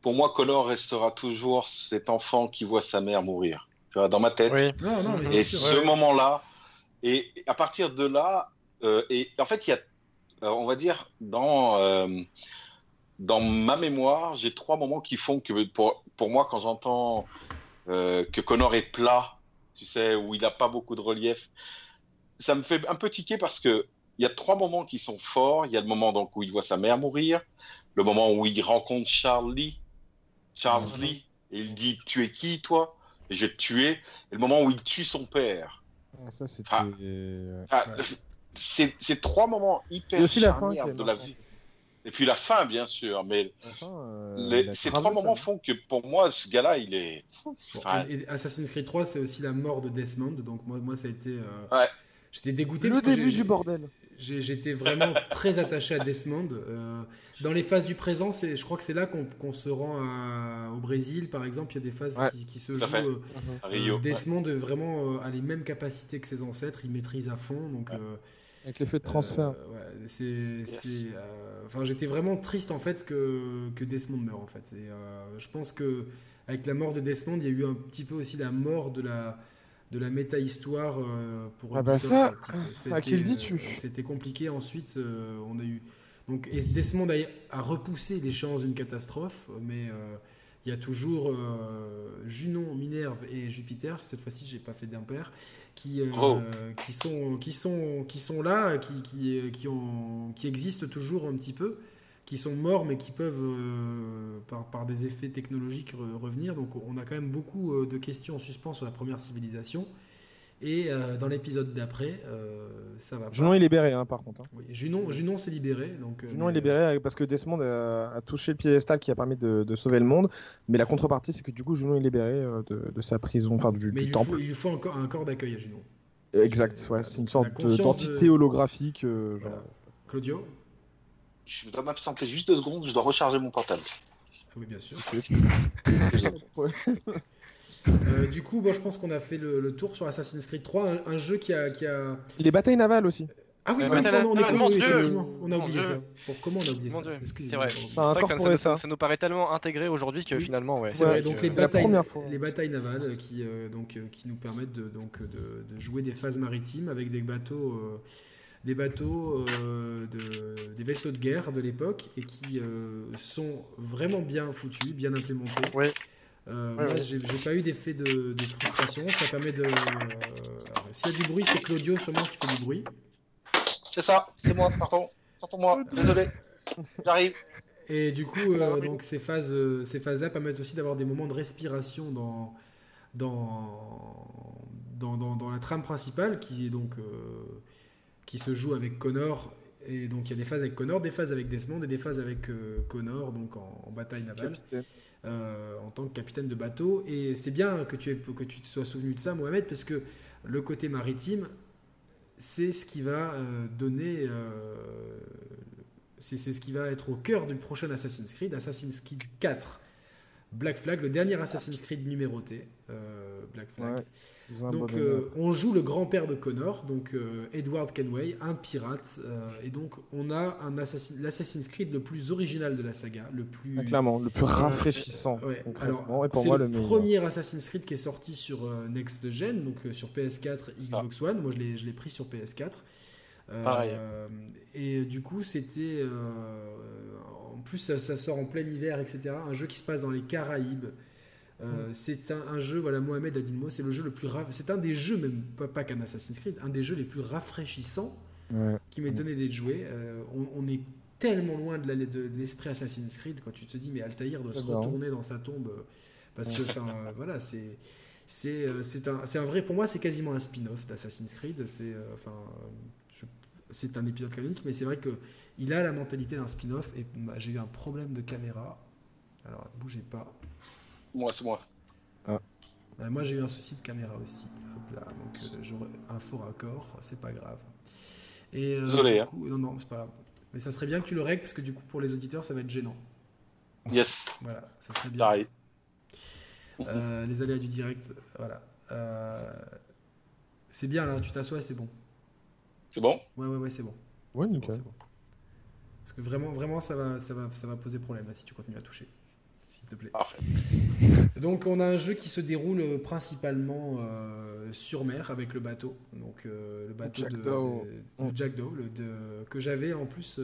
pour moi, Connor restera toujours cet enfant qui voit sa mère mourir. Tu vois, dans ma tête.
Oui. Non, non,
et ce moment-là, et à partir de là, et en fait, il y a, on va dire, dans dans ma mémoire, j'ai trois moments qui font que pour, pour moi, quand j'entends euh, que Connor est plat, tu sais, où il n'a pas beaucoup de relief, ça me fait un peu tiquer parce que il y a trois moments qui sont forts. Il y a le moment donc où il voit sa mère mourir, le moment où il rencontre Charlie, Charles mhm. Lee, et il dit Tu es qui, toi? Et je vais te tuer. Et le moment où il tue son père.
Ah, ça, c'est.
c'est trois moments hyper aussi la fin de la vie. Et puis la fin, bien sûr. Mais euh, ces trois moments font que pour moi, ce gars-là, il est.
Assassin's Creed 3, c'est aussi la mort de Desmond. Donc moi, moi ça a été.
Euh, ouais.
J'étais dégoûté.
Le début du bordel.
J'étais vraiment très attaché à Desmond. Euh, dans les phases du présent, je crois que c'est là qu'on se rend au Brésil, par exemple. Il y a des phases qui, se jouent. Euh, mhm. Desmond vraiment euh, a les mêmes capacités que ses ancêtres. Il maîtrise à fond. Donc,
Avec l'effet de transfert.
c'est, enfin, j'étais vraiment triste en fait que, que Desmond meure en fait. Et, je pense que avec la mort de Desmond, il y a eu un petit peu aussi la mort de la de la méta-histoire euh, pour
ah bah ça, à qui le dis-tu
euh, C'était compliqué. Ensuite, euh, on a eu donc et Desmond a, a repoussé l'échéance d'une catastrophe, mais il y a toujours Junon, Minerve et Jupiter. Cette fois-ci, j'ai pas fait d'impair. Qui, oh. qui, sont, qui, sont, qui sont là, qui, qui, qui, ont, qui existent toujours un petit peu qui sont morts mais qui peuvent, euh, par, par, des effets technologiques, revenir. Donc on a quand même beaucoup euh, de questions en suspens sur la première civilisation. Et euh, dans l'épisode d'après, ça va.
Junon est libéré, hein, par contre. Hein.
Oui, Junon, Junon s'est libéré. Donc,
Junon est libéré parce que Desmond a, touché le piédestal qui a permis de, sauver le monde. Mais la contrepartie, c'est que du coup, Junon est libéré de, sa prison, enfin du,
mais
il temple.
Faut, il lui faut encore un corps d'accueil à Junon.
Exact, ouais, c'est une sorte d'entité holographique.
Claudio
je dois m'absenter juste deux secondes, je dois recharger mon portable.
Oui, bien sûr. Euh, du coup, bon, je pense qu'on a fait le, tour sur Assassin's Creed 3, un, jeu qui a, qui a,
Les batailles navales aussi.
Ah oui,
on, est
effectivement. On a oublié ça. comment on a oublié ça
Excusez-moi. C'est vrai. que ça, ça, nous paraît tellement intégré aujourd'hui que finalement, ouais.
C'est vrai. Donc les batailles, les batailles navales qui, euh, donc, euh, qui nous permettent de, donc, de, de, jouer des phases maritimes avec des bateaux des bateaux, euh, de, des vaisseaux de guerre de l'époque et qui euh, sont vraiment bien foutus, bien implémentés.
Oui.
Euh, moi, j'ai pas eu d'effet de, frustration. Ça permet de. S'il y a du bruit, c'est Claudio sûrement qui fait du bruit.
C'est ça, c'est moi, pardon. pour moi, désolé. J'arrive.
Et du coup, donc ces phases, ces phases-là permettent aussi d'avoir des moments de respiration dans, dans, dans, dans, dans la trame principale, qui est donc qui se joue avec Connor. Et donc il y a des phases avec Connor, des phases avec Desmond et des phases avec euh, Connor, donc en, bataille navale, euh, en tant que capitaine de bateau. Et c'est bien que tu, que tu te sois souvenu de ça, Mohamed, parce que le côté maritime, c'est ce qui va euh, donner. c'est ce qui va être au cœur du prochain Assassin's Creed, Assassin's Creed 4. Black Flag, le dernier Assassin's Creed numéroté, Black Flag. Donc euh, on joue le grand-père de Connor, donc euh, Edward Kenway, un pirate, euh, et donc on a un l'Assassin's Creed le plus original de la saga, le plus
ah, clairement, le plus rafraîchissant.
concrètement, et pour moi le, premier Assassin's Creed qui est sorti sur Next Gen, donc sur PS4, Xbox One. Moi je l'ai pris sur PS4. Pareil. et du coup c'était en plus ça, ça, sort en plein hiver, etc. Un jeu qui se passe dans les Caraïbes. Euh, c'est un, jeu, voilà, Mohamed a dit le mot, c'est le jeu le plus c'est un des jeux, même pas, pas qu'un Assassin's Creed, un des jeux les plus rafraîchissants qui donné d'être joué. Euh, on, est tellement loin de l'esprit Assassin's Creed quand tu te dis, mais Altaïr doit se retourner dans sa tombe euh, parce que, enfin, voilà, c'est c'est un, un, vrai, pour moi, c'est quasiment un spin-off d'Assassin's Creed. C'est enfin, c'est un épisode canonique, mais c'est vrai que il a la mentalité d'un spin-off. Et bah, j'ai eu un problème de caméra. Alors, bougez pas.
Moi, c'est moi.
Ah. Bah, moi, j'ai eu un souci de caméra aussi. Hop là, donc euh, j'aurais un faux raccord, c'est pas grave.
Et, euh, Désolé. Hein.
non, non, c'est pas grave. Mais ça serait bien que tu le règles parce que du coup, pour les auditeurs, ça va être gênant.
Yes.
Voilà, ça serait bien. Euh, les aléas du direct, voilà. c'est bien là, tu t'assois, c'est bon.
C'est bon?
Ouais, ouais, ouais, c'est bon.
Ouais, nickel.
Parce que vraiment, vraiment, ça va, ça va, ça va poser problème là si tu continues à toucher s'il te plaît. Donc on a un jeu qui se déroule euh, principalement euh, sur mer avec le bateau, donc euh, le bateau Jack de, de, Jack Doe, de, que j'avais en plus,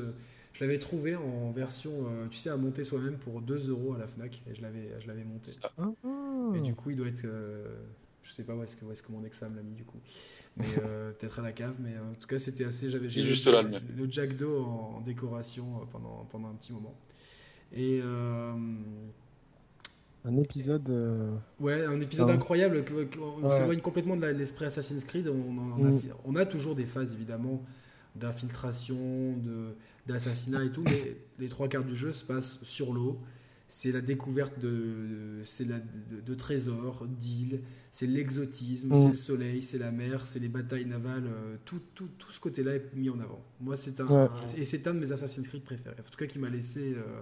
je l'avais trouvé en version, tu sais, à monter soi-même pour 2 euros à la Fnac et je l'avais, je l'avais monté. Ah. Et du coup il doit être, je sais pas où est-ce que, où est-ce que mon ex-femme l'a mis du coup, mais peut-être à la cave, mais en tout cas c'était assez, j'avais,
juste le,
le, Jack Doe en, décoration pendant pendant un petit moment. Et
un épisode. Euh,
ouais, un épisode incroyable. On s'éloigne complètement de l'esprit Assassin's Creed. Mm. On, a, toujours des phases évidemment d'infiltration, d'assassinat et tout, mais les trois quarts du jeu se passent sur l'eau. c'est la découverte de, c'est la, de, trésors, d'îles, c'est l'exotisme,
Mm.
c'est le soleil, c'est la mer, c'est les batailles navales, euh, tout, tout, tout ce côté-là est mis en avant. Moi, c'est un,
Ouais.
et c'est un de mes Assassin's Creed préférés. En tout cas, qui m'a laissé. euh,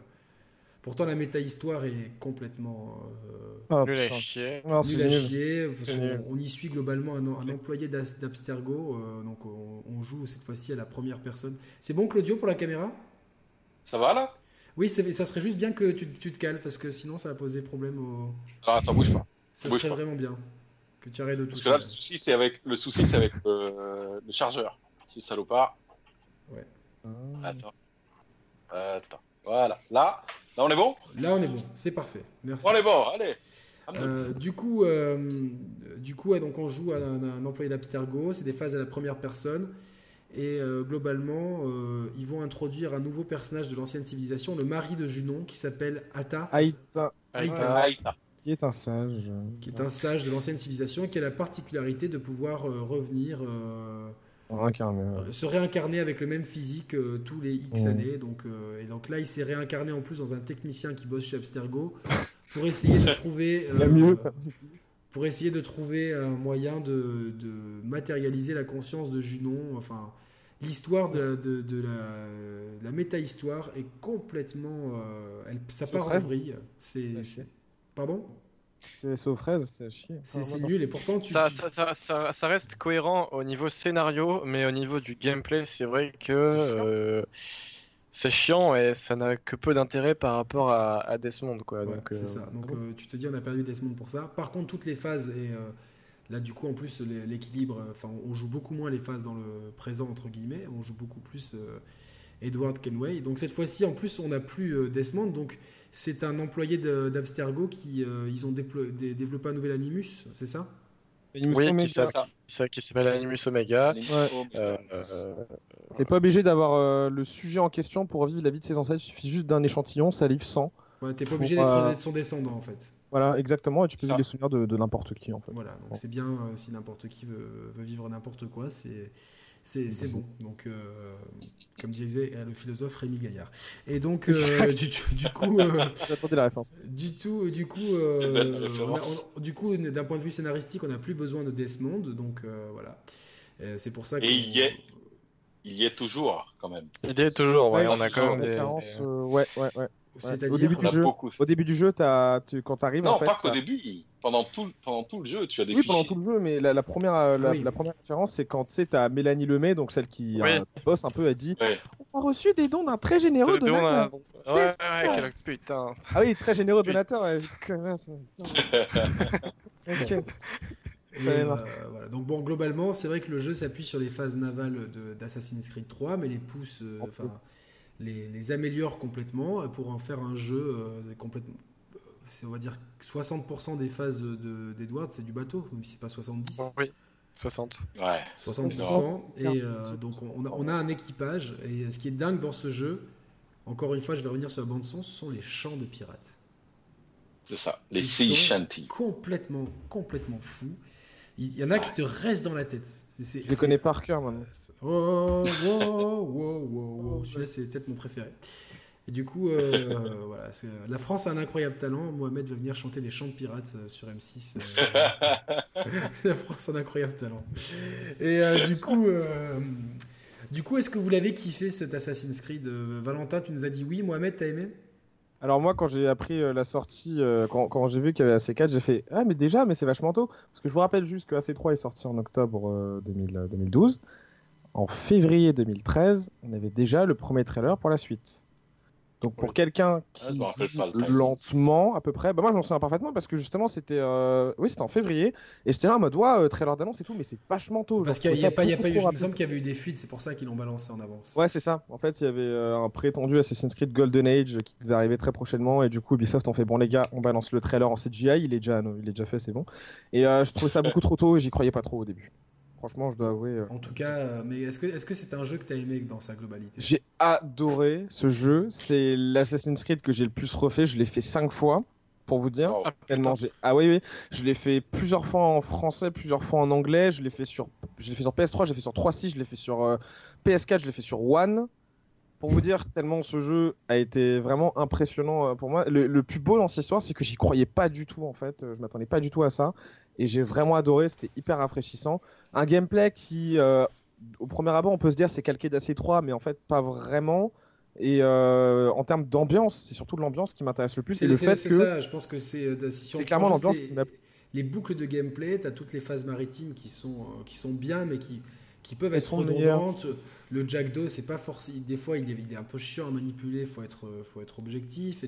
pourtant, la méta-histoire est complètement euh,
Ah,
Nul à chier.
C'est
nul à chier, parce
C'est
qu'on y suit globalement un, un employé d'Abstergo, euh, donc on, on joue cette fois-ci à la première personne. C'est bon, Claudio, pour la caméra?
Ça va là?
Oui, c'est- ça serait juste bien que tu, tu te cales, parce que sinon ça va poser problème au.
Ah, Attends, bouge pas.
Ça
Bouge
serait
pas.
vraiment bien que tu arrêtes de
Parce
toucher.
que là, le souci, c'est avec le souci, c'est avec euh, le chargeur. Ce salopard.
Ah.
Attends. Attends. Voilà. Là, là, on est bon?
Là, on est bon, c'est parfait. Merci.
On est bon. Allez.
Euh, du coup, euh, du coup ouais, donc on joue à un, un employé d'Abstergo, c'est des phases à la première personne. Et euh, globalement, euh, ils vont introduire un nouveau personnage de l'ancienne civilisation, le mari de Junon, qui s'appelle Ata,
Aïta,
Aïta,
Aïta.
qui est un sage.
qui est un sage de l'ancienne civilisation, qui a la particularité de pouvoir euh, revenir, euh,
ouais.
se réincarner avec le même physique euh, tous les X
Mm.
années. Donc, euh, et donc là, il s'est réincarné en plus dans un technicien qui bosse chez Abstergo pour essayer de trouver. Euh,
mieux.
pour essayer de trouver un moyen de, de matérialiser la conscience de Junon. Enfin, l'histoire de la, de, de la, la méta-histoire est complètement. elle, ça part en vrille. C'est. C'est- Pardon?
C'est aux fraises, c'est chier.
C'est nul et pourtant tu.
Ça,
tu-
ça, ça, ça- ça reste cohérent au niveau scénario, mais au niveau du gameplay, c'est vrai que
C'est chiant.
euh, et ça n'a que peu d'intérêt par rapport à, à Desmond. Quoi.
Ouais,
Donc,
c'est
euh,
ça. Donc euh, tu te dis on a perdu Desmond pour ça. Par contre toutes les phases et euh, là du coup en plus l'é- l'équilibre, euh, enfin on joue beaucoup moins les phases dans le présent entre guillemets, on joue beaucoup plus euh, Edward Kenway. Donc cette fois-ci en plus on n'a plus euh, Desmond, donc c'est un employé d'Abstergo qui euh, ils ont dé- développé un nouvel Animus, c'est ça?
Animus
oui,
Omega.
qui
ça.
qui s'a- qui s'appelle Animus Omega.
Ouais.
Euh, euh,
T'es pas obligé d'avoir euh, le sujet en question pour revivre la vie de ses ancêtres, il suffit juste d'un échantillon, salive 100.
Ouais, T'es pas obligé d'être
euh,
son descendant en fait.
Voilà, exactement, et tu peux vivre les souvenirs de, de n'importe qui en fait.
Voilà, donc
Bon.
c'est bien euh, si n'importe qui veut, veut vivre n'importe quoi, c'est c'est bon. Donc, euh, comme disait euh, le philosophe Rémi Gaillard. Et donc, euh, du, du coup, euh,
J'attendais la référence.
du tout, du coup, euh, on a- on- du coup, d'un point de vue scénaristique, on n'a plus besoin de Desmond, donc euh, voilà. Euh, c'est pour ça que
Et il y est. Il y est toujours, quand même.
il est toujours, ouais,
Ouais,
on a quand même des.
Euh, ouais, ouais, ouais. Au début jeu. Au début du jeu, as, tu, quand t'arrives,
Non,
en fait,
pas qu'au début. Pendant tout, pendant tout le jeu, tu as des
Oui,
fichiers.
pendant tout le jeu, mais la, la première, euh, la,
Ah oui.
la première référence, c'est quand tu sais, t'as Mélanie Lemay, donc celle qui
Oui.
euh, bosse un peu, elle dit
Ouais.
On a reçu des dons d'un très généreux donateur.
un- Ouais, ouais, quel putain.
Ah oui, très généreux donateur, ouais. Ok.
Et, euh, voilà. Donc bon, globalement, c'est vrai que le jeu s'appuie sur les phases navales de- d'Assassin's Creed 3, mais les pousse, euh, les, les améliore complètement pour en faire un jeu euh, complètement. euh, C'est on va dire 60% des phases de- d'Edward, c'est du bateau, même si c'est pas 70.
Oui, 60.
Ouais.
60%. Et euh, donc on a, on a un équipage. Et ce qui est dingue dans ce jeu, encore une fois, je vais revenir sur la bande son, ce sont les chants de pirates.
C'est ça. Les
Ils
sea shanties.
Complètement, complètement fous. Il y en a qui te restent dans la tête.
Je les connais par cœur maintenant.
Oh, wow, wow, wow, wow. Celui-là, c'est peut-être mon préféré. Et du coup, euh, voilà, c'est- la France a un incroyable talent. Mohamed va venir chanter des chants de pirates euh, sur M6. euh. la France a un incroyable talent. Et euh, du coup, euh, du coup, est-ce que vous l'avez kiffé cet Assassin's Creed Euh, Valentin, tu nous as dit oui. Mohamed, t'as aimé?
Alors moi, quand j'ai appris euh, la sortie, euh, quand, quand j'ai vu qu'il y avait AC4, j'ai fait Ah mais déjà, mais c'est vachement tôt. Parce que je vous rappelle juste que AC3 est sorti en octobre euh, 2000, euh, 2012. En février 2013, on avait déjà le premier trailer pour la suite. Donc pour
Oui.
quelqu'un
Ah,
qui
timing.
lentement à peu près, bah moi je m'en souviens parfaitement parce que justement c'était euh, oui c'était en février et j'étais là en mode ouais, euh, trailer d'annonce et tout mais c'est vachement tôt.
Parce qu'il n'y a, pas, y a pas eu. Je me semble qu'il y avait eu des fuites. C'est pour ça qu'ils l'ont balancé en avance.
Ouais, c'est ça. En fait, il y avait euh, un prétendu Assassin's Creed Golden Age qui devait arriver très prochainement, et du coup, Ubisoft ont fait bon, les gars, on balance le trailer en CGI, il est déjà, il est déjà fait, c'est bon. Et euh, je trouvais ça beaucoup trop tôt, et j'y croyais pas trop au début. Franchement, je dois avouer. euh,
En tout cas, euh, mais est-ce que est-ce que c'est un jeu que tu as aimé dans sa globalité?
J'ai adoré ce jeu. C'est l'Assassin's Creed que j'ai le plus refait. Je l'ai fait cinq fois, pour vous dire.
Oh,
Tellement j'ai. Ah oui, oui. Je l'ai fait plusieurs fois en français, plusieurs fois en anglais. Je l'ai fait sur, je l'ai fait sur PS3, je l'ai fait sur 3.6, je l'ai fait sur euh, PS4, je l'ai fait sur One. Pour vous dire, tellement ce jeu a été vraiment impressionnant euh, pour moi. Le, plus beau dans cette histoire, c'est que j'y croyais pas du tout en fait. Je m'attendais pas du tout à ça. Et j'ai vraiment adoré, c'était hyper rafraîchissant. Un gameplay qui, euh, au premier abord, on peut se dire c'est calqué d'AC3, mais en fait, pas vraiment. Et euh, en termes d'ambiance, c'est surtout l'ambiance qui m'intéresse le plus.
C'est
le
fait que. ça, je pense que c'est.
c'est clairement l'ambiance qui m'a.
Les boucles de gameplay, tu as toutes les phases maritimes qui sont, qui sont bien, mais qui, qui peuvent être redondantes. Le Jack 2, c'est pas forcément. Des fois, il est, un peu chiant à manipuler, faut être, faut être objectif.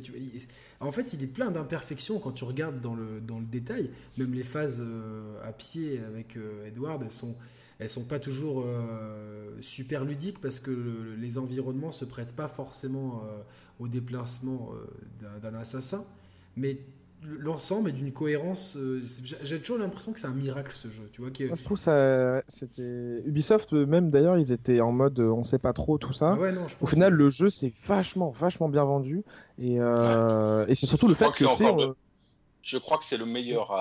En fait, il est plein d'imperfections quand tu regardes dans le, détail. Même les phases euh, à pied avec euh, Edward, elles sont, sont pas toujours euh, super ludiques parce que les environnements se prêtent pas forcément au déplacement d'un assassin. Mais l'ensemble est d'une cohérence. Euh, j'ai toujours l'impression que c'est un miracle ce jeu. Tu vois,
Moi, je trouve ça. C'était Ubisoft même d'ailleurs, ils étaient en mode euh, on sait pas trop tout ça.
Ah
Au final, le jeu c'est vachement, vachement bien vendu et, euh, et c'est surtout le fait que,
Je crois que c'est le meilleur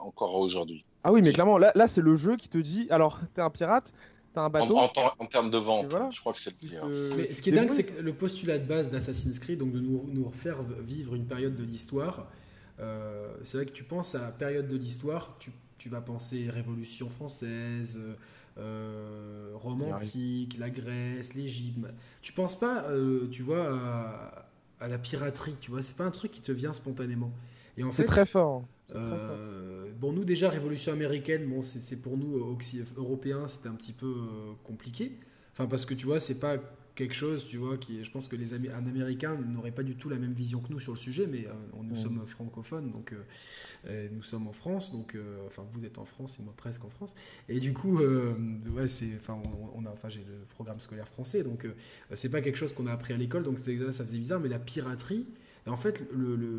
encore aujourd'hui.
Ah oui, mais clairement, là, là c'est le jeu qui te dit alors t'es un pirate. T'as un bateau.
En, termes de vente, je crois que c'est le
meilleur. Mais ce qui est dingue, c'est que le postulat de base d'Assassin's Creed, donc de nous, nous refaire vivre une période de l'histoire, euh, c'est vrai que tu penses à la période de l'histoire, tu, tu, vas penser Révolution française, euh, romantique, la Grèce, l'Égypte. Tu penses pas, euh, tu vois, à, la piraterie, tu vois, c'est pas un truc qui te vient spontanément.
Et en c'est très fort.
bon, nous déjà révolution américaine, bon, c'est, pour nous européens, c'était un petit peu compliqué. Enfin, parce que tu vois, c'est pas quelque chose, tu vois, qui je pense que les un Américain n'aurait pas du tout la même vision que nous sur le sujet, mais euh, nous sommes francophones, donc euh, nous sommes en France, donc euh, enfin vous êtes en France et moi presque en France, et du coup, ouais, c'est, enfin on, a, enfin j'ai le programme scolaire français, donc c'est pas quelque chose qu'on a appris à l'école, donc ça faisait bizarre, mais la piraterie, en fait le, le,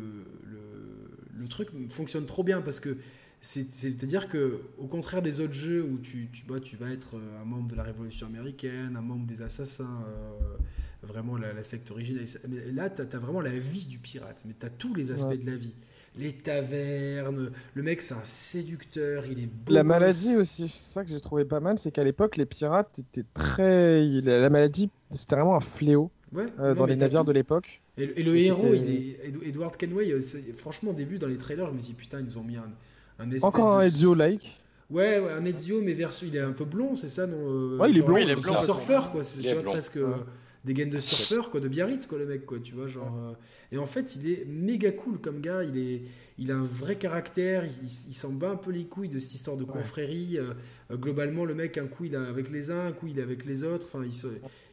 le truc fonctionne trop bien parce que c'est-à-dire que, au contraire des autres jeux où tu, tu, bah, tu vas être euh, un membre de la Révolution américaine, un membre des assassins, euh, vraiment la, secte originale, mais là, tu as, vraiment la vie du pirate, mais tu as tous les aspects de la vie. Les tavernes, le mec c'est un séducteur, il est beau.
La maladie aussi, c'est ça que j'ai trouvé pas mal, c'est qu'à l'époque les pirates étaient très. La maladie c'était vraiment un fléau euh, dans les navires de l'époque.
Et, le héros, il est... Edward Kenway, franchement au début dans les trailers, je me dis putain, ils nous ont mis un
encore un Ezio-like
Ouais, un Ezio, mais il est un peu blond, c'est ça non
euh, Ouais, il est blond.
il est blond. surfeur, quoi. C'est, tu vois, presque euh, des gaines de surfeur, quoi, de Biarritz, quoi, le mec, quoi, tu vois, genre. Euh, et en fait, il est méga cool comme gars. Il est, il a un vrai caractère. Il, s'en bat un peu les couilles de cette histoire de confrérie. globalement, le mec, un coup, il est avec les uns, un coup, il est avec les autres. Enfin, il,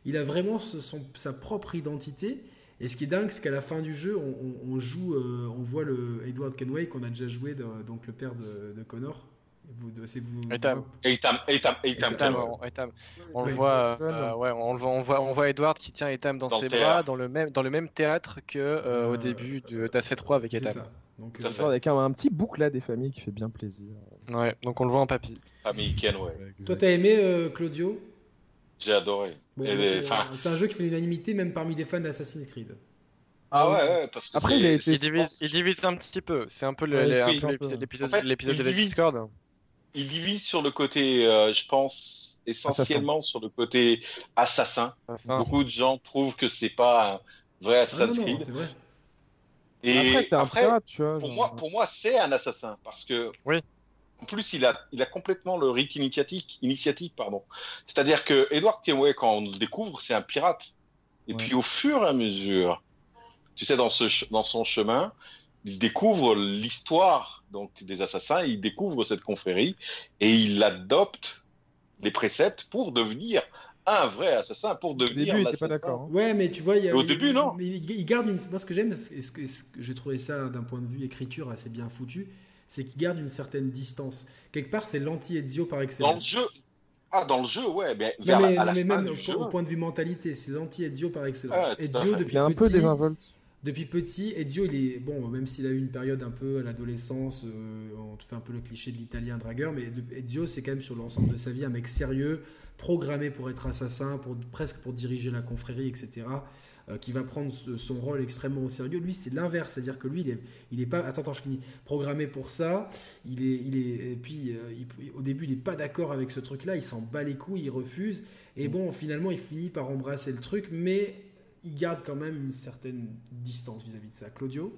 il a vraiment son, sa propre identité. Et ce qui est dingue, c'est qu'à la fin du jeu, on, joue, euh, on voit le Edward Kenway qu'on a déjà joué, donc le père de, Connor.
Vous, c'est vous. Etam. Etam. Etam. On le voit, euh, ouais, on le voit, on voit, on voit Edward qui tient Etam dans, ses bras, dans le même, dans le même théâtre que euh, au début de d'AC3 avec Etam. Ça.
Donc, avec un, petit boucle là des familles qui fait bien plaisir.
Ouais, donc on le voit en papy.
Famille Kenway.
Toi, t'as aimé Claudio?
J'ai adoré.
Euh, c'est un jeu qui fait l'unanimité même parmi des fans d'Assassin's Creed.
Ah ouais, ouais parce que
Après, il, il, divise, il, divise, un petit peu. C'est un peu l'épisode de Discord.
Il divise sur le côté, euh, je pense, essentiellement sur le côté assassin. Beaucoup de gens trouvent que c'est pas un vrai ah Assassin's Creed.
Vrai.
Et après, après tu vois, pour, moi, pour moi, c'est un assassin parce que
oui.
En plus, il a, il a complètement le rite initiatique, initiatique pardon. C'est-à-dire que Edward Kenway, quand on le découvre, c'est un pirate. Et puis, au fur et à mesure, tu sais, dans, ce, dans son chemin, il découvre l'histoire donc des assassins, il découvre cette confrérie et il adopte les préceptes pour devenir un vrai assassin pour devenir
Au début, il pas d'accord. Hein.
Ouais, mais tu vois, il
au début, non.
il, garde une. Moi, ce que j'aime, ce que j'ai trouvé ça d'un point de vue écriture assez bien foutu, c'est qu'il garde une certaine distance. Quelque part, c'est l'anti-Ezio par excellence.
Dans le jeu Ah, dans le jeu, ouais. Mais,
même au, point de vue mentalité, c'est l'anti-Ezio par excellence. Ezio, depuis
il est un
peu
désinvolte.
Depuis petit, Ezio, il est bon, même s'il a eu une période un peu à l'adolescence, euh, on te fait un peu le cliché de l'italien dragueur, mais Ezio, c'est quand même sur l'ensemble de sa vie un mec sérieux, programmé pour être assassin, pour, presque pour diriger la confrérie, etc. Euh, qui va prendre son rôle extrêmement au sérieux. Lui, c'est l'inverse, c'est-à-dire que lui, il est, il est pas. Attends, attends, je finis. Programmé pour ça. Il est, il est. Et puis, euh, au début, il n'est pas d'accord avec ce truc-là. Il s'en bat les couilles, il refuse. Et bon, finalement, il finit par embrasser le truc, mais il garde quand même une certaine distance vis-à-vis de ça. Claudio?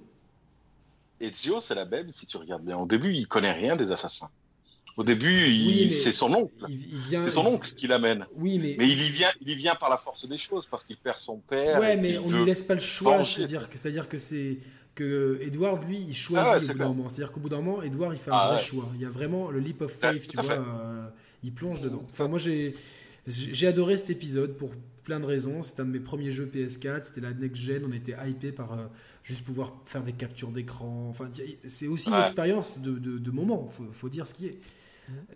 Ezio, c'est la même, si tu regardes bien. Au début, il connaît rien des assassins. Au début, c'est son oncle. C'est son oncle qui l'amène.
Oui, mais...
mais il y vient, il y vient par la force des choses parce qu'il perd son père.
Ouais, mais on ne lui laisse pas le choix. C'est-à-dire que, c'est-à-dire que c'est que Edward, lui, il choisit ah au bout d'un moment. C'est-à-dire qu'au bout d'un moment, Edward, il fait un ah vrai choix. Il y a vraiment le leap of faith, tu vois. Euh, il plonge dedans. Enfin, moi, j'ai j'ai adoré cet épisode pour plein de raisons. C'est un de mes premiers jeux PS4. C'était la next gen. On était hypé par euh, juste pouvoir faire des captures d'écran. Enfin, c'est aussi une expérience de, de, de moment. Faut, faut dire ce qui est.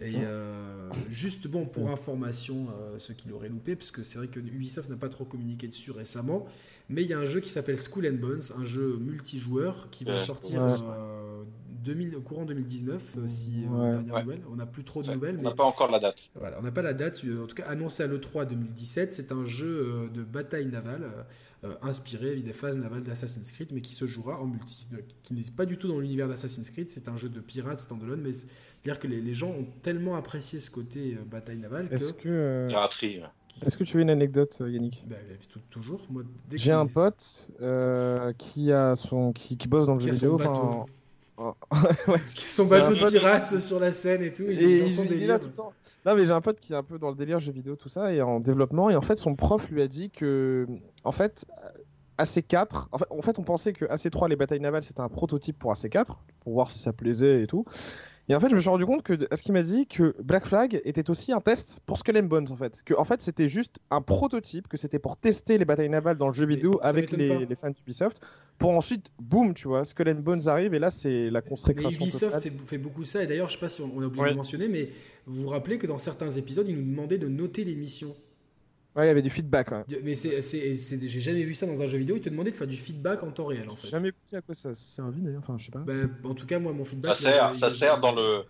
Et euh, juste bon pour information, euh, ceux qui l'auraient loupé, parce que c'est vrai que Ubisoft n'a pas trop communiqué dessus récemment, mais il y a un jeu qui s'appelle School and Bones, un jeu multijoueur qui va sortir 2000, au courant 2019, si on n'a plus trop de nouvelles.
On n'a pas encore la date.
Voilà, on n'a pas la date, en tout cas annoncé à l'E3 2017. C'est un jeu de bataille navale. inspiré des phases navales d'Assassin's Creed, mais qui se jouera en multi, qui n'est pas du tout dans l'univers d'Assassin's Creed. C'est un jeu de pirates standalone, mais c'est-à-dire que les, gens ont tellement apprécié ce côté euh, bataille navale
Est-ce que. Euh,
est-ce
que tu veux une anecdote, euh, Yannick?
Bah, Toujours.
J'ai un pote qui, a son... qui, bosse dans le jeu vidéo.
Oh. ouais. Son bateau de pirate sur la scène et tout.
Il, et il, là tout le temps. Non, mais j'ai un pote qui est un peu dans le délire jeu vidéo, tout ça, et en développement. Et en fait, son prof lui a dit que, en fait, AC4, en fait, en fait on pensait que AC3, les batailles navales, c'était un prototype pour AC4, pour voir si ça plaisait et tout. Et en fait, je me suis rendu compte que, à ce qu'il m'a dit, que Black Flag était aussi un test pour Skull and Bones, en fait. Que, en fait, c'était juste un prototype, que c'était pour tester les batailles navales dans le jeu vidéo avec les, les, fans d'Ubisoft, pour ensuite, boum, tu vois, Skull and Bones arrive, et là, c'est la construction.
Ubisoft fait beaucoup ça, et d'ailleurs, je sais pas si on, a oublié de le mentionner, mais vous vous rappelez que dans certains épisodes, ils nous demandaient de noter les missions.
Ouais, il y avait du feedback.
Mais c'est, j'ai jamais vu ça dans un jeu vidéo. Ils te demandaient de faire du feedback en temps réel. En
fait. jamais compris à quoi ça servait d'ailleurs. Enfin, je sais pas.
Ben, en tout cas, moi, mon feedback.
Ça sert, ça sert dans le.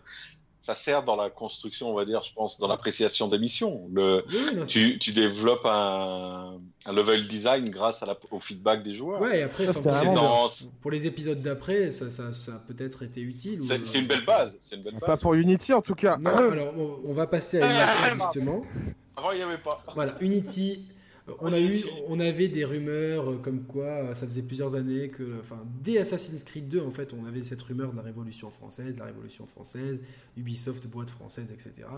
Ça sert dans la construction, on va dire, je pense, dans l'appréciation des missions. Le, tu, tu, développes un, un, level design grâce à la, au feedback des joueurs.
Ouais, et après, pour les épisodes d'après, ça, ça, ça, a peut-être été utile.
C'est, une belle base. Une belle base.
Pas pour Unity, en tout cas.
Non, alors, on, va passer à Unity, justement.
Avant, il n'y avait pas.
Voilà, Unity. On, a eu, on avait des rumeurs euh, comme quoi euh, ça faisait plusieurs années que, enfin, dès Assassin's Creed 2, en fait, on avait cette rumeur de la Révolution française, la Révolution française, Ubisoft, boîte française, etc.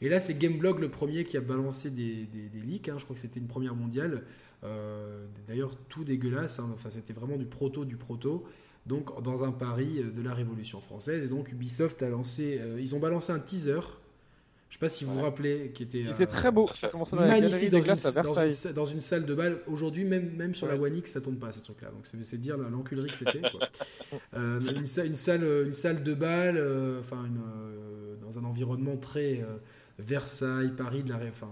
Et là, c'est Gameblog le premier qui a balancé des, des, leaks. Hein. je crois que c'était une première mondiale. Euh, d'ailleurs, tout dégueulasse. Hein. enfin, c'était vraiment du proto du proto. Donc, dans un pari de la Révolution française. Et donc, Ubisoft a lancé, ils ont balancé un teaser je sais pas si vous vous rappelez, qui était,
il était très beau.
magnifique dans, une, dans, une, salle de bal. Aujourd'hui, même, même sur la One X, ça tombe pas ces trucs-là. Donc c'est dire l'enculerie que c'était. euh, une, une, salle, une salle de bal, euh, enfin euh, dans un environnement très euh, Versailles, Paris, de la, enfin.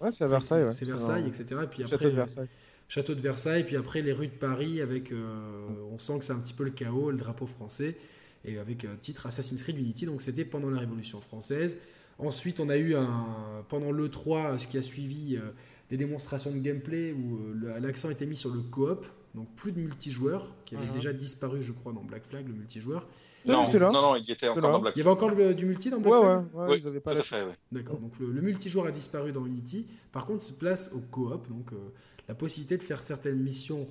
ouais, c'est Versailles. Ouais.
C'est Versailles, etc. Et puis après, Château de Versailles. Château de Versailles, puis après les rues de Paris avec, on sent que c'est un petit peu le chaos, le drapeau français, et avec un titre Assassin's Creed Unity. Donc c'était pendant la Révolution française. Ensuite, on a eu un, pendant l'E3, ce qui a suivi, euh, des démonstrations de gameplay où euh, l'accent était mis sur le coop, donc plus de multijoueurs, qui avait mhm. déjà disparu, je crois, dans Black Flag, le multijoueur.
Non, non, non, il était encore dans Black Flag.
Il y avait encore du multi dans Black Flag
Ouais, ouais, ils
pas fait,
D'accord, donc le, multijoueur a disparu dans Unity. Par contre, se place au coop, donc euh, la possibilité de faire certaines missions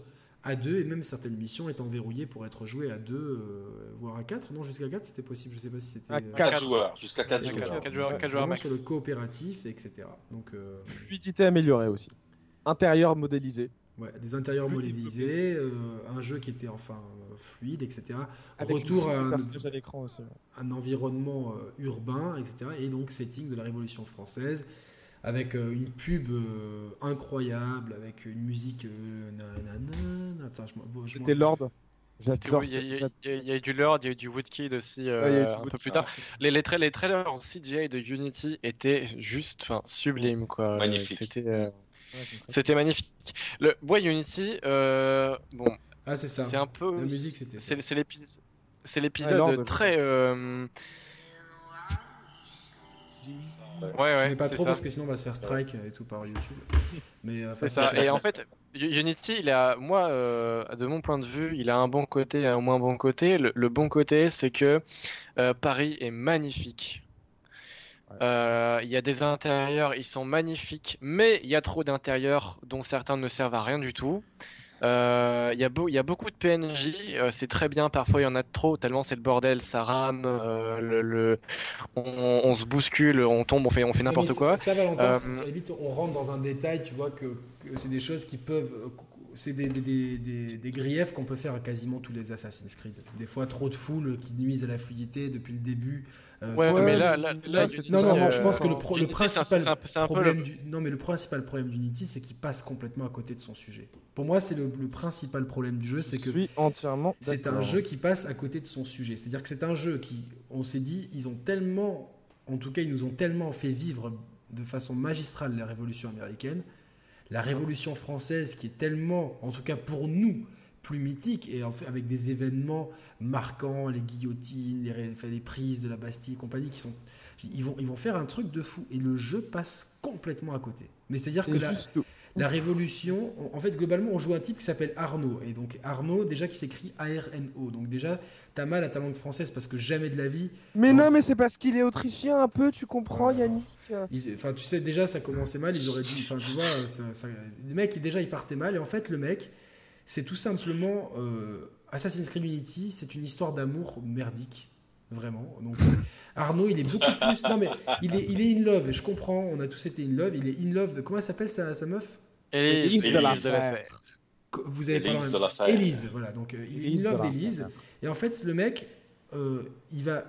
à deux et même certaines missions étant verrouillées pour être jouées à deux, euh, voire à quatre. Non, jusqu'à quatre, c'était possible. Je sais pas si c'était. À
4 euh, joueurs, jusqu'à 4
joueurs. 4 joueurs,
sur le coopératif, etc. Donc, euh,
Fluidité améliorée aussi. Intérieur modélisé.
Ouais, des intérieurs modélisés, un jeu qui était enfin fluide, etc. Retour à un,
aussi,
un environnement urbain, etc. Et donc setting de la Révolution française avec euh, une pub euh, incroyable, avec une musique. Euh,
C'était Lord.
J'adore. Il y, a eu du Lord, il y a eu du Woodkid aussi un peu plus tard. Les, les, les, trailers en CGI de Unity étaient juste enfin, sublimes. Quoi.
Magnifique.
C'était, c'était magnifique. Le bois Unity, bon.
Ah, c'est ça.
C'est un peu.
La musique, c'était.
C'est, l'épisode, c'est l'épisode très.
Ouais, ouais. Je n'ai pas trop parce que sinon on va se faire strike et tout par YouTube.
Mais euh, c'est ça. Et en fait, Unity, il a, moi, euh, de mon point de vue, il a un bon côté et un moins bon côté. Le, bon côté, c'est que euh, Paris est magnifique. Euh, il y a des intérieurs, ils sont magnifiques, mais il y a trop d'intérieurs dont certains ne servent à rien du tout. Euh, il y, y, a beaucoup de PNJ, euh, c'est très bien, parfois il y en a trop, tellement c'est le bordel, ça rame, le, on, se bouscule, on tombe, on fait, on fait n'importe quoi.
Ça, Valentin, on rentre dans un détail, tu vois, que, que c'est des choses qui peuvent c'est des, des, des, griefs qu'on peut faire à quasiment tous les Assassin's Creed. Des fois, trop de foule qui nuisent à la fluidité depuis le début.
Euh, ouais, mais là, là,
non, non, non, je pense que le, le principal problème, du, non, mais le principal problème d'Unity, c'est qu'il passe complètement à côté de son sujet. Pour moi, c'est le, principal problème du jeu, c'est que
entièrement
c'est un jeu qui passe à côté de son sujet. C'est-à-dire que c'est un jeu qui, on s'est dit, ils ont tellement, en tout cas, ils nous ont tellement fait vivre de façon magistrale la révolution américaine la Révolution française qui est tellement, en tout cas pour nous, plus mythique et en fait, avec des événements marquants, les guillotines, les, les, prises de la Bastille et compagnie qui sont, ils vont, ils vont faire un truc de fou et le jeu passe complètement à côté. Mais c'est-à-dire que la, la Révolution, en fait, globalement, on joue un type qui s'appelle Arnaud. Et donc, Arnaud, déjà, qui s'écrit A-R-N-O. Donc, déjà, t'as mal à ta langue française parce que jamais de la vie.
Mais non, mais c'est parce qu'il est autrichien un peu, tu comprends, Yannick
Enfin, tu sais, déjà, ça commençait mal. Ils auraient dit. Enfin, tu vois, ça, le mec, déjà, il partait mal. Et en fait, le mec, c'est tout simplement. Euh, Assassin's Creed Unity, c'est une histoire d'amour merdique. Vraiment. Donc, Arnaud, il est beaucoup plus. Non, mais il est, il est in love. Et je comprends, on a tous été in love. Il est in love de. Comment s'appelle sa, sa meuf?
Élise, de la
Vous avez
Élise de la
Élise, voilà. Donc, euh, il love d'Élise. Et en fait, le mec, euh, il va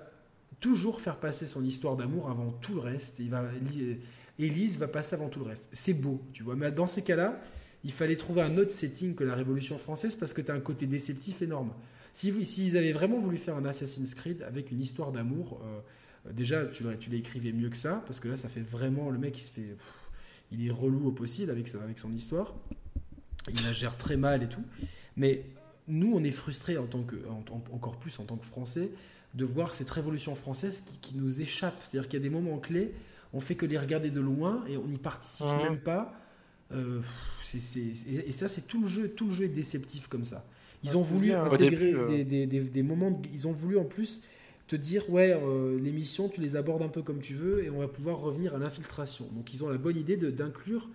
toujours faire passer son histoire d'amour avant tout le reste. Il va, Élise va passer avant tout le reste. C'est beau, tu vois. Mais dans ces cas-là, il fallait trouver un autre setting que la Révolution française parce que tu as un côté déceptif énorme. S'ils si, avaient vraiment voulu faire un Assassin's Creed avec une histoire d'amour, euh, déjà, tu, tu l'écrivais mieux que ça parce que là, ça fait vraiment. Le mec, il se fait il est relou au possible avec, avec son histoire. Il la gère très mal et tout. Mais nous, on est frustrés en tant que, encore plus en tant que Français de voir cette révolution française qui, nous échappe. C'est-à-dire qu'il y a des moments clés, on fait que les regarder de loin et on n'y participe même pas. Euh, et ça, c'est tout le jeu. Tout le jeu est déceptif comme ça. Ils ont voulu intégrer euh. des, des, des, moments. ils ont voulu en plus te dire ouais euh, les missions tu les abordes un peu comme tu veux et on va pouvoir revenir à l'infiltration. Donc ils ont la bonne idée d'inclure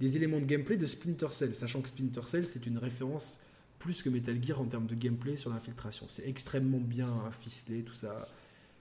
des éléments de gameplay de Splinter Cell sachant que Splinter Cell c'est une référence plus que Metal Gear en termes de gameplay sur l'infiltration. C'est extrêmement bien ficelé tout ça.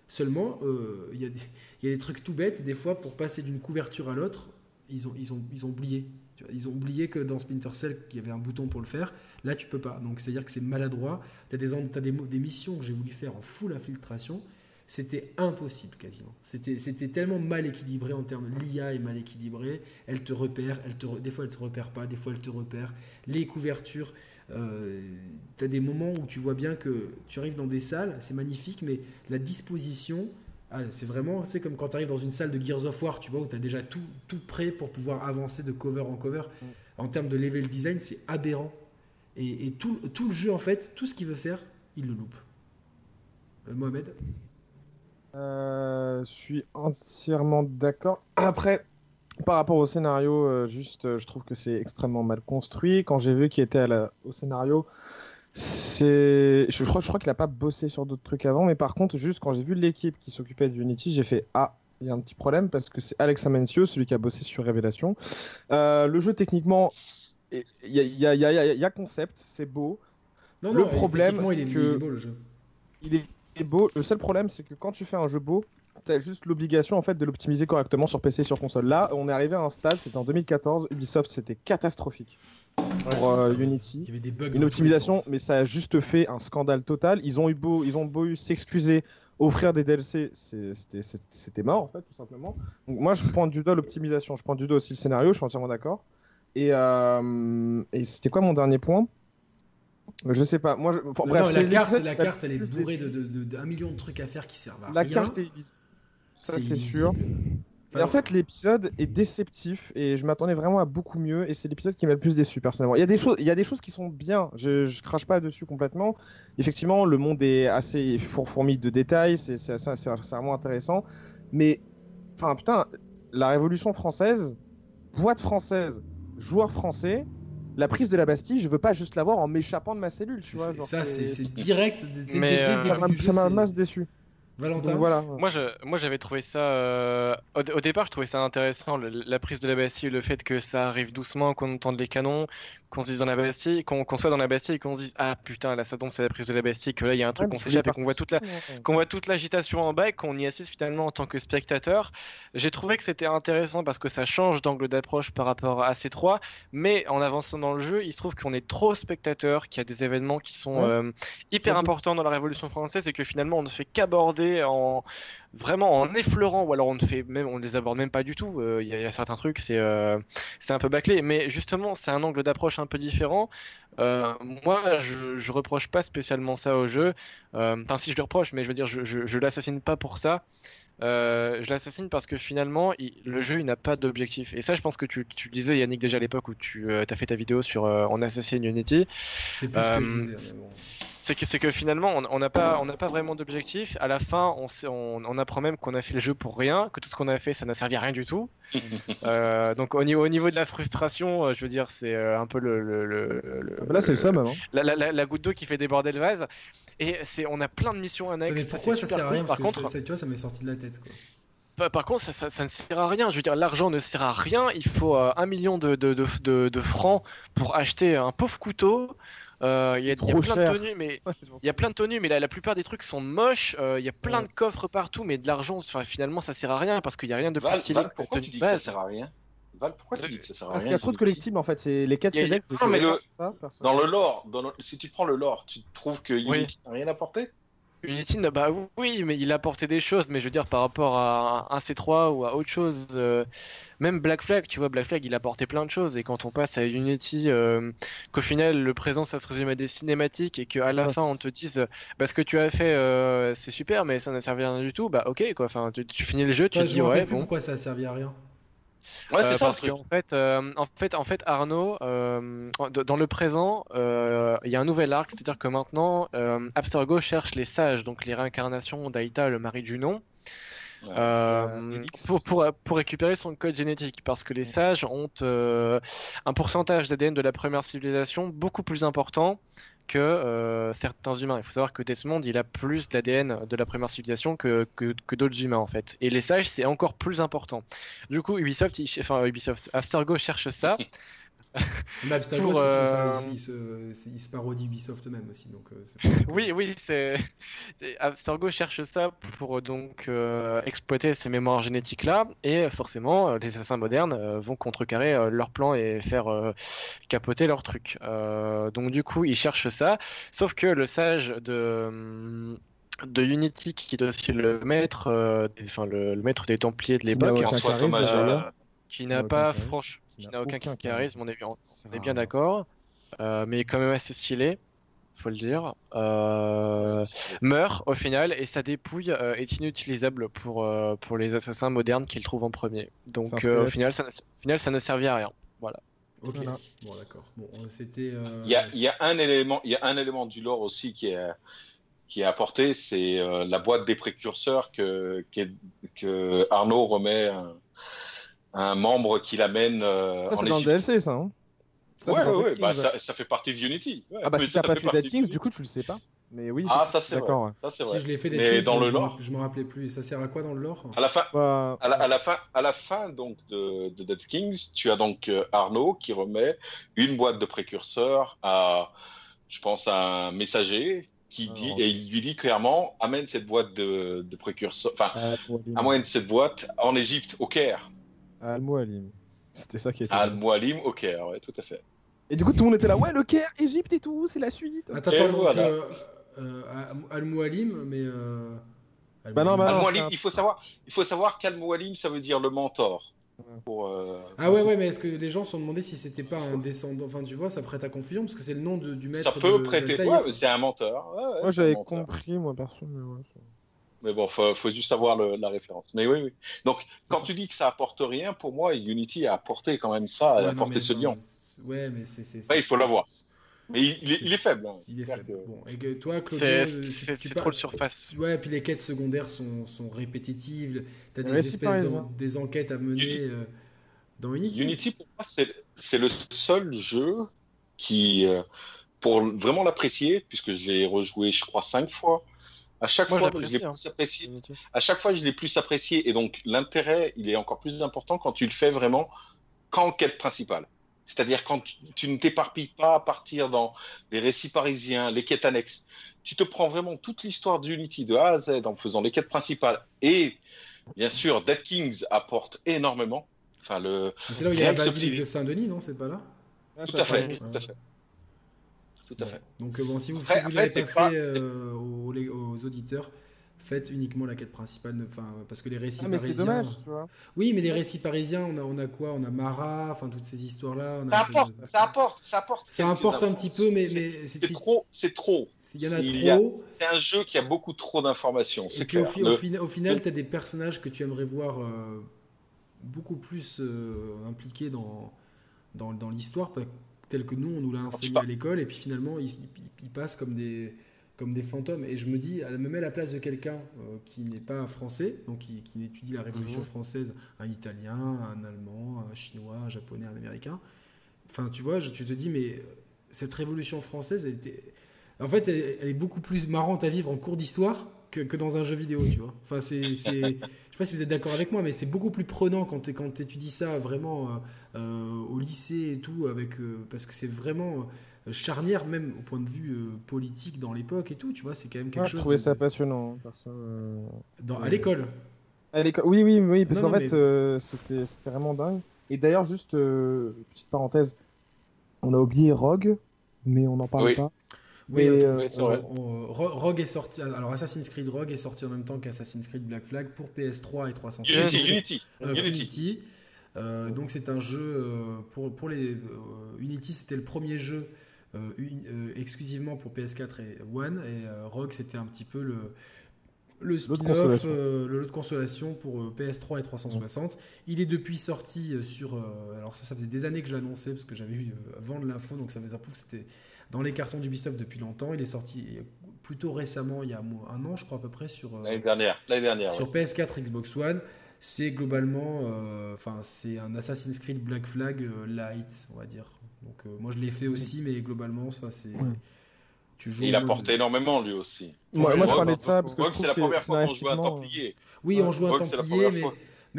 Seulement euh, il y, y, a des trucs tout bêtes des fois pour passer d'une couverture à l'autre ils ont, ils, ont, ils ont oublié ils ont oublié que dans Splinter Cell, il y avait un bouton pour le faire. Là, tu peux pas. Donc, c'est-à-dire que c'est maladroit. Tu as, des, as des, missions que j'ai voulu faire en full infiltration. C'était impossible quasiment. C'était tellement mal équilibré en termes. L'IA est mal équilibrée. Elle te repère. Elle te, des fois, elle te repère pas. Des fois, elle te repère. Les couvertures. Euh, tu as des moments où tu vois bien que tu arrives dans des salles, c'est magnifique, mais la disposition, ah, c'est vraiment, c'est comme quand tu arrives dans une salle de Gears of War, tu vois, où tu as déjà tout, tout prêt pour pouvoir avancer de cover en cover. Mm. En termes de level design, c'est aberrant. Et, tout, tout, le jeu, en fait, tout ce qu'il veut faire, il le loupe. Euh, Mohamed
euh, Je suis entièrement d'accord. Après, par rapport au scénario, euh, juste, je trouve que c'est extrêmement mal construit. Quand j'ai vu qu'il était au scénario, c'est, je crois, je crois qu'il a pas bossé sur d'autres trucs avant, mais par contre, juste quand j'ai vu l'équipe qui s'occupait d'Unity, j'ai fait ah, il y a un petit problème parce que c'est Alex Amencio, celui qui a bossé sur Révélation. Euh, le jeu techniquement, il y, y, y a, concept, c'est beau.
Non, le problème, c'est que il est beau le jeu.
Il est beau. Le seul problème, c'est que quand tu fais un jeu beau, tu as juste l'obligation en fait de l'optimiser correctement sur PC et sur console. Là, on est arrivé à un stade, c'était en 2014, Ubisoft, c'était catastrophique pour euh, Unity.
Il y avait des bugs
une optimisation, mais ça a juste fait un scandale total. Ils ont eu beau, ils ont beau eu s'excuser, offrir des DLC, c'était mort en fait, tout simplement. Donc moi, je prends du doigt l'optimisation, je prends du doigt aussi le scénario, je suis entièrement d'accord. Et, euh, et c'était quoi mon dernier point? Je sais pas. Moi, je...
bref, la, carte, la carte, elle est bourrée de, de, million de trucs à faire qui servent à
la
rien.
La carte est Ça, c'est sûr en fait, l'épisode est déceptif et je m'attendais vraiment à beaucoup mieux. Et c'est l'épisode qui m'a le plus déçu personnellement. Il y a des choses, il y a des choses qui sont bien. Je, je crache pas dessus complètement. Effectivement, le monde est assez fourfourmi de détails. C'est vraiment intéressant. Mais, enfin, putain, la Révolution française, boîte française, joueur français. La prise de la Bastille, je veux pas juste l'avoir en m'échappant de ma cellule, tu vois.
ça, c'est direct.
Mais ça m'a masse déçu.
Valentin
voilà. Moi, je, moi, j'avais trouvé ça. Euh, au, départ, je trouvais ça intéressant, la prise de la Bastille, le fait que ça arrive doucement, qu'on entende les canons, qu'on se dise dans la Bastille, qu'on soit dans la Bastille et qu'on se dise Ah putain, là, ça tombe, c'est la prise de la Bastille, que là, il y a un truc qu'on s'échappe et qu'on voit toute la, qu'on voit toute l'agitation en bas et qu'on y assiste finalement en tant que spectateur. J'ai trouvé que c'était intéressant parce que ça change d'angle d'approche par rapport à ces trois, mais en avançant dans le jeu, il se trouve qu'on est trop spectateur, qu'il y a des événements qui sont euh, hyper importants dans la Révolution française et que finalement, on ne fait qu'aborder en vraiment en effleurant ou alors on ne fait même on les aborde même pas du tout euh, il y, a certains trucs c'est euh, c'est un peu bâclé. Mais justement c'est un angle d'approche un peu différent. Euh, moi je, je reproche pas spécialement ça au jeu. Enfin si je le reproche mais je veux dire je, je, l'assassine pas pour ça. Je l'assassine parce que finalement le jeu il n'a pas d'objectif. Et ça je pense que tu, tu disais Yannick déjà à l'époque où tu as fait ta vidéo sur on Assassin Unity.
C'est plus ce que je disais,
c'est que, finalement, on n'a pas, on n'a pas vraiment d'objectif. À la fin, on, on, on, apprend même qu'on a fait le jeu pour rien, que tout ce qu'on a fait, ça n'a servi à rien du tout. euh, donc au niveau, au niveau de la frustration, euh, je veux dire, c'est euh, un peu le. le, le,
ah bah là, c'est le somme, hein.
la, la, la, goutte d'eau qui fait déborder le vase. Et c'est, on a plein de missions annexes. Mais
pourquoi ça, sert à rien Par contre, ça, tu vois, ça m'est sorti de la tête. Quoi.
Par contre, ça, ça, ça, ne sert à rien. Je veux dire, l'argent ne sert à rien. Il faut euh, un million de, de, de, de, francs pour acheter un pauvre couteau. Euh, il y, a plein de tenues, mais il y a plein de tenues, mais la, la plupart des trucs sont moches. Euh, il y a plein de coffres partout, mais de l'argent, finalement, ça sert à rien parce qu'il y a rien de plus stylé
Val, pourquoi tu dis que ça sert à rien Val, pourquoi tu dis que ça sert à rien
Parce qu'il y a trop de collectibles en fait. C'est les 4
FedEx. Non, mais le... ça, dans le lore, dans si tu prends le lore, tu trouves que Unity n'a rien apporté
Unity, bah oui, mais il a apporté des choses, mais je veux dire par rapport à un C3 ou à autre chose, euh, même Black Flag, tu vois, Black Flag, il a apporté plein de choses, et quand on passe à Unity, euh, qu'au final le présent ça se résume à des cinématiques et qu'à la fin on te dise, bah ce que tu as fait euh, c'est super, mais ça n'a servi à rien du tout, bah ok quoi, enfin tu, finis le jeu, tu te dis ouais bon.
Pourquoi ça a servi à rien
Ouais, c'est euh, ça. Parce qu'en fait, euh, en fait, en fait, Arnaud, euh, dans le présent, il y a un nouvel arc, c'est-à-dire que maintenant, Abstergo cherche les sages, donc les réincarnations d'Aïta, le mari de Junon. pour, pour, pour, récupérer son code génétique parce que les sages ont un pourcentage d'ADN de la première civilisation beaucoup plus important que euh, certains humains. Il faut savoir que Desmond, il a plus d'ADN de la première civilisation que, que, d'autres humains en fait. Et les sages, c'est encore plus important. Du coup, Ubisoft, enfin Ubisoft, cherche ça.
Mais Abstergo, euh... il, se, il, se, parodie Ubisoft même aussi. Donc,
euh, oui, oui, c'est. Abstergo cherche ça pour donc euh, exploiter ces mémoires génétiques là, et forcément, les assassins modernes euh, vont contrecarrer leur plan et faire capoter leur truc. donc, du coup, ils cherchent ça, sauf que le sage de de Unity qui est aussi le maître, enfin le, le, maître des Templiers de l'époque, qui n'a pas franchement qui n'a aucun, charisme, on est bien, on est bien d'accord, euh, mais quand même assez stylé, faut le dire. Euh, meurt au final et sa dépouille euh, est inutilisable pour, pour les assassins modernes qu'il trouve en premier. Donc au final, ça, au final, ça ne servit à rien. Voilà.
Ok. Bon, d'accord. Bon, c'était.
Il y, a, il y, a, un élément, il y a un élément du lore aussi qui est qui est apporté, c'est la boîte des précurseurs que, que Arnaud remet un membre qui l'amène euh,
ça, c'est dans le DLC, ça. Hein
ça, ouais, ouais, bah, ça, ça, fait partie de Unity. Ouais,
ah bah si t'as pas fait Dead Kings, du coup tu le sais pas. Mais oui,
ah, ça c'est vrai. Ça,
c'est
vrai.
Si je l'ai fait Dead Kings, dans le lore, je me rappelais plus. Ça sert à quoi dans le lore?
À la, fin, bah... à, la, à, la fin, à la fin donc de, de Dead Kings, tu as donc euh, Arnaud qui remet une boîte de précurseurs à, je pense, à un messager qui dit et il lui dit clairement amène cette boîte de, de précurseurs, enfin amène cette boîte en Égypte, au Caire.
Al-Mualim. C'était ça qui était.
Al-Mualim au Caire, ouais, tout à fait.
Et du coup, tout le monde était là, ouais, le Caire, Égypte et tout, c'est la suite.
Attends, attends, donc, euh, euh, Al-Mualim, mais. Euh...
Al bah non,
bah Al il faut savoir, il faut savoir qu'Al-Mualim, ça veut dire le mentor. Pour, euh...
Ah ouais, ouais, mais est-ce que les gens se sont demandé si c'était pas un descendant Enfin, tu vois, ça prête à confusion parce que c'est le nom de, du maître.
Ça peut prêter, ouais, c'est un menteur. Ouais,
ouais, moi, j'avais compris, moi, perso, mais ouais.
Mais bon, faut, faut juste savoir le, la référence. Mais oui, oui. Donc, quand tu dis que ça apporte rien, pour moi, Unity a apporté quand même ça, a apporté ce lien.
Ouais, mais c'est.
Ouais, il faut l'avoir. Mais il, il, est, il, est, faible. Hein.
Il est faible. Que... Bon, et toi,
Claudio, c'est tu, tu trop le surface.
Ouais, et puis les quêtes secondaires sont, sont répétitives. T'as des espèces de, des enquêtes à mener Unity. Euh, dans Unity.
Unity, pour moi, c'est le seul jeu qui, euh, pour vraiment l'apprécier, puisque je l'ai rejoué, je crois, cinq fois, À chaque fois, je l'ai hein. plus apprécié. À chaque fois, je l'ai plus apprécié. Et donc, l'intérêt, il est encore plus important quand tu le fais vraiment qu'en quête principale. C'est-à-dire quand tu, ne t'éparpilles pas à partir dans les récits parisiens, les quêtes annexes. Tu te prends vraiment toute l'histoire d'Unity de A à Z en faisant les quêtes principales. Et bien sûr, Dead Kings apporte énormément. Enfin, le.
C'est là où il y a la basilique de Saint-Denis, non? C'est pas là?
Tout, à fait, tout à fait. Tout à fait.
Donc, bon, si vous, si vous l'avez pas, fait euh, aux, aux, auditeurs, faites uniquement la quête principale, enfin parce que les récits ah, mais parisiens.
dommage, tu vois.
Oui, mais les récits parisiens, on a, on a quoi? On a Marat, enfin toutes ces histoires-là.
Ça, apporte, ça apporte, ça apporte,
ça apporte. un petit peu, mais mais
c'est trop, c'est trop.
Il y en a trop.
C'est un jeu qui a beaucoup trop d'informations. C'est
clair. Au, au, final, tu as des personnages que tu aimerais voir euh, beaucoup plus euh, impliqués dans dans, dans l'histoire, tel que nous on nous l'a enseigné à l'école, et puis finalement ils, ils passent comme des comme des fantômes. Et je me dis, me à la place de quelqu'un euh, qui n'est pas français, donc qui, qui, étudie la Révolution mhm. française, un Italien, un Allemand, un Chinois, un Japonais, un Américain. Enfin, tu vois, je, tu te dis, mais cette Révolution française, elle était... en fait, elle, est beaucoup plus marrante à vivre en cours d'histoire que, que, dans un jeu vidéo, tu vois. Enfin, c'est... je sais pas si vous êtes d'accord avec moi, mais c'est beaucoup plus prenant quand tu étudies ça vraiment euh, euh, au lycée et tout, avec, parce que c'est vraiment charnière même au point de vue euh, politique dans l'époque et tout, tu vois, c'est quand même quelque chose.
Je trouvais ça passionnant. Hein, euh,
dans, à l'école.
À l'école, oui, oui, oui, parce qu'en fait, euh, c'était vraiment dingue. Et d'ailleurs, juste petite parenthèse, on a oublié Rogue, mais on n'en parle pas.
Oui, Rogue est sorti. Alors Assassin's Creed Rogue est sorti en même temps qu'Assassin's Creed Black Flag pour PS3 et 360.
Unity.
Unity. donc c'est un jeu pour, pour les Unity, c'était le premier jeu euh, euh, exclusivement pour PS4 et One. Et euh, Rogue, c'était un petit peu le, le spin-off, le lot de consolation pour PS3 et 360. Il est depuis sorti sur. alors, ça, ça faisait des années que je l'annonçais parce que j'avais eu vendre l'info, donc ça faisait un peu que c'était dans les cartons d'Ubisoft depuis longtemps. Il est sorti plutôt récemment, il y a un an, je crois, à peu près, sur.
L'année dernière. Dernière.
Sur PS4, Xbox One. C'est globalement. Enfin, c'est un Assassin's Creed Black Flag light, on va dire. Donc euh, moi je l'ai fait aussi, mais globalement, ça c'est.
Tu joues il a porté énormément lui aussi.
moi je parlais de ça parce que
c'est la première fois qu'on joue un Templier.
Oui, on joue un Templier, mais,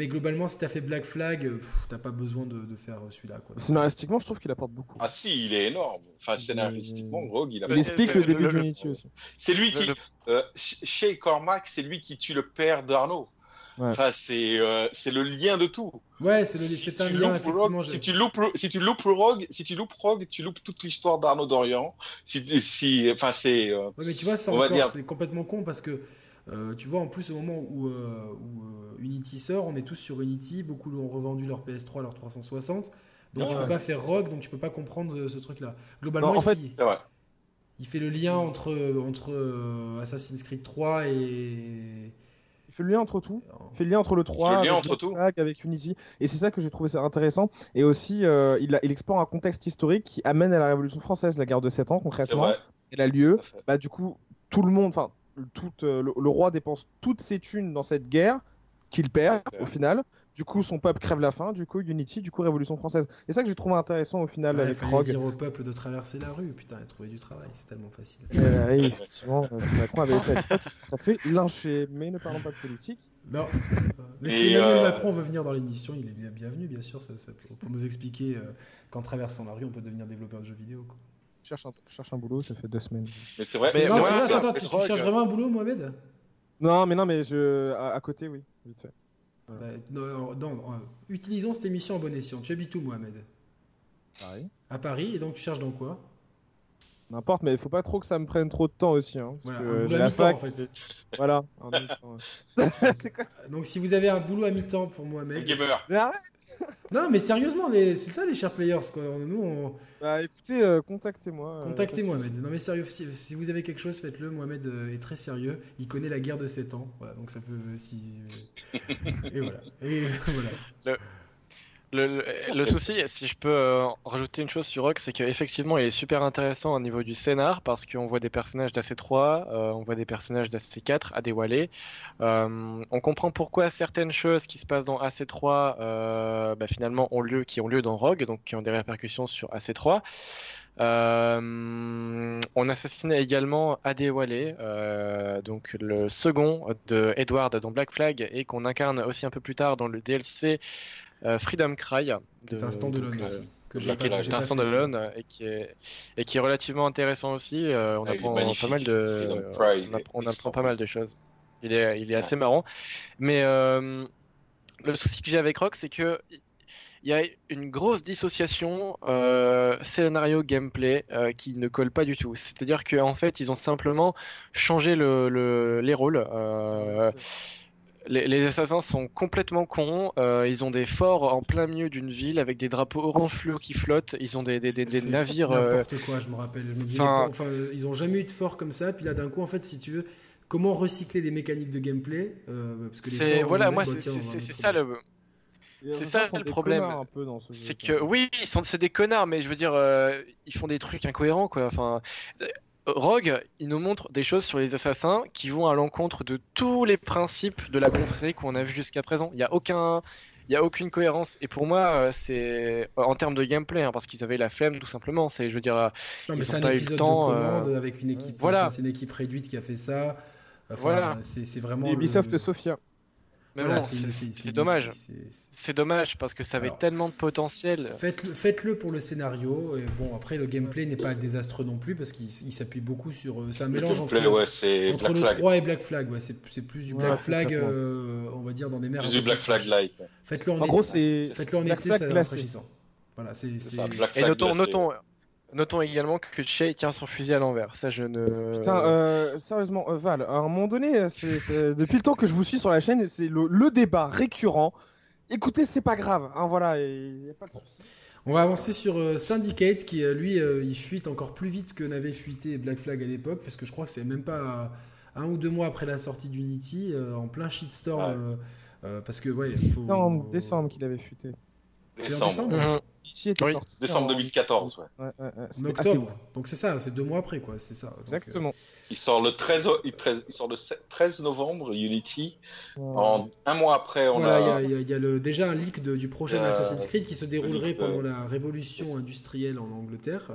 mais globalement, si t'as fait Black Flag, t'as pas besoin de, de faire celui-là.
Scénaristiquement, je trouve qu'il apporte beaucoup.
Ah si, il est énorme. Enfin, scénaristiquement, Rogue, il a.
Il explique le début d'Unity aussi.
C'est lui qui, euh, chez Cormac, c'est lui qui tue le père d'Arnaud. Enfin, c'est euh, c'est le lien de tout.
Ouais, c'est un lien effectivement.
si tu loupes si tu loupes Rogue, si tu loupes Rogue, tu loupes toute l'histoire d'Arnaud Dorian. Si, si enfin c'est. Euh,
ouais, mais tu vois, c'est complètement con parce que euh, tu vois, en plus, au moment où, où Unity sort, on est tous sur Unity. Beaucoup ont revendu leur PS3, leur 360. Donc tu peux pas faire Rogue, donc tu peux pas comprendre ce truc-là. Globalement,
en fait,
il fait le lien entre entre Assassin's Creed 3 et
il fait le lien entre tout. Il fait le lien entre le 3
avec, entre tout.
avec Unity. Et c'est ça que j'ai trouvé ça intéressant. Et aussi, euh, il, il, explore un contexte historique qui amène à la Révolution française, la guerre de 7 ans concrètement. Elle a lieu. Bah, du coup, tout le monde, enfin, tout, euh, le, roi dépense toutes ses thunes dans cette guerre qu'il perd au final. Du coup, son peuple crève la faim. Du coup, Unity, du coup, Révolution française. Et ça que j'ai trouvé intéressant au final
ouais,
avec
il
Rogue.
dire au peuple de traverser la rue. Putain, et trouver du travail, c'est tellement facile.
Euh, oui, effectivement, euh, si Macron avait été à l'époque, il se serait fait lyncher. Mais ne parlons pas de politique.
Non. Mais si Emmanuel euh... Macron veut venir dans l'émission, il est bien bienvenu, bien sûr, ça, ça, pour, nous expliquer euh, qu'en traversant la rue, on peut devenir développeur de jeux vidéo. Quoi.
Je cherche un, je cherche un boulot, ça fait deux semaines.
Mais c'est vrai.
Mais non, vrai, attends, attends, tu, tu cherches vraiment un boulot, Mohamed?
Non, mais non, mais je à, à côté, oui, vite fait.
Bah, non, non, non, utilisons cette émission en bon escient. Tu habites où, Mohamed?
Paris.
À Paris, et donc tu cherches dans quoi?
N'importe, mais il faut pas trop que ça me prenne trop de temps aussi. Hein,
voilà, un boulot à mi-temps en fait.
voilà.
quoi Donc si vous avez un boulot à mi-temps pour Mohamed.
Gamer.
Mais arrête
Non, mais sérieusement, c'est ça les chers players. Quoi. Nous, on...
Bah écoutez, euh, contactez-moi.
Euh, Contactez Mohamed. Non, mais sérieux, si, si, vous avez quelque chose, faites-le. Mohamed euh, est très sérieux. Il connaît la guerre de 7 ans. Voilà, donc ça peut. Si... Et voilà. Et voilà.
Le... Le, souci, si je peux euh, rajouter une chose sur Rock, c'est qu'effectivement, il est super intéressant au niveau du scénar parce qu'on voit des personnages d'AC3, euh, on voit des personnages d'AC4, à Euh, on comprend pourquoi certaines choses qui se passent dans AC3 euh, bah, finalement ont lieu, qui ont lieu dans Rogue, donc qui ont des répercussions sur AC3. on assassinait également Adewale, donc le second de Edward dans Black Flag et qu'on incarne aussi un peu plus tard dans le DLC Freedom Cry.
C'est un standalone
euh. Que j'ai un standalone et qui est et qui est relativement intéressant aussi. Euh, on apprend pas mal de on, apprend pas mal de choses. Il est il est assez marrant. Mais le souci que j'ai avec Rock, c'est que il y a une grosse dissociation euh, scénario gameplay qui ne colle pas du tout. C'est-à-dire qu'en fait, ils ont simplement changé le, le, les rôles. Euh, les, assassins sont complètement cons. Euh, ils ont des forts en plein milieu d'une ville avec des drapeaux orange fluo qui flottent. Ils ont des, des, des, navires.
Euh, n'importe quoi, je me rappelle. enfin... ils ont jamais eu de fort comme ça. Puis là, d'un coup, en fait, si tu veux, comment recycler des mécaniques de gameplay
euh, parce que les Voilà, moi, c'est ça le. C'est ça le problème. C'est que oui, ils sont c'est des connards, mais je veux dire, ils font des trucs incohérents quoi. Enfin, Rogue, il nous montre des choses sur les assassins qui vont à l'encontre de tous les principes de la confrérie qu'on a vu jusqu'à présent. Il n'y a aucun, il y a aucune cohérence. Et pour moi, euh, c'est en termes de gameplay, hein, parce qu'ils avaient la flemme tout simplement. C'est, je veux dire,
non, mais c'est un épisode de commande euh, avec une équipe. Voilà, c'est une équipe réduite qui a fait ça. voilà, c'est vraiment.
Ubisoft Sophia.
Mais c'est dommage. C'est dommage parce que ça avait tellement de potentiel.
Faites-le faites pour le scénario. Et bon, après, le gameplay n'est pas désastreux non plus parce qu'il s'appuie beaucoup sur. Euh, c'est un mélange entre, entre le 3 et Black Flag. Ouais, c'est plus du Black Flag, euh, on va dire, dans des mers.
Plus du Black Flag like.
Faites-le en, en, gros, c'est. Faites-le en été, c'est rafraîchissant. Voilà, c'est.
Et notons, notons, Notons également que Che tient son fusil à l'envers. Ça, je ne.
Putain, euh, sérieusement, euh, Val, à un moment donné, euh, depuis le temps que je vous suis sur la chaîne, c'est le, débat récurrent. Écoutez, c'est pas grave, hein, voilà, y a pas de souci.
On va avancer sur Syndicate qui, lui, il fuite encore plus vite que n'avait fuité Black Flag à l'époque, parce que je crois que c'est même pas un ou deux mois après la sortie d'Unity, en plein shitstorm. parce que, ouais, il faut.
Non, en décembre qu'il avait fuité.
C'est en décembre mhm.
oui, décembre 2014, ouais.
ouais, ouais octobre. Donc c'est ça, c'est deux mois après, quoi. C'est ça.
Exactement.
Euh, il sort le 13, il, sort le 13 novembre, Unity. En un mois après, on
a. Il y, a, le, déjà un leak du prochain Assassin's Creed qui se déroulerait pendant la révolution industrielle en Angleterre.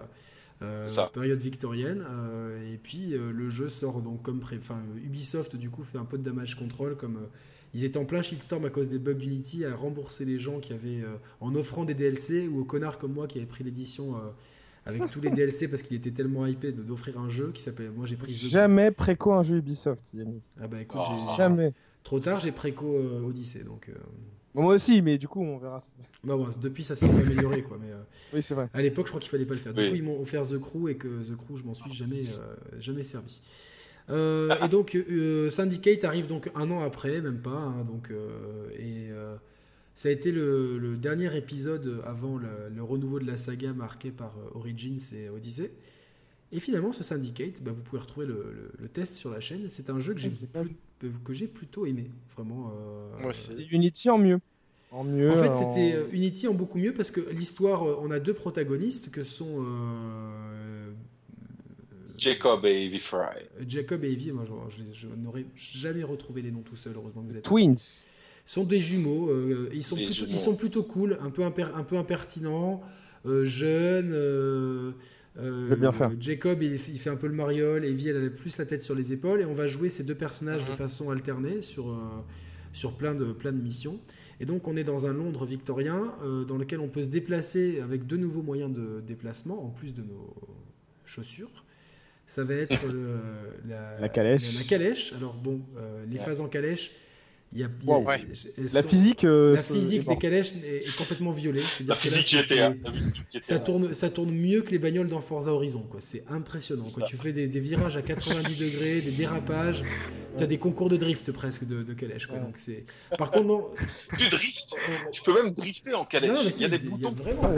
Euh, période victorienne euh, et puis le jeu sort donc comme pré... enfin Ubisoft du coup fait un peu de damage control comme ils étaient en plein shitstorm à cause des bugs d'Unity, à rembourser les gens qui avaient, euh, en offrant des DLC, ou aux connards comme moi qui avaient pris l'édition euh, avec tous les DLC parce qu'il était tellement hypé d'offrir un jeu qui s'appelle. Moi j'ai pris.
Jamais préco un jeu Ubisoft, Yannick.
Ah bah écoute,
oh. jamais.
Trop tard, j'ai préco euh, Odyssey donc.
moi aussi, mais du coup, on verra.
Bah bon, depuis, ça s'est amélioré, quoi. Mais,
oui, c'est vrai.
À l'époque, je crois qu'il fallait pas le faire. Du coup, ils m'ont offert The Crew et que The Crew, je m'en suis jamais, jamais servi. Euh, et donc euh, Syndicate arrive donc un an après, même pas. Hein, donc, euh, et ça a été le, dernier épisode avant le, renouveau de la saga marqué par Origins et Odyssey. Et finalement, ce Syndicate, bah, vous pouvez retrouver le, test sur la chaîne. C'est un jeu que j'ai que j'ai plutôt aimé, vraiment.
Moi Unity en mieux.
En mieux. En fait, c'était Unity en beaucoup mieux parce que l'histoire, on a deux protagonistes que sont
Jacob et Evie Fry.
Euh, Jacob et Evie, moi je, n'aurais jamais retrouvé les noms tout seul, heureusement que vous êtes.
Twins.
sont des jumeaux, euh, ils, sont plutôt, ils sont plutôt cool, un peu, un peu impertinents, euh, jeunes. Euh,
bien faire.
Jacob il, fait un peu le mariole, Evie elle a plus la tête sur les épaules, et on va jouer ces deux personnages de mhm. façon alternée sur, sur plein, de, plein de missions. Et donc on est dans un Londres victorien dans lequel on peut se déplacer avec de nouveaux moyens de déplacement, en plus de nos chaussures ça va être
la, calèche.
La, calèche. Alors bon, euh, les phases en calèche, il y a,
la physique, euh,
la physique des calèches est, complètement violée.
La physique GTA.
Ça tourne, ça tourne mieux que les bagnoles dans Forza Horizon. C'est impressionnant. Tu fais des, virages à 90 degrés, des dérapages, tu as des concours de drift presque de, de calèche. Quoi. Donc c'est. Par contre, non.
Du drift? tu peux même drifter en calèche. il y a des boutons.
vraiment.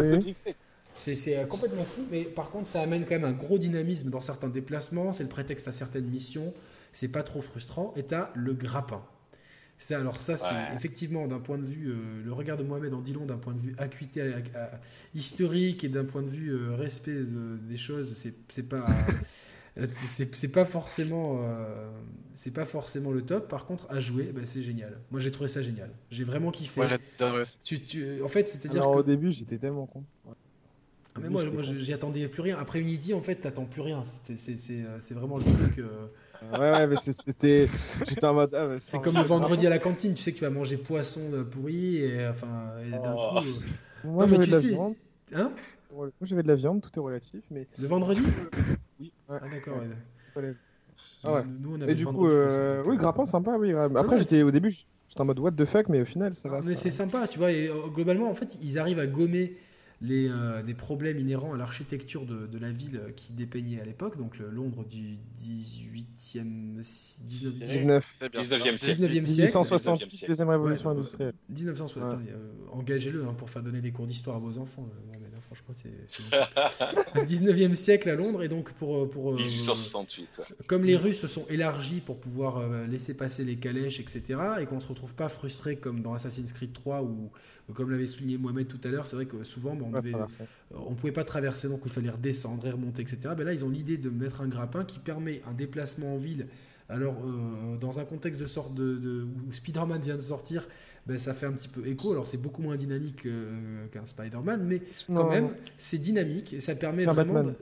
C'est euh, complètement fou, mais par contre, ça amène quand même un gros dynamisme dans certains déplacements. C'est le prétexte à certaines missions. C'est pas trop frustrant. Et t'as le grappin. C'est alors ça, c'est effectivement d'un point de vue, le regard de Mohamed en dit long, d'un point de vue acuité historique et d'un point de vue respect des choses, c'est pas c'est pas forcément c'est pas forcément le top par contre à jouer bah, c'est génial moi j'ai trouvé ça génial j'ai vraiment kiffé
moi j'adore
tu, tu, en fait c'est à dire
au début j'étais tellement con
ah, mais moi, moi j'y attendais plus rien après Unity en fait t'attends plus rien c'est vraiment le truc
Ouais, ouais, mais c'était. J'étais en mode. Ah,
c'est comme le vendredi à la cantine, tu sais que tu vas manger poisson pourri et enfin. d'un
oh. coup. Euh, moi, j'avais de la viande. Hein Moi, j'avais de la viande, tout est relatif, mais.
Le vendredi?
Oui.
Ah, d'accord,
ouais. Ah, ouais. Nous, on avait et du coup, euh... oui, grappin, sympa, oui. Après, j'étais au début, j'étais en mode what the fuck, mais au final, ça va.
Mais c'est sympa, tu vois, et euh, globalement, en fait, ils arrivent à gommer les, euh, problèmes inhérents à l'architecture de, de, la ville qui dépeignait à l'époque, donc le Londres du 18e,
19, 19e siècle. 1868, deuxième révolution industrielle.
1960, ouais. euh, engagez-le hein, pour faire donner des cours d'histoire à vos enfants. Euh, franchement, c'est. 19e siècle à Londres, et donc pour. Euh, pour
1868.
Euh, comme les Russes se sont élargis pour pouvoir laisser passer les calèches, etc., et qu'on se retrouve pas frustré comme dans Assassin's Creed 3 ou comme l'avait souligné Mohamed tout à l'heure, c'est vrai que souvent on ne on pouvait pas traverser, donc il fallait redescendre et remonter, etc. Ben là, ils ont l'idée de mettre un grappin qui permet un déplacement en ville. Alors, euh, dans un contexte de sorte de, où Spider-Man vient de sortir, ben, ça fait un petit peu écho. Alors, c'est beaucoup moins dynamique euh, qu'un Spider-Man, mais quand même, c'est dynamique et ça permet vraiment. De,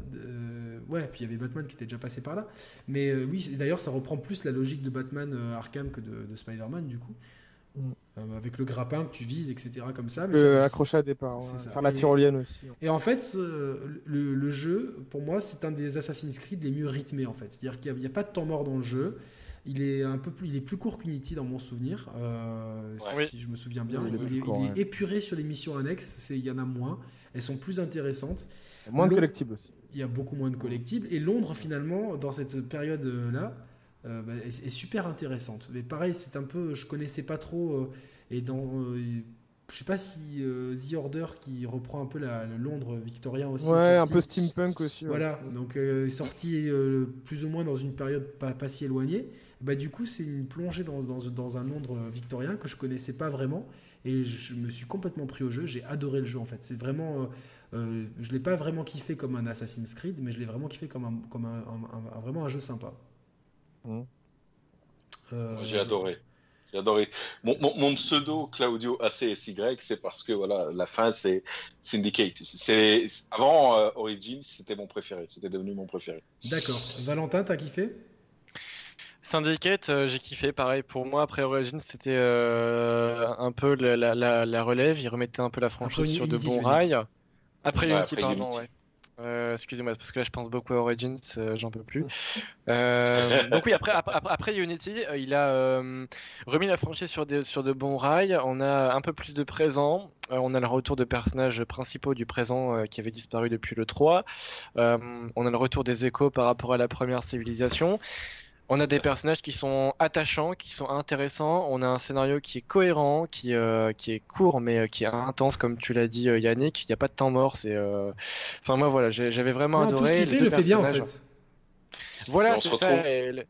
ouais, puis il y avait Batman qui était déjà passé par là. Mais euh, oui, d'ailleurs, ça reprend plus la logique de Batman Arkham que de, de Spider-Man, du coup. Euh, avec le grappin que tu vises, etc. comme ça.
Mais ça, à départ, faire la tyrolienne aussi.
Et en fait, le, jeu, pour moi, c'est un des Assassin's Creed les mieux rythmés en fait. C'est-à-dire qu'il n'y a, pas de temps mort dans le jeu. Il est un peu plus, il est plus court qu'Unity dans mon souvenir, euh, si je me souviens bien. il, est, épuré sur les missions annexes. il y en a moins. Elles sont plus intéressantes.
moins de collectibles aussi.
Il y a beaucoup moins de collectibles. Et Londres, finalement, dans cette période-là, euh, bah, est, super intéressante. Mais pareil, c'est un peu, je connaissais pas trop. Euh, et dans, euh, je sais pas si The Order qui reprend un peu la, le Londres victorien aussi.
Ouais, un peu steampunk aussi.
Voilà, donc sorti plus ou moins dans une période pas, pas si éloignée. Bah, du coup, c'est une plongée dans, dans, dans, un Londres victorien que je connaissais pas vraiment. Et je me suis complètement pris au jeu. J'ai adoré le jeu en fait. C'est vraiment. Euh, je l'ai pas vraiment kiffé comme un Assassin's Creed, mais je l'ai vraiment kiffé comme, un, comme un, vraiment un jeu sympa.
Mmh. Euh, J'ai adoré. J'ai adoré. Mon, pseudo Claudio ACSY, c'est parce que voilà, la fin c'est Syndicate. C'est avant euh, Origins, c'était mon préféré. C'était devenu mon préféré.
D'accord. Valentin, t'as kiffé?
Syndicate, euh, j'ai kiffé. Pareil pour moi. Après Origins, c'était un peu la, relève. Il remettait un peu la franchise sur de bons rails. Après Unity, pardon, ouais. Euh, excusez-moi, parce que là je pense beaucoup à Origins, euh, j'en peux plus. Euh, donc oui, après, après, Unity, il a remis la franchise sur, sur de bons rails. On a un peu plus de présent. on a le retour de personnages principaux du présent qui avaient disparu depuis le 3. on a le retour des échos par rapport à la première civilisation. On a des personnages qui sont attachants, qui sont intéressants. On a un scénario qui est cohérent, qui, euh, qui est court, mais euh, qui est intense, comme tu l'as dit, euh, Yannick. Il n'y a pas de temps mort. C'est, enfin moi voilà, j'avais vraiment adoré. Tout
ce qu'il fait, le fait bien en fait.
Voilà, c'est ça. Et,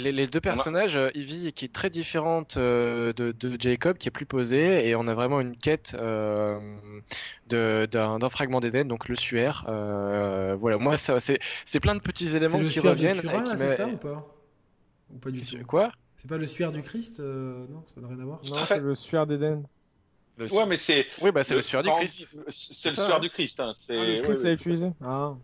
les, deux personnages, Ivy qui est très différente de, de, Jacob, qui est plus posée, et on a vraiment une quête d'un fragment d'Eden, donc le suaire. voilà, moi c'est plein de petits éléments qui reviennent.
C'est ça ou pas? Ou pas du tout?
Quoi?
C'est pas le suaire du Christ euh, Non, ça n'a rien à voir.
Non, c'est le suaire d'Éden.
Ouais, mais c'est.
Oui, bah c'est le, suaire du Christ.
C'est le suaire du Christ. Hein.
Ah, le Christ l'a utilisé. Ah.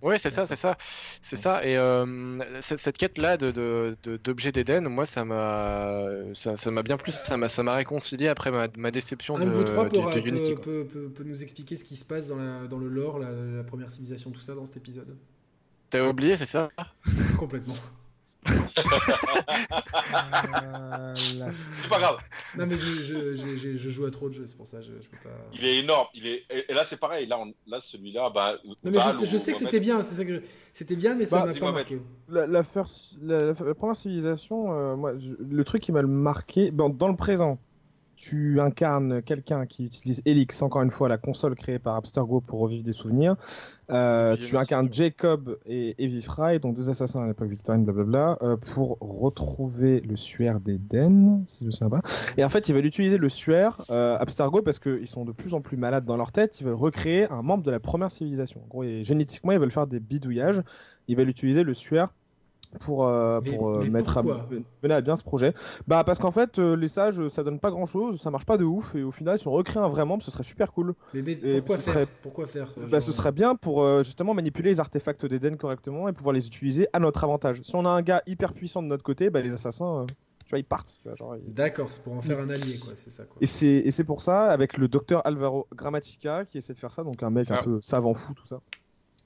Oui, c'est ça, c'est ça, c'est ça. Et euh, cette quête-là de d'objets d'Éden, moi, ça m'a, ça m'a bien plus, ça m'a, ça m'a réconcilié après ma, ma déception de,
vous trois peut, Unity. Peut, peut, nous expliquer ce qui se passe dans, la, dans le lore, la, la première civilisation, tout ça dans cet épisode.
T'as oublié, c'est ça?
Complètement.
C'est pas grave.
Non, mais je, je, je, joue à trop de jeux, c'est pour ça. Je, je peux pas...
Il est énorme. Il est... Et là, c'est pareil. Là, on... là celui-là. Bah,
non, mais je, sais, que c'était bien. C'est ça que C'était bien, mais ça bah, m'a pas marqué.
La, la, la, première civilisation, euh, moi, le truc qui m'a marqué, dans, dans le présent, tu incarnes quelqu'un qui utilise Helix, encore une fois, la console créée par Abstergo pour revivre des souvenirs. Euh, tu incarnes Jacob et Evie Fry, donc deux assassins à l'époque victorienne, blablabla, euh, pour retrouver le suaire d'Eden, si je me souviens pas. Et en fait, ils veulent utiliser le suaire, euh, Abstergo, parce qu'ils sont de plus en plus malades dans leur tête, ils veulent recréer un membre de la première civilisation. En gros, et génétiquement, ils veulent faire des bidouillages, ils veulent utiliser le suaire pour, euh, pour euh, mettre à, mener à bien ce projet Bah parce qu'en fait euh, les sages ça donne pas grand chose, ça marche pas de ouf et au final si on recrée un vrai membre ce serait super cool.
Mais, pourquoi, faire pourquoi, faire
Bah ce serait bien pour justement manipuler les artefacts d'Eden correctement et pouvoir les utiliser à notre avantage. Si on a un gars hyper puissant de notre côté, bah les assassins tu vois, ils partent.
D'accord, c'est pour en faire un allié, quoi, c'est ça. Quoi.
Et c'est pour ça, avec le docteur Alvaro Grammatica qui essaie de faire ça, donc un mec un peu savant fou, tout ça.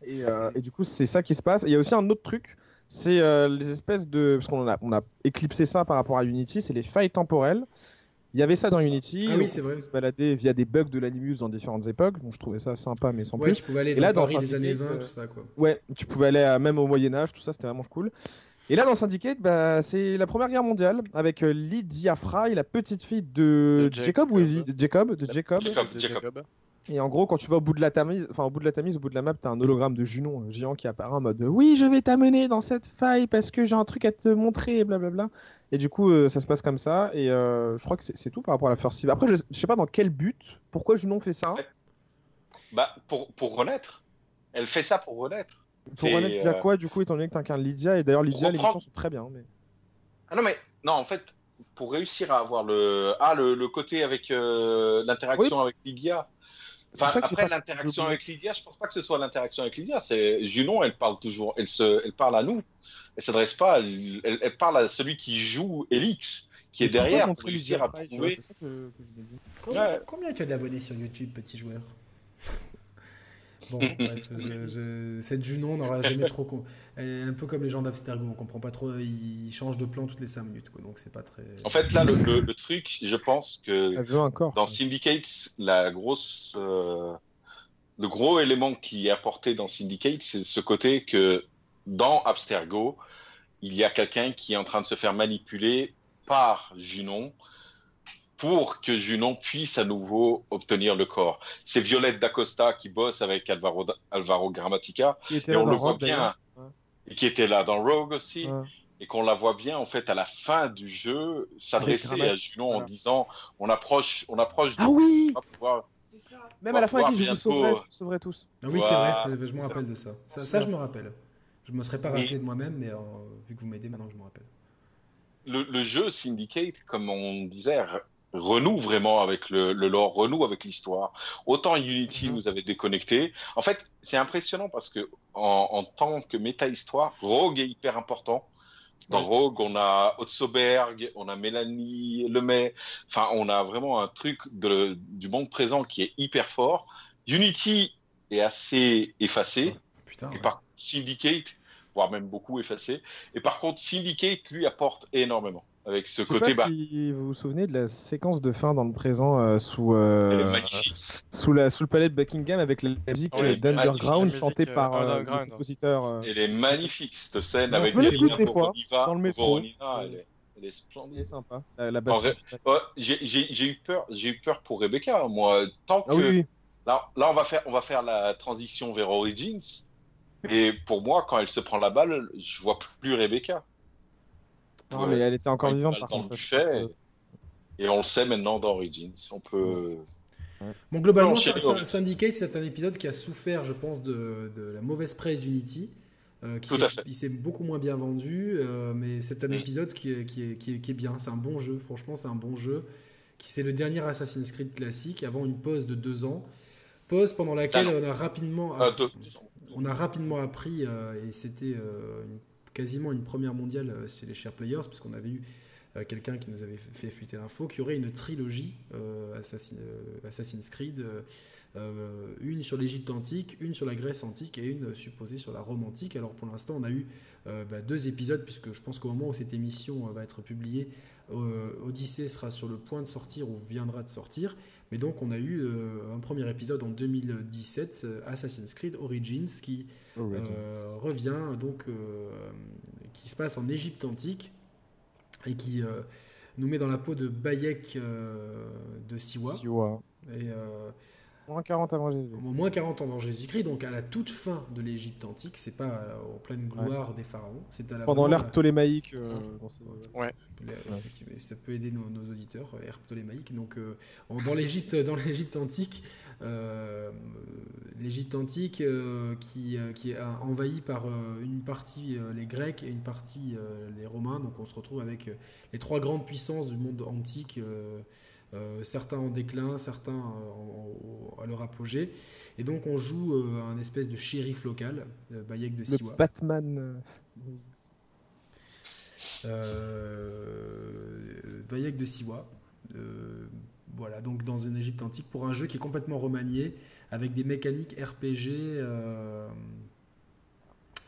Et, et du coup, c'est ça qui se passe. Il y a aussi un autre truc, c'est euh, les espèces de. Parce qu'on a, on a éclipsé ça par rapport à Unity, c'est les failles temporelles. Il y avait ça dans Unity.
Ah oui, c'est vrai.
se balader via des bugs de l'animus dans différentes époques. Donc je trouvais ça sympa, mais sans
ouais,
plus.
tu pouvais aller dans, là, Paris dans les années 20, euh, tout ça, quoi.
Ouais, tu pouvais aller même au Moyen-Âge, tout ça, c'était vraiment cool. Et là, dans Syndicate, bah, c'est la Première Guerre mondiale avec euh, Lydia Fry, la petite fille de, Jacob, ou Evie Jacob, de Jacob.
Jacob, Jacob.
Et en gros, quand tu vas au bout de la tamise, enfin au bout de la tamise, au bout de la map, t'as un hologramme de Junon, un géant qui apparaît en mode Oui, je vais t'amener dans cette faille parce que j'ai un truc à te montrer, blablabla. Et du coup, euh, ça se passe comme ça. Et euh, je crois que c'est tout par rapport à la First Après, je, sais pas dans quel but, pourquoi Junon fait ça.
Bah, pour, pour renaître. Elle fait ça pour renaître.
Pour renaître via euh, quoi, du coup, étant donné que t'incarnes Lydia? Et d'ailleurs, Lydia, les missions sont très bien. Mais...
Ah non, mais non, en fait, pour réussir à avoir le, ah, le, côté avec l'interaction avec Lydia après l'interaction avec Lydia, je pense pas que ce soit l'interaction avec Lydia. C'est Junon, elle parle toujours, elle se, elle parle à nous. Elle s'adresse pas, elle, parle à celui qui joue Elix, qui est derrière pour réussir à trouver.
Combien tu as d'abonnés sur YouTube, petit joueur? Bon, bref, cette Junon n'aura jamais trop. Con... Un peu comme les gens d'Abstergo, on comprend pas trop. Ils changent de plan toutes les 5 minutes, quoi, donc c'est pas très.
En fait, là, le, truc, je pense que dans Syndicate, la grosse, euh, le gros élément qui est apporté dans Syndicate, c'est ce côté que dans Abstergo, il y a quelqu'un qui est en train de se faire manipuler par Junon pour que Junon puisse à nouveau obtenir le corps. C'est Violette d'Acosta qui bosse avec Alvaro, Alvaro Grammatica. Et on le voit bien. Et qui était là dans Rogue aussi. Et qu'on la voit bien, en fait, à la fin du jeu, s'adresser à Junon en disant on approche, on approche
Ah oui Même à la fin, il dit je vous sauverai, je sauverai tous.
Ah oui, c'est vrai, je me rappelle de ça. Ça, je me rappelle. Je ne me serais pas rappelé de moi-même, mais euh, vu que vous m'aidez, maintenant je me rappelle.
Le, le, jeu Syndicate, comme on disait, renoue vraiment avec le, lore, renoue avec l'histoire. Autant Unity mhm. nous avait déconnecté. En fait, c'est impressionnant parce que en, tant que méta-histoire, Rogue est hyper important. Dans Rogue, on a Otsoberg, on a Mélanie Lemay. Enfin, on a vraiment un truc de, du monde présent qui est hyper fort. Unity est assez effacé. Putain, et par Syndicate, voire même beaucoup effacé. Et par contre, Syndicate, lui, apporte énormément avec ce côté.
Pas si vous vous souvenez de la séquence de fin dans le présent euh, sous euh, sous la sous le palais de Buckingham avec la musique d'Underground chantée par euh, le compositeur.
Elle est magnifique cette scène
avec des fois dans le métro. elle, est, splendide. Elle est sympa. La,
j'ai eu peur, j'ai eu peur pour Rebecca. Moi, tant ah que là, là, on va faire on va faire la transition vers Origins. Et pour moi, quand elle se prend la balle, je vois plus Rebecca.
Non, mais elle était encore vivante par
contre. Fait, et, on le sait maintenant dans Origins. On peut.
Bon, globalement, Syndicate, c'est un épisode qui a souffert, je pense, de, la mauvaise presse d'Unity. Euh, qui Il s'est beaucoup moins bien vendu, euh, mais c'est un mm. épisode qui est, qui est, qui est, bien. C'est un bon jeu, franchement, c'est un bon jeu. Qui C'est le dernier Assassin's Creed classique avant une pause de deux ans. Pause pendant laquelle on a rapidement,
ah,
on a rapidement appris, euh, et c'était une quasiment une première mondiale euh, chez les share players, puisqu'on avait eu euh, quelqu'un qui nous avait fait fuiter l'info, qu'il y aurait une trilogie euh, Assassin's Creed, une sur l'Égypte antique, une sur la Grèce antique et une supposée sur la Rome antique. Alors pour l'instant, on a eu bah, deux épisodes, puisque je pense qu'au moment où cette émission va être publiée, Odyssée sera sur le point de sortir ou viendra de sortir. Mais donc on a eu euh, un premier épisode en 2017, euh, Assassin's Creed Origins, qui euh, revient donc, qui se passe en Égypte antique et qui nous met dans la peau de Bayek de Siwa.
Siwa.
Et,
Moins 40 avant Jésus.
Moins 40 avant Jésus-Christ, donc à la toute fin de l'Égypte antique, c'est pas en pleine gloire des pharaons, c'est à la
Pendant l'ère ptolémaïque.
ouais.
Ça peut aider nos, auditeurs, ère ptolémaïque. Donc dans l'Égypte, dans l'Égypte antique, euh, L'Égypte antique euh, qui, euh, qui, est envahie par une partie les Grecs et une partie les Romains. Donc on se retrouve avec les trois grandes puissances du monde antique. Certains en déclin, certains à leur apogée. Et donc on joue un espèce de shérif local, Bayek de Siwa.
Le Batman.
Bayek de Siwa. Voilà, donc dans une Égypte antique, pour un jeu qui est complètement remanié, avec des mécaniques RPG euh,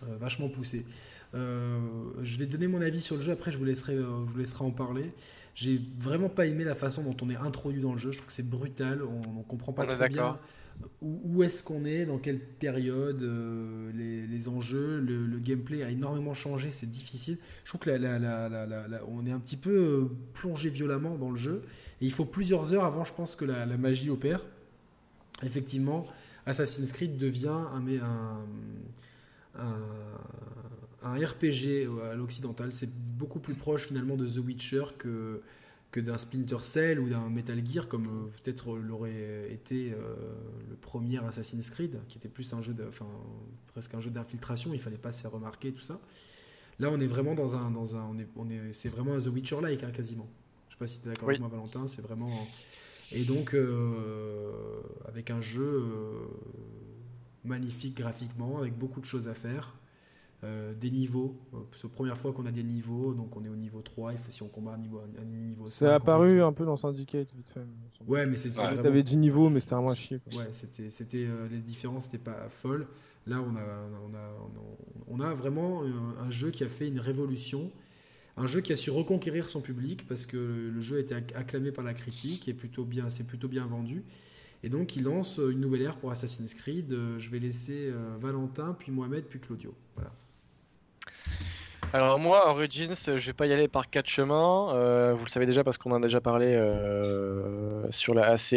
euh, vachement poussées. Euh, je vais donner mon avis sur le jeu, après je vous laisserai, je vous laisserai en parler. J'ai vraiment pas aimé la façon dont on est introduit dans le jeu, je trouve que c'est brutal, on, ne comprend pas très bien où, est-ce qu'on est, dans quelle période, les, enjeux, le, gameplay a énormément changé, c'est difficile. Je trouve que la, on est un petit peu plongé violemment dans le jeu. Et il faut plusieurs heures avant, je pense, que la, magie opère. Effectivement, Assassin's Creed devient un, un, un, RPG à l'occidental. C'est beaucoup plus proche finalement de The Witcher que, que d'un Splinter Cell ou d'un Metal Gear, comme euh, peut-être l'aurait été euh, le premier Assassin's Creed, qui était plus un jeu, de, enfin, presque un jeu d'infiltration. Il fallait pas se faire remarquer tout ça. Là, on est vraiment dans un, dans un, on est, on est, c'est vraiment un The Witcher-like hein, quasiment sais pas si tu es d'accord avec moi, Valentin. C'est vraiment. Et donc, euh, avec un jeu euh, magnifique graphiquement, avec beaucoup de choses à faire. Euh, des niveaux. C'est la première fois qu'on a des niveaux, donc on est au niveau 3. Il faut, si on combat un niveau, un niveau 5.
C'est apparu un peu dans Syndicate, vite fait.
Ouais, mais c'est.
Ouais. T'avais 10 niveaux, mais c'était un moins chier.
Ouais, c'était, c'était, les différences n'étaient pas folles. Là, on a, on a, on a, vraiment un, jeu qui a fait une révolution un jeu qui a su reconquérir son public parce que le jeu a été acclamé par la critique et plutôt bien, c'est plutôt bien vendu. Et donc il lance une nouvelle ère pour Assassin's Creed. Euh, je vais laisser euh, Valentin, puis Mohamed, puis Claudio. Voilà.
Alors moi, Origins, je vais pas y aller par quatre chemins. Euh, vous le savez déjà parce qu'on en a déjà parlé euh, sur la ACE.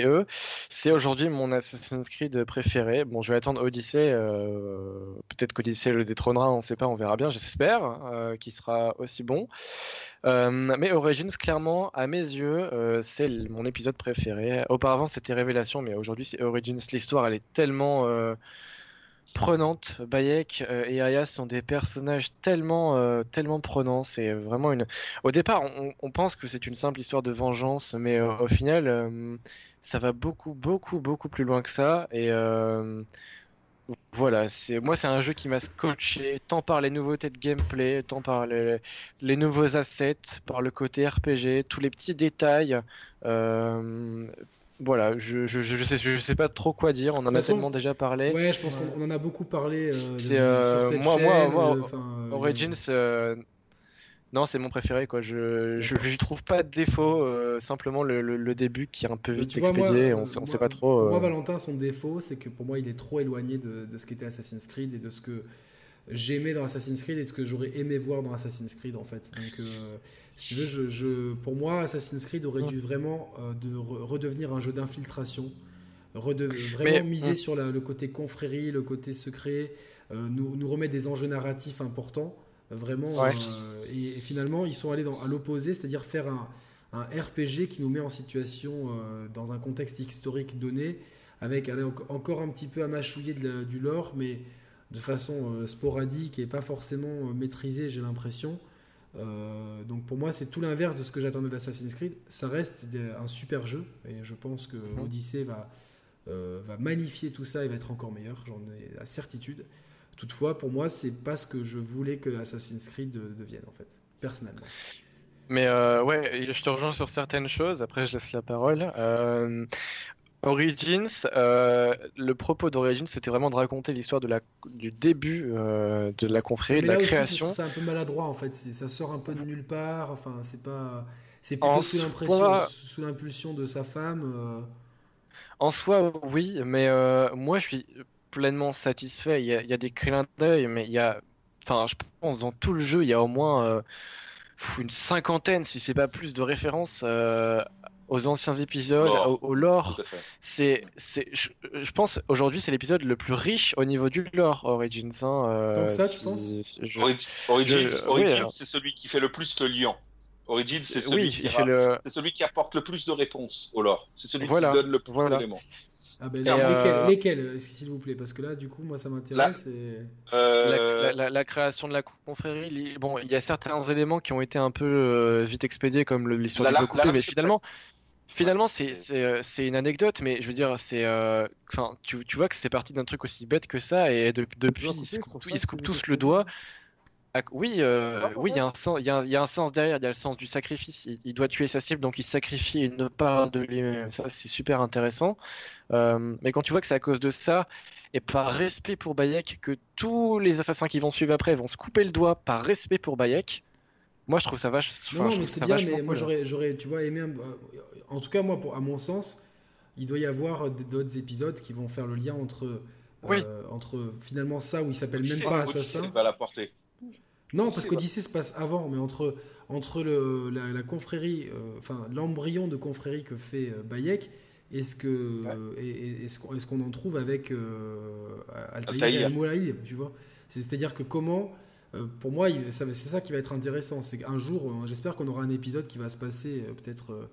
C'est aujourd'hui mon Assassin's Creed préféré. Bon, je vais attendre Odyssey. Euh, peut-être qu'Odyssey le détrônera, on ne sait pas, on verra bien. J'espère qu'il sera aussi bon. mais Origins, clairement, à mes yeux, c'est mon épisode préféré. Auparavant, c'était Révélation, mais aujourd'hui, c'est Origins. L'histoire, elle est tellement prenante. Bayek euh, et Aya sont des personnages tellement, euh, tellement prenants. C'est vraiment une. Au départ, on, pense que c'est une simple histoire de vengeance, mais euh, au final, ça va beaucoup, beaucoup, beaucoup plus loin que ça. Et voilà, c'est moi, c'est un jeu qui m'a scotché tant par les nouveautés de gameplay, tant par les, les nouveaux assets, par le côté RPG, tous les petits détails voilà, je, je, je, sais, je sais pas trop quoi dire. On en a tellement déjà parlé.
Ouais, je pense qu'on en a beaucoup parlé. Euh,
c'est euh, moi, moi, moi, euh, Origins. non, c'est mon préféré quoi. Je, je, trouve pas de défaut. simplement le, le, début qui est un peu vite expédié. on, sait, sait pas trop.
Pour moi, Valentin, son défaut, c'est que pour moi, il est trop éloigné de, de ce qu'était Assassin's Creed et de ce que j'aimais dans Assassin's Creed et ce que j'aurais aimé voir dans Assassin's Creed en fait. Donc si tu veux, je, pour moi, Assassin's Creed aurait dû vraiment euh, de redevenir un jeu d'infiltration, vraiment miser sur le côté confrérie, le côté secret, euh, nous, nous, remettre des enjeux narratifs importants, vraiment. Euh, et, finalement, ils sont allés dans, à l'opposé, c'est-à-dire faire un, un, RPG qui nous met en situation dans un contexte historique donné, avec encore un petit peu à mâchouiller du lore, mais de façon sporadique et pas forcément maîtrisée, j'ai l'impression. Euh, donc pour moi, c'est tout l'inverse de ce que j'attendais d'Assassin's Creed. Ça reste un super jeu et je pense que mhm. Odyssey va, euh, va magnifier tout ça et va être encore meilleur, j'en ai la certitude. Toutefois, pour moi, c'est pas ce que je voulais que Assassin's Creed devienne en fait, personnellement.
Mais euh, ouais, je te rejoins sur certaines choses. Après, je laisse la parole. Origins, euh, le propos d'Origins, c'était vraiment de raconter l'histoire de la, du début euh, de la confrérie, de la création.
C'est un peu maladroit en fait, ça sort un peu de nulle part. Enfin, c'est pas, c'est plutôt sous l'impression, sous l'impulsion de sa femme. Euh.
En soi, oui, mais moi, je suis pleinement satisfait. Il y a, il y a des clins d'œil, mais il y a, enfin, je pense dans tout le jeu, il y a au moins une cinquantaine, si c'est pas plus, de références aux anciens épisodes, au, lore. C'est, c'est, je, pense aujourd'hui c'est l'épisode le plus riche au niveau du lore Origins. Hein,
euh, Donc ça, tu penses
Origins, c'est celui qui fait le plus le lien. Origins, c'est celui, qui le... celui qui apporte le plus de réponses au lore. C'est celui qui donne le plus d'éléments.
Ah ben euh, lesquels, s'il vous plaît? Parce que là, du coup, moi, ça m'intéresse.
Euh, la, création de la confrérie, bon, il y a certains éléments qui ont été un peu vite expédiés, comme l'histoire du coupé, mais finalement, Finalement, euh, c'est une anecdote, mais je veux dire, c'est, euh, enfin, tu, tu, vois que c'est parti d'un truc aussi bête que ça, et depuis, ils, se coupent, tous le doigt. oui, euh, oui, il y, a un sens, il, y a, y a un sens derrière, il y a le sens du sacrifice. Il, doit tuer sa cible, donc il sacrifie une part de lui-même. Ça, c'est super intéressant. mais quand tu vois que c'est à cause de ça, et par respect pour Bayek, que tous les assassins qui vont suivre après vont se couper le doigt par respect pour Bayek, moi je trouve ça vache.
Non, non mais c'est bien, mais moi j'aurais, tu vois, aimé en tout cas, moi, pour, à mon sens, il doit y avoir d'autres épisodes qui vont faire le lien entre, euh, entre finalement ça où il s'appelle même pas assassin.
Va la porter.
Non, parce qu'Odyssée se passe avant, mais entre, entre le, la, confrérie, euh, enfin l'embryon de confrérie que fait euh, Bayek, est-ce que est-ce qu'on en trouve avec Altaïr et Moulaï, tu vois C'est-à-dire que comment pour moi, c'est ça qui va être intéressant. C'est qu'un jour, j'espère qu'on aura un épisode qui va se passer peut-être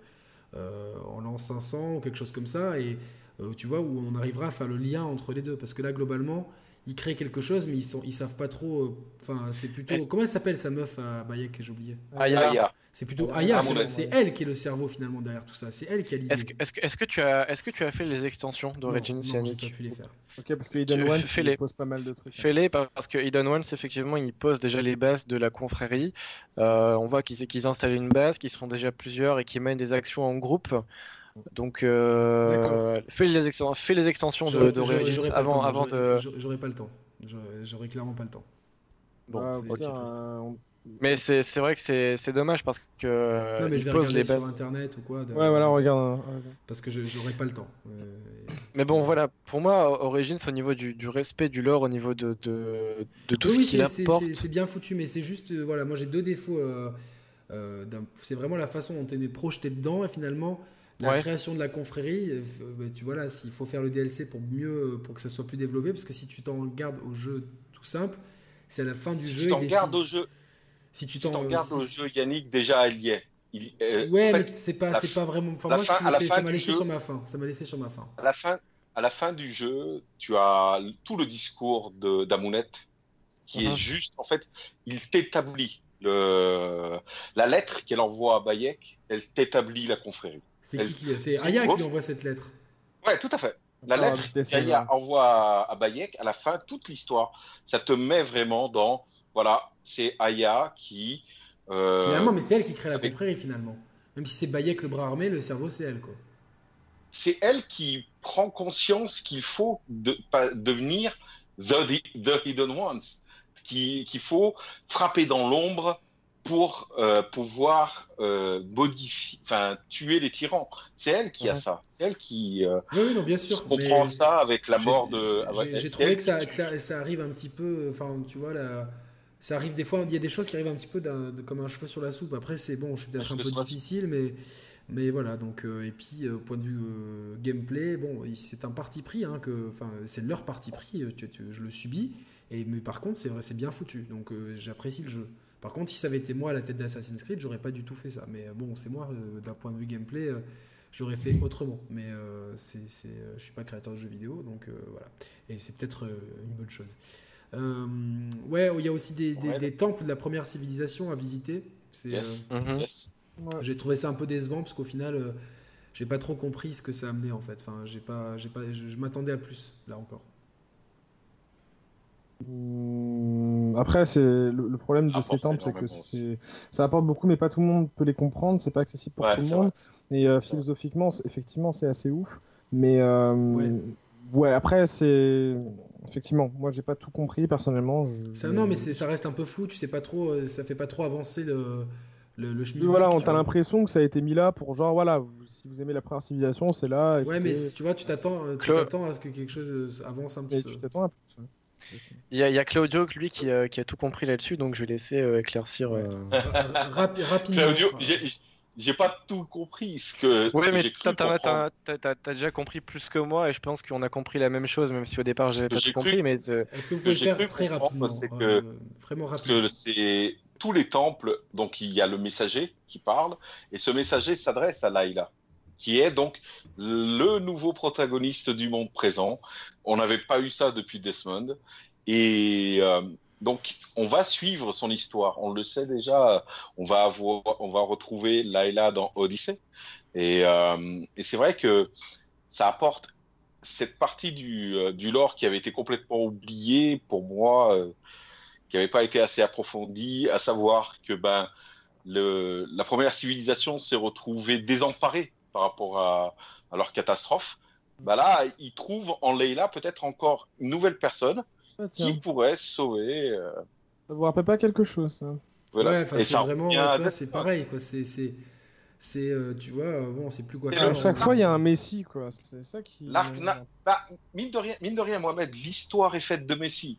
euh, en l'an 500 ou quelque chose comme ça, et euh, tu vois, où on arrivera à faire le lien entre les deux. Parce que là, globalement, ils créent quelque chose, mais ils, sont, ils savent pas trop. Euh, enfin, c'est plutôt. Comment elle s'appelle sa meuf à Bayek que j'ai oublié
Aya.
C'est plutôt Aya. C'est elle qui est le cerveau finalement derrière tout ça. C'est elle qui a l'idée.
Est-ce que, est -ce que, tu as, est-ce que tu as fait les extensions d'Origin Cyanic
Non, pas pu les faire.
Ok, parce que Eden One il pose pas mal de trucs.
Fais-les parce que Eden One, effectivement, il pose déjà les bases de la confrérie. Euh, on voit qu'ils qu'ils installent une base, qu'ils sont déjà plusieurs et qu'ils mènent des actions en groupe. Donc, euh, fais, les extensions, fais les extensions de, avant, avant de.
J'aurais pas le temps. J'aurais clairement pas le temps.
Bon, ah, euh, mais c'est vrai que c'est dommage parce que.
Non, mais je vais regarder les bases. sur internet ou quoi.
Ouais, voilà, regarde.
Parce que j'aurais pas le temps. Euh,
mais bon, voilà, pour moi, Origins, au niveau du, du, respect du lore, au niveau de, de, de tout ce qu'il apporte.
C'est bien foutu, mais c'est juste. Euh, voilà, moi j'ai deux défauts. c'est vraiment la façon dont on est projeté dedans et finalement la création de la confrérie, bah, tu vois là, s'il faut faire le DLC pour mieux, pour que ça soit plus développé, parce que si tu t'en gardes au jeu tout simple, c'est à la fin du
si
jeu.
Tu t'en gardes au jeu.
Si tu
t'en gardes au jeu, Yannick, déjà elle y est.
Il, euh, ouais, mais c'est pas, c'est pas vraiment. Enfin, moi, ça m'a laissé sur ma fin. Ça m'a laissé sur ma fin.
À la fin, à la fin du jeu, tu as tout le discours d'Amounette qui est uh-huh. juste. En fait, il t'établit le la lettre qu'elle envoie à Bayek. Elle t'établit la confrérie.
C'est qui C'est Aya qui envoie cette lettre.
Ouais, tout à fait. La ah, lettre qu'Aya envoie à, Bayek, à la fin, toute l'histoire, ça te met vraiment dans, voilà, c'est Aya qui...
Euh, finalement, mais c'est elle qui crée la confrérie, finalement. Même si c'est Bayek le bras armé, le cerveau, c'est elle, quoi.
C'est elle qui prend conscience qu'il faut de, pas devenir the, the Hidden Ones, qu'il faut frapper dans l'ombre pour euh, pouvoir euh, modifier, enfin tuer les tyrans. C'est elle qui a ça. C'est elle qui euh,
oui, non, bien sûr,
comprend ça avec la mort de.
J'ai trouvé que, ça, ça, arrive un petit peu. Enfin, tu vois, là, ça arrive des fois. Il y a des choses qui arrivent un petit peu comme un cheveu sur la soupe. Après, c'est bon, je suis peut-être un peu difficile, mais. Mais voilà, donc, et puis, au point de vue gameplay, bon, c'est un parti pris, hein, que, enfin, c'est leur parti pris, je le subis, et, mais par contre, c'est vrai, c'est bien foutu, donc j'apprécie le jeu. Par contre, si ça avait été moi à la tête d'Assassin's Creed, j'aurais pas du tout fait ça. Mais euh, bon, c'est moi, euh, d'un point de vue gameplay, euh, j'aurais fait autrement. Mais c'est, c'est, je suis pas créateur de jeux vidéo, donc voilà. Et c'est peut-être une bonne chose. ouais, il y a aussi des, des, temples de la première civilisation à visiter.
Mhm.
J'ai trouvé ça un peu décevant parce qu'au final, j'ai pas trop compris ce que ça amenait en fait. Enfin, j'ai pas, j'ai pas, je m'attendais à plus là encore.
Hum, après, c'est le, problème de ces temples, c'est que ça apporte beaucoup, mais pas tout le monde peut les comprendre. C'est pas accessible pour tout le monde. Et euh, philosophiquement, effectivement, c'est assez ouf. Mais euh, ouais. après, c'est effectivement, moi, j'ai pas tout compris personnellement.
Ça, non, mais ça reste un peu flou. Tu sais pas trop, euh, ça fait pas trop avancer le. Le, chemin.
Voilà, on a l'impression que ça a été mis là pour genre voilà, si vous aimez la première civilisation, c'est là.
Ouais, mais tu vois, tu t'attends, tu t'attends à ce que quelque chose avance un petit peu.
Tu t'attends à plus.
Il y, a, Claudio, lui, qui, qui, a tout compris là-dessus, donc je vais laisser éclaircir.
rapidement.
Claudio, j'ai pas tout compris ce que.
Oui, mais t'as as, déjà compris plus que moi et je pense qu'on a compris la même chose, même si au départ j'avais pas tout compris. Mais
est-ce que vous pouvez faire très rapidement
C'est que, vraiment rapidement. que c'est tous les temples, donc il y a le messager qui parle et ce messager s'adresse à Laïla, qui est donc le nouveau protagoniste du monde présent. On n'avait pas eu ça depuis Desmond et euh, donc, on va suivre son histoire. On le sait déjà. On va avoir, on va retrouver Layla dans Odyssée. Et, euh, c'est vrai que ça apporte cette partie du, euh, du, lore qui avait été complètement oubliée pour moi, qui n'avait pas été assez approfondie, à savoir que ben la première civilisation s'est retrouvée désemparée par rapport à leur catastrophe. Ben là, ils trouvent en Layla peut-être encore une nouvelle personne ah, qui pourrait sauver. Euh...
Ça vous rappelle pas quelque chose,
Voilà. Ouais, c'est vraiment, c'est pareil, quoi. C'est, c'est, c'est, euh, tu vois, euh, bon, c'est plus quoi
faire. À chaque fois, il y a un Messi, quoi. C'est ça qui.
L'arc, bah, mine de rien, mine de rien, Mohamed, l'histoire est faite de Messi.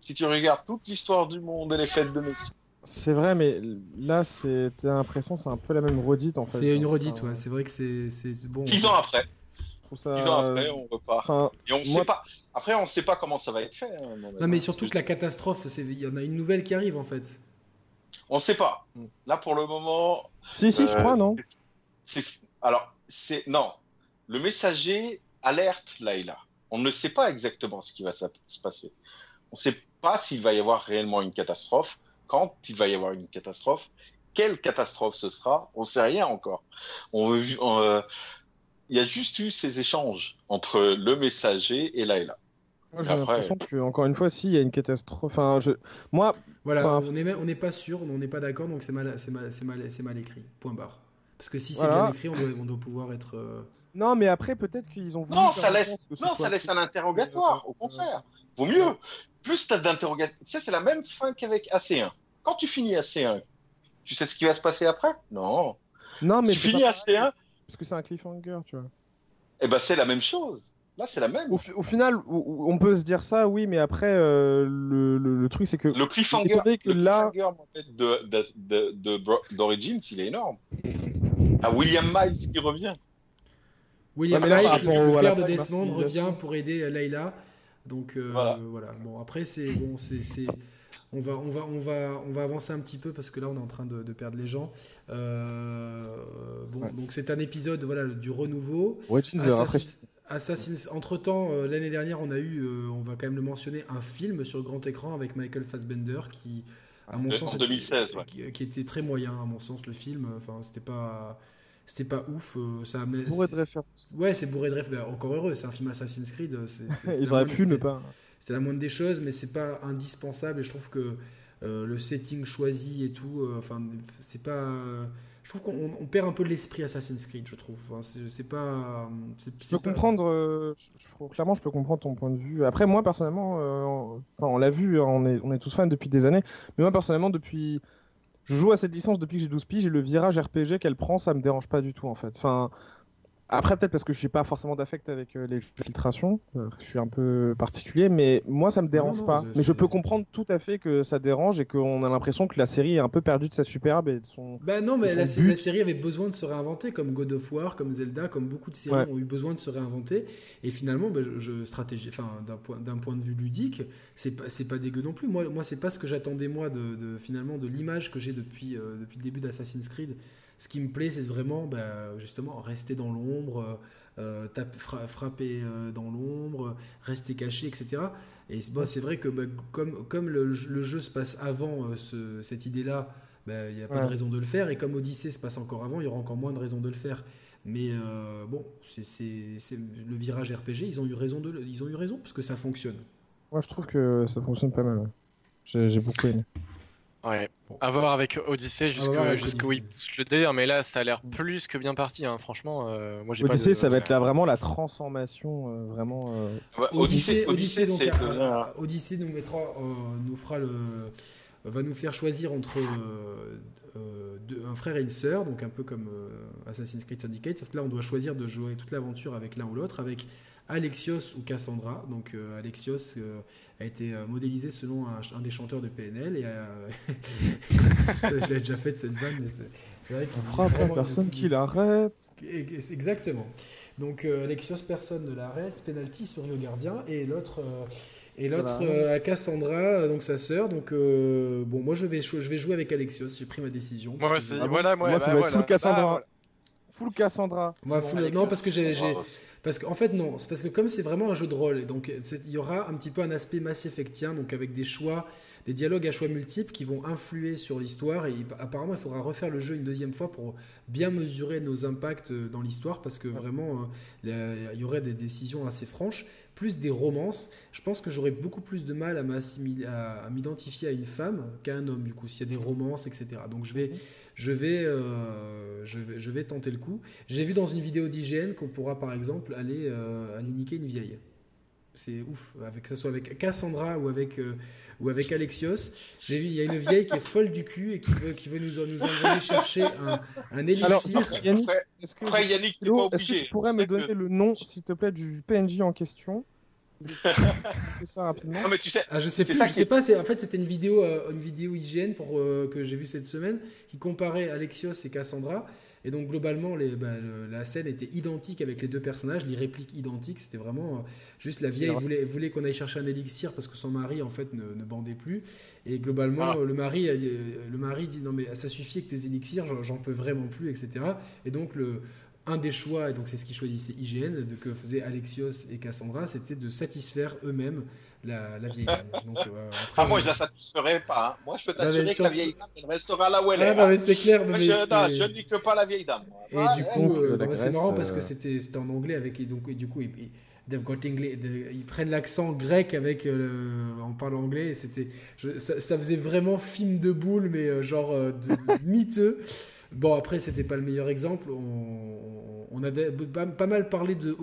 Si tu regardes toute l'histoire du monde, elle est faite de Messi.
C'est vrai, mais là, c'est, t'as l'impression, c'est un peu la même redite, en fait.
C'est une redite, ouais. C'est vrai que c'est, c'est bon.
Six ans après. Ça... Six ans après, on repart. Et on sait pas. Après, on ne sait pas comment ça va être fait. Hein,
non, mais surtout que la catastrophe, il y en a une nouvelle qui arrive en fait.
On ne sait pas. Là, pour le moment.
Si, si, je crois, non
Alors, c'est. Non. Le messager alerte Laila. On ne sait pas exactement ce qui va se passer. On ne sait pas s'il va y avoir réellement une catastrophe, quand il va y avoir une catastrophe, quelle catastrophe ce sera, on ne sait rien encore. On, euh, il y a juste eu ces échanges entre le messager et Laila.
Moi, j'ai l'impression que, encore une fois, s'il y a une catastrophe. Enfin, je... Moi.
Voilà, on n'est on pas sûr, on n'est pas d'accord, donc c'est mal, mal, mal, mal, écrit. Point barre. Parce que si c'est bien écrit, on doit, on doit pouvoir être. Euh,
non, mais après, peut-être qu'ils ont
voulu. Non, ça laisse, non, ça laisse un interrogatoire, au contraire. Vaut mieux. Plus tu as d'interrogations. Tu sais, c'est la même fin qu'avec AC1. Quand tu finis AC1, tu sais ce qui va se passer après? Non.
Non, mais.
Tu finis AC1,
parce que c'est un cliffhanger, tu vois.
Eh ben, c'est la même chose. Là, c'est la même.
Au, final, on peut se dire ça, oui, mais après, euh, le, le, truc, c'est que.
Le cliffhanger, que le là... de, d'Origins, il est énorme. À William Miles qui revient.
William Miles, le, père de Desmond, revient pour aider Layla. Donc, euh, voilà. voilà. Bon, après, c'est. Bon, c'est on va, on, va, on, va, on va avancer un petit peu parce que là on est en train de, perdre les gens. Euh, bon, donc c'est un épisode voilà, du renouveau. Assassin's, entre temps, euh, l'année dernière, on a eu, euh, on va quand même le mentionner, un film sur grand écran avec Michael Fassbender qui,
à mon sens, 2016,
qui, était très moyen, à mon sens, le film. Enfin, c'était pas c'était pas ouf. ça
bourré de références.
Ouais, c'est bourré de références. Encore heureux, c'est un film Assassin's Creed.
Ils auraient pu ne pas
c'est la moindre des choses, mais c'est pas indispensable. Et je trouve que euh, le setting choisi et tout, euh, enfin, c'est pas. je trouve qu'on perd un peu l'esprit Assassin's Creed, je trouve. Enfin, c'est pas.
Je peux comprendre. Euh, clairement, je peux comprendre ton point de vue. Après, moi personnellement, enfin, on l'a vu, hein, on est, on est tous fans depuis des années. Mais moi personnellement, depuis. Je joue à cette licence depuis que j'ai 12 piges et le virage RPG qu'elle prend, ça me dérange pas du tout en fait. Enfin, après, peut-être parce que je suis pas forcément d'affect avec euh, les jeux de filtration, euh, je suis un peu particulier, mais moi ça me dérange pas. Mais je peux comprendre tout à fait que ça dérange et qu'on a l'impression que la série est un peu perdue de sa superbe et de son.
Bah non, mais la, série avait besoin de se réinventer, comme God of War, comme Zelda, comme beaucoup de séries ont eu besoin de se réinventer. Et finalement, bah, je, stratégie, enfin d'un point, d'un point de vue ludique, c'est pas, c'est pas dégueu non plus. Moi, moi c'est pas ce que j'attendais moi de, finalement de l'image que j'ai depuis, euh, depuis le début d'Assassin's Creed ce qui me plaît, c'est vraiment bah, justement rester dans l'ombre, euh, frapper euh, dans l'ombre, rester caché, etc. Et bah, c'est vrai que bah, comme, comme le, jeu se passe avant euh, cette idée-là, bah, il n'y a pas de raison de le faire. Et comme Odyssey se passe encore avant, il y aura encore moins de raisons de le faire. Mais bon, c'est le virage RPG, ils ont eu raison de, ils ont eu raison parce que ça fonctionne.
Moi, je trouve que ça fonctionne pas mal. J'ai beaucoup aimé.
Ouais. À voir avec Odyssey jusqu'où il pousse le délire, mais là ça a l'air plus que bien parti, hein. franchement. Euh, moi,
Odyssey, ça va être là vraiment la transformation, euh, vraiment.
Euh. Odyssey, Odyssey, donc, Odyssey nous mettra, nous fera le, va nous faire choisir entre un frère et une sœur, donc un peu comme Assassin's Creed Syndicate, sauf que là on doit choisir de jouer toute l'aventure avec l'un ou l'autre, avec Alexios ou Cassandra. Donc Alexios a été modélisé selon un, des chanteurs de PNL. Et je l'ai déjà fait cette vanne, mais c'est vrai
qu'il frappe personne qui l'arrête.
Exactement. Donc Alexios, personne ne l'arrête. Penalty sur le gardien et l'autre et l'autre euh, à Cassandra, donc sa sœur. Donc euh, bon, moi je vais, je vais jouer avec Alexios. J'ai pris ma décision.
Moi,
c'est voilà, moi, ça bah, va être full Cassandra. full Cassandra.
Moi, non, parce que j'ai, parce qu'en fait non, c'est parce que comme c'est vraiment un jeu de rôle, donc il y aura un petit peu un aspect Mass Effectien, donc avec des choix des dialogues à choix multiples qui vont influer sur l'histoire. Et apparemment, il faudra refaire le jeu une deuxième fois pour bien mesurer nos impacts euh, dans l'histoire parce que vraiment, euh, il y aurait des décisions assez franches. Plus des romances, je pense que j'aurais beaucoup plus de mal à m'identifier à, une femme qu'à un homme, du coup, s'il y a des romances, etc. Donc je vais. Je vais, euh, je vais, je vais tenter le coup. J'ai vu dans une vidéo d'hygiène qu'on pourra par exemple aller, aller niquer une vieille. C'est ouf, avec, que ce soit avec Cassandra ou avec ou avec Alexios. J'ai vu, il y a une vieille qui est folle du cul et qui veut, qui veut nous, nous envoyer chercher un, un élixir. Alors,
Yannick, est-ce que, est que tu pourrais me donner le nom, s'il te plaît, du PNJ en question? Ça rapidement.
Non, mais tu sais, ah, je sais plus, je sais pas. En fait, c'était une vidéo, euh, une vidéo hygiène pour euh, que j'ai vue cette semaine qui comparait Alexios et Cassandra. Et donc globalement, les, bah, la scène était identique avec les deux personnages, les répliques identiques. C'était vraiment euh, juste la vieille voulait, voulait qu'on aille chercher un élixir parce que son mari en fait ne, ne bandait plus. Et globalement, ah. le mari, euh, le mari dit non mais ça suffit que tes élixirs, j'en peux vraiment plus, etc. Et donc le un des choix, et donc c'est ce qu'ils choisissaient IGN, de, que faisaient Alexios et Cassandra, c'était de satisfaire eux-mêmes la, vieille dame.
Euh, ah, moi, je la satisferai pas. Hein. Moi, je peux t'assurer que la vieille dame, elle restera là où elle est.
Bah, hein. c'est clair.
Mais je, ne nique pas la vieille dame.
Et du coup, euh, c'est marrant parce que euh. c'était en anglais avec et donc et du coup ils, ils prennent l'accent grec avec en parlant anglais. C'était ça, ça, faisait vraiment film de boule, mais genre de, miteux. Bon, après, c'était pas le meilleur exemple. On, avait pas, mal parlé de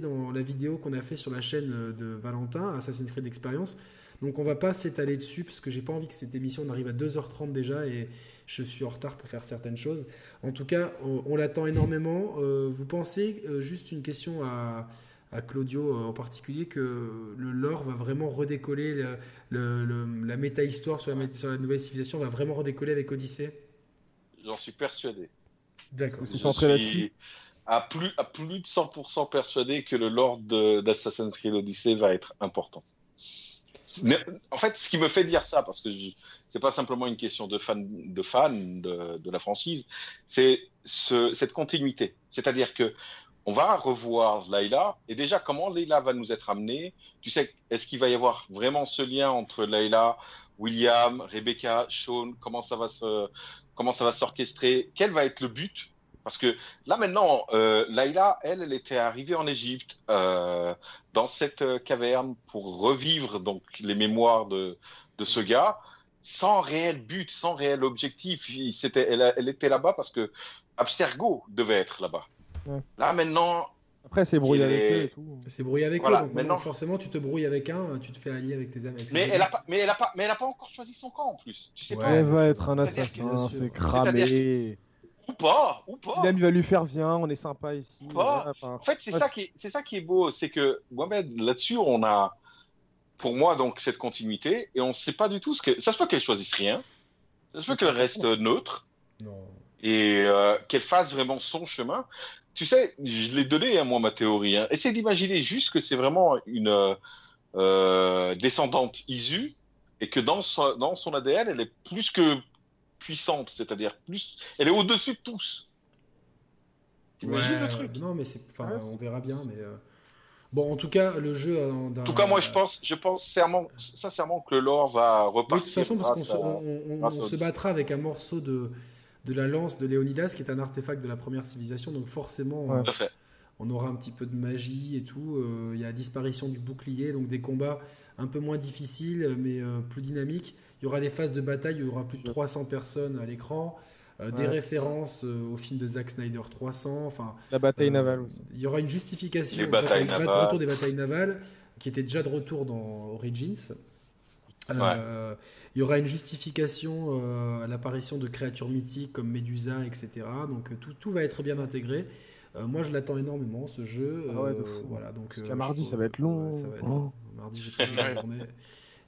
dans la vidéo qu'on a fait sur la chaîne de Valentin, Assassin's Creed Experience. Donc, on va pas s'étaler dessus parce que j'ai pas envie que cette émission arrive à 2h30 déjà et je suis en retard pour faire certaines choses. En tout cas, on, l'attend énormément. Euh, vous pensez, euh, juste une question à, Claudio euh, en particulier, que le lore va vraiment redécoller, la méta-histoire sur la, sur la nouvelle civilisation va vraiment redécoller avec Odyssey
J'en suis persuadé.
D'accord.
C'est centré là-dessus.
À plus, à plus de 100% persuadé que le lore d'Assassin's Creed Odyssey va être important. en fait, ce qui me fait dire ça, parce que c'est pas simplement une question de fan de, fan de, de la franchise, c'est ce, cette continuité. C'est-à-dire que on va revoir Layla, et déjà, comment Layla va nous être amenée? Tu sais, est-ce qu'il va y avoir vraiment ce lien entre Layla, William, Rebecca, Sean? Comment ça va se, comment ça va s'orchestrer, quel va être le but? Parce que là maintenant, euh, Laïla, elle, elle était arrivée en Égypte euh, dans cette euh, caverne pour revivre donc les mémoires de, de ce gars, sans réel but, sans réel objectif. Il, elle, elle, était là-bas parce que Abstergo devait être là-bas. Là maintenant,
après, c'est brouillé avec eux et tout.
C'est brouillé avec eux. Donc maintenant, forcément, tu te brouilles avec un, tu te fais allier avec tes amis.
Mais elle, a pas, mais, elle a pas, mais elle a pas encore choisi son camp en plus. Tu sais
pas. Elle va être un assassin, c'est cramé.
Ou pas, ou pas.
Même il va lui faire viens, on est sympa ici.
En fait, c'est ça qui est, c'est ça qui est beau, c'est que Mohamed, là-dessus, on a, pour moi, donc cette continuité, et on ne sait pas du tout ce que. Ça se peut qu'elle choisisse rien, ça se peut qu'elle reste neutre. Non. Et euh, qu'elle fasse vraiment son chemin tu sais, je l'ai donné à hein, moi ma théorie. Hein. Essaye d'imaginer juste que c'est vraiment une euh, descendante Isu et que dans son, dans son ADN, elle est plus que puissante, c'est-à-dire plus, elle est au-dessus de tous.
T'imagines le truc? Non, mais c'est, enfin, on verra bien, mais. Euh, bon, en tout cas, le jeu.
En tout cas, moi, je pense, je pense sincèrement que le lore va repartir.
de toute façon, parce qu'on se battra avec un morceau de, de la lance de Léonidas, qui est un artefact de la première civilisation. Donc forcément, euh, on aura un petit peu de magie et tout. Euh, il y a la disparition du bouclier, donc des combats un peu moins difficiles, mais euh, plus dynamiques. Il y aura des phases de bataille, il y aura plus de 300 personnes à l'écran. des références au film de Zack Snyder 300. Enfin,
la bataille navale aussi.
Il y aura une justification.
Les batailles
navales. retour des batailles navales, qui était déjà de retour dans Origins. Il y aura une justification à l'apparition de créatures mythiques comme Medusa, etc. Donc tout, tout va être bien intégré. moi, je l'attends énormément, ce jeu.
Ah ouais, de fou.
Voilà, donc,
Parce mardi, ça va être long. ça va être
long. Mardi, j'ai la journée.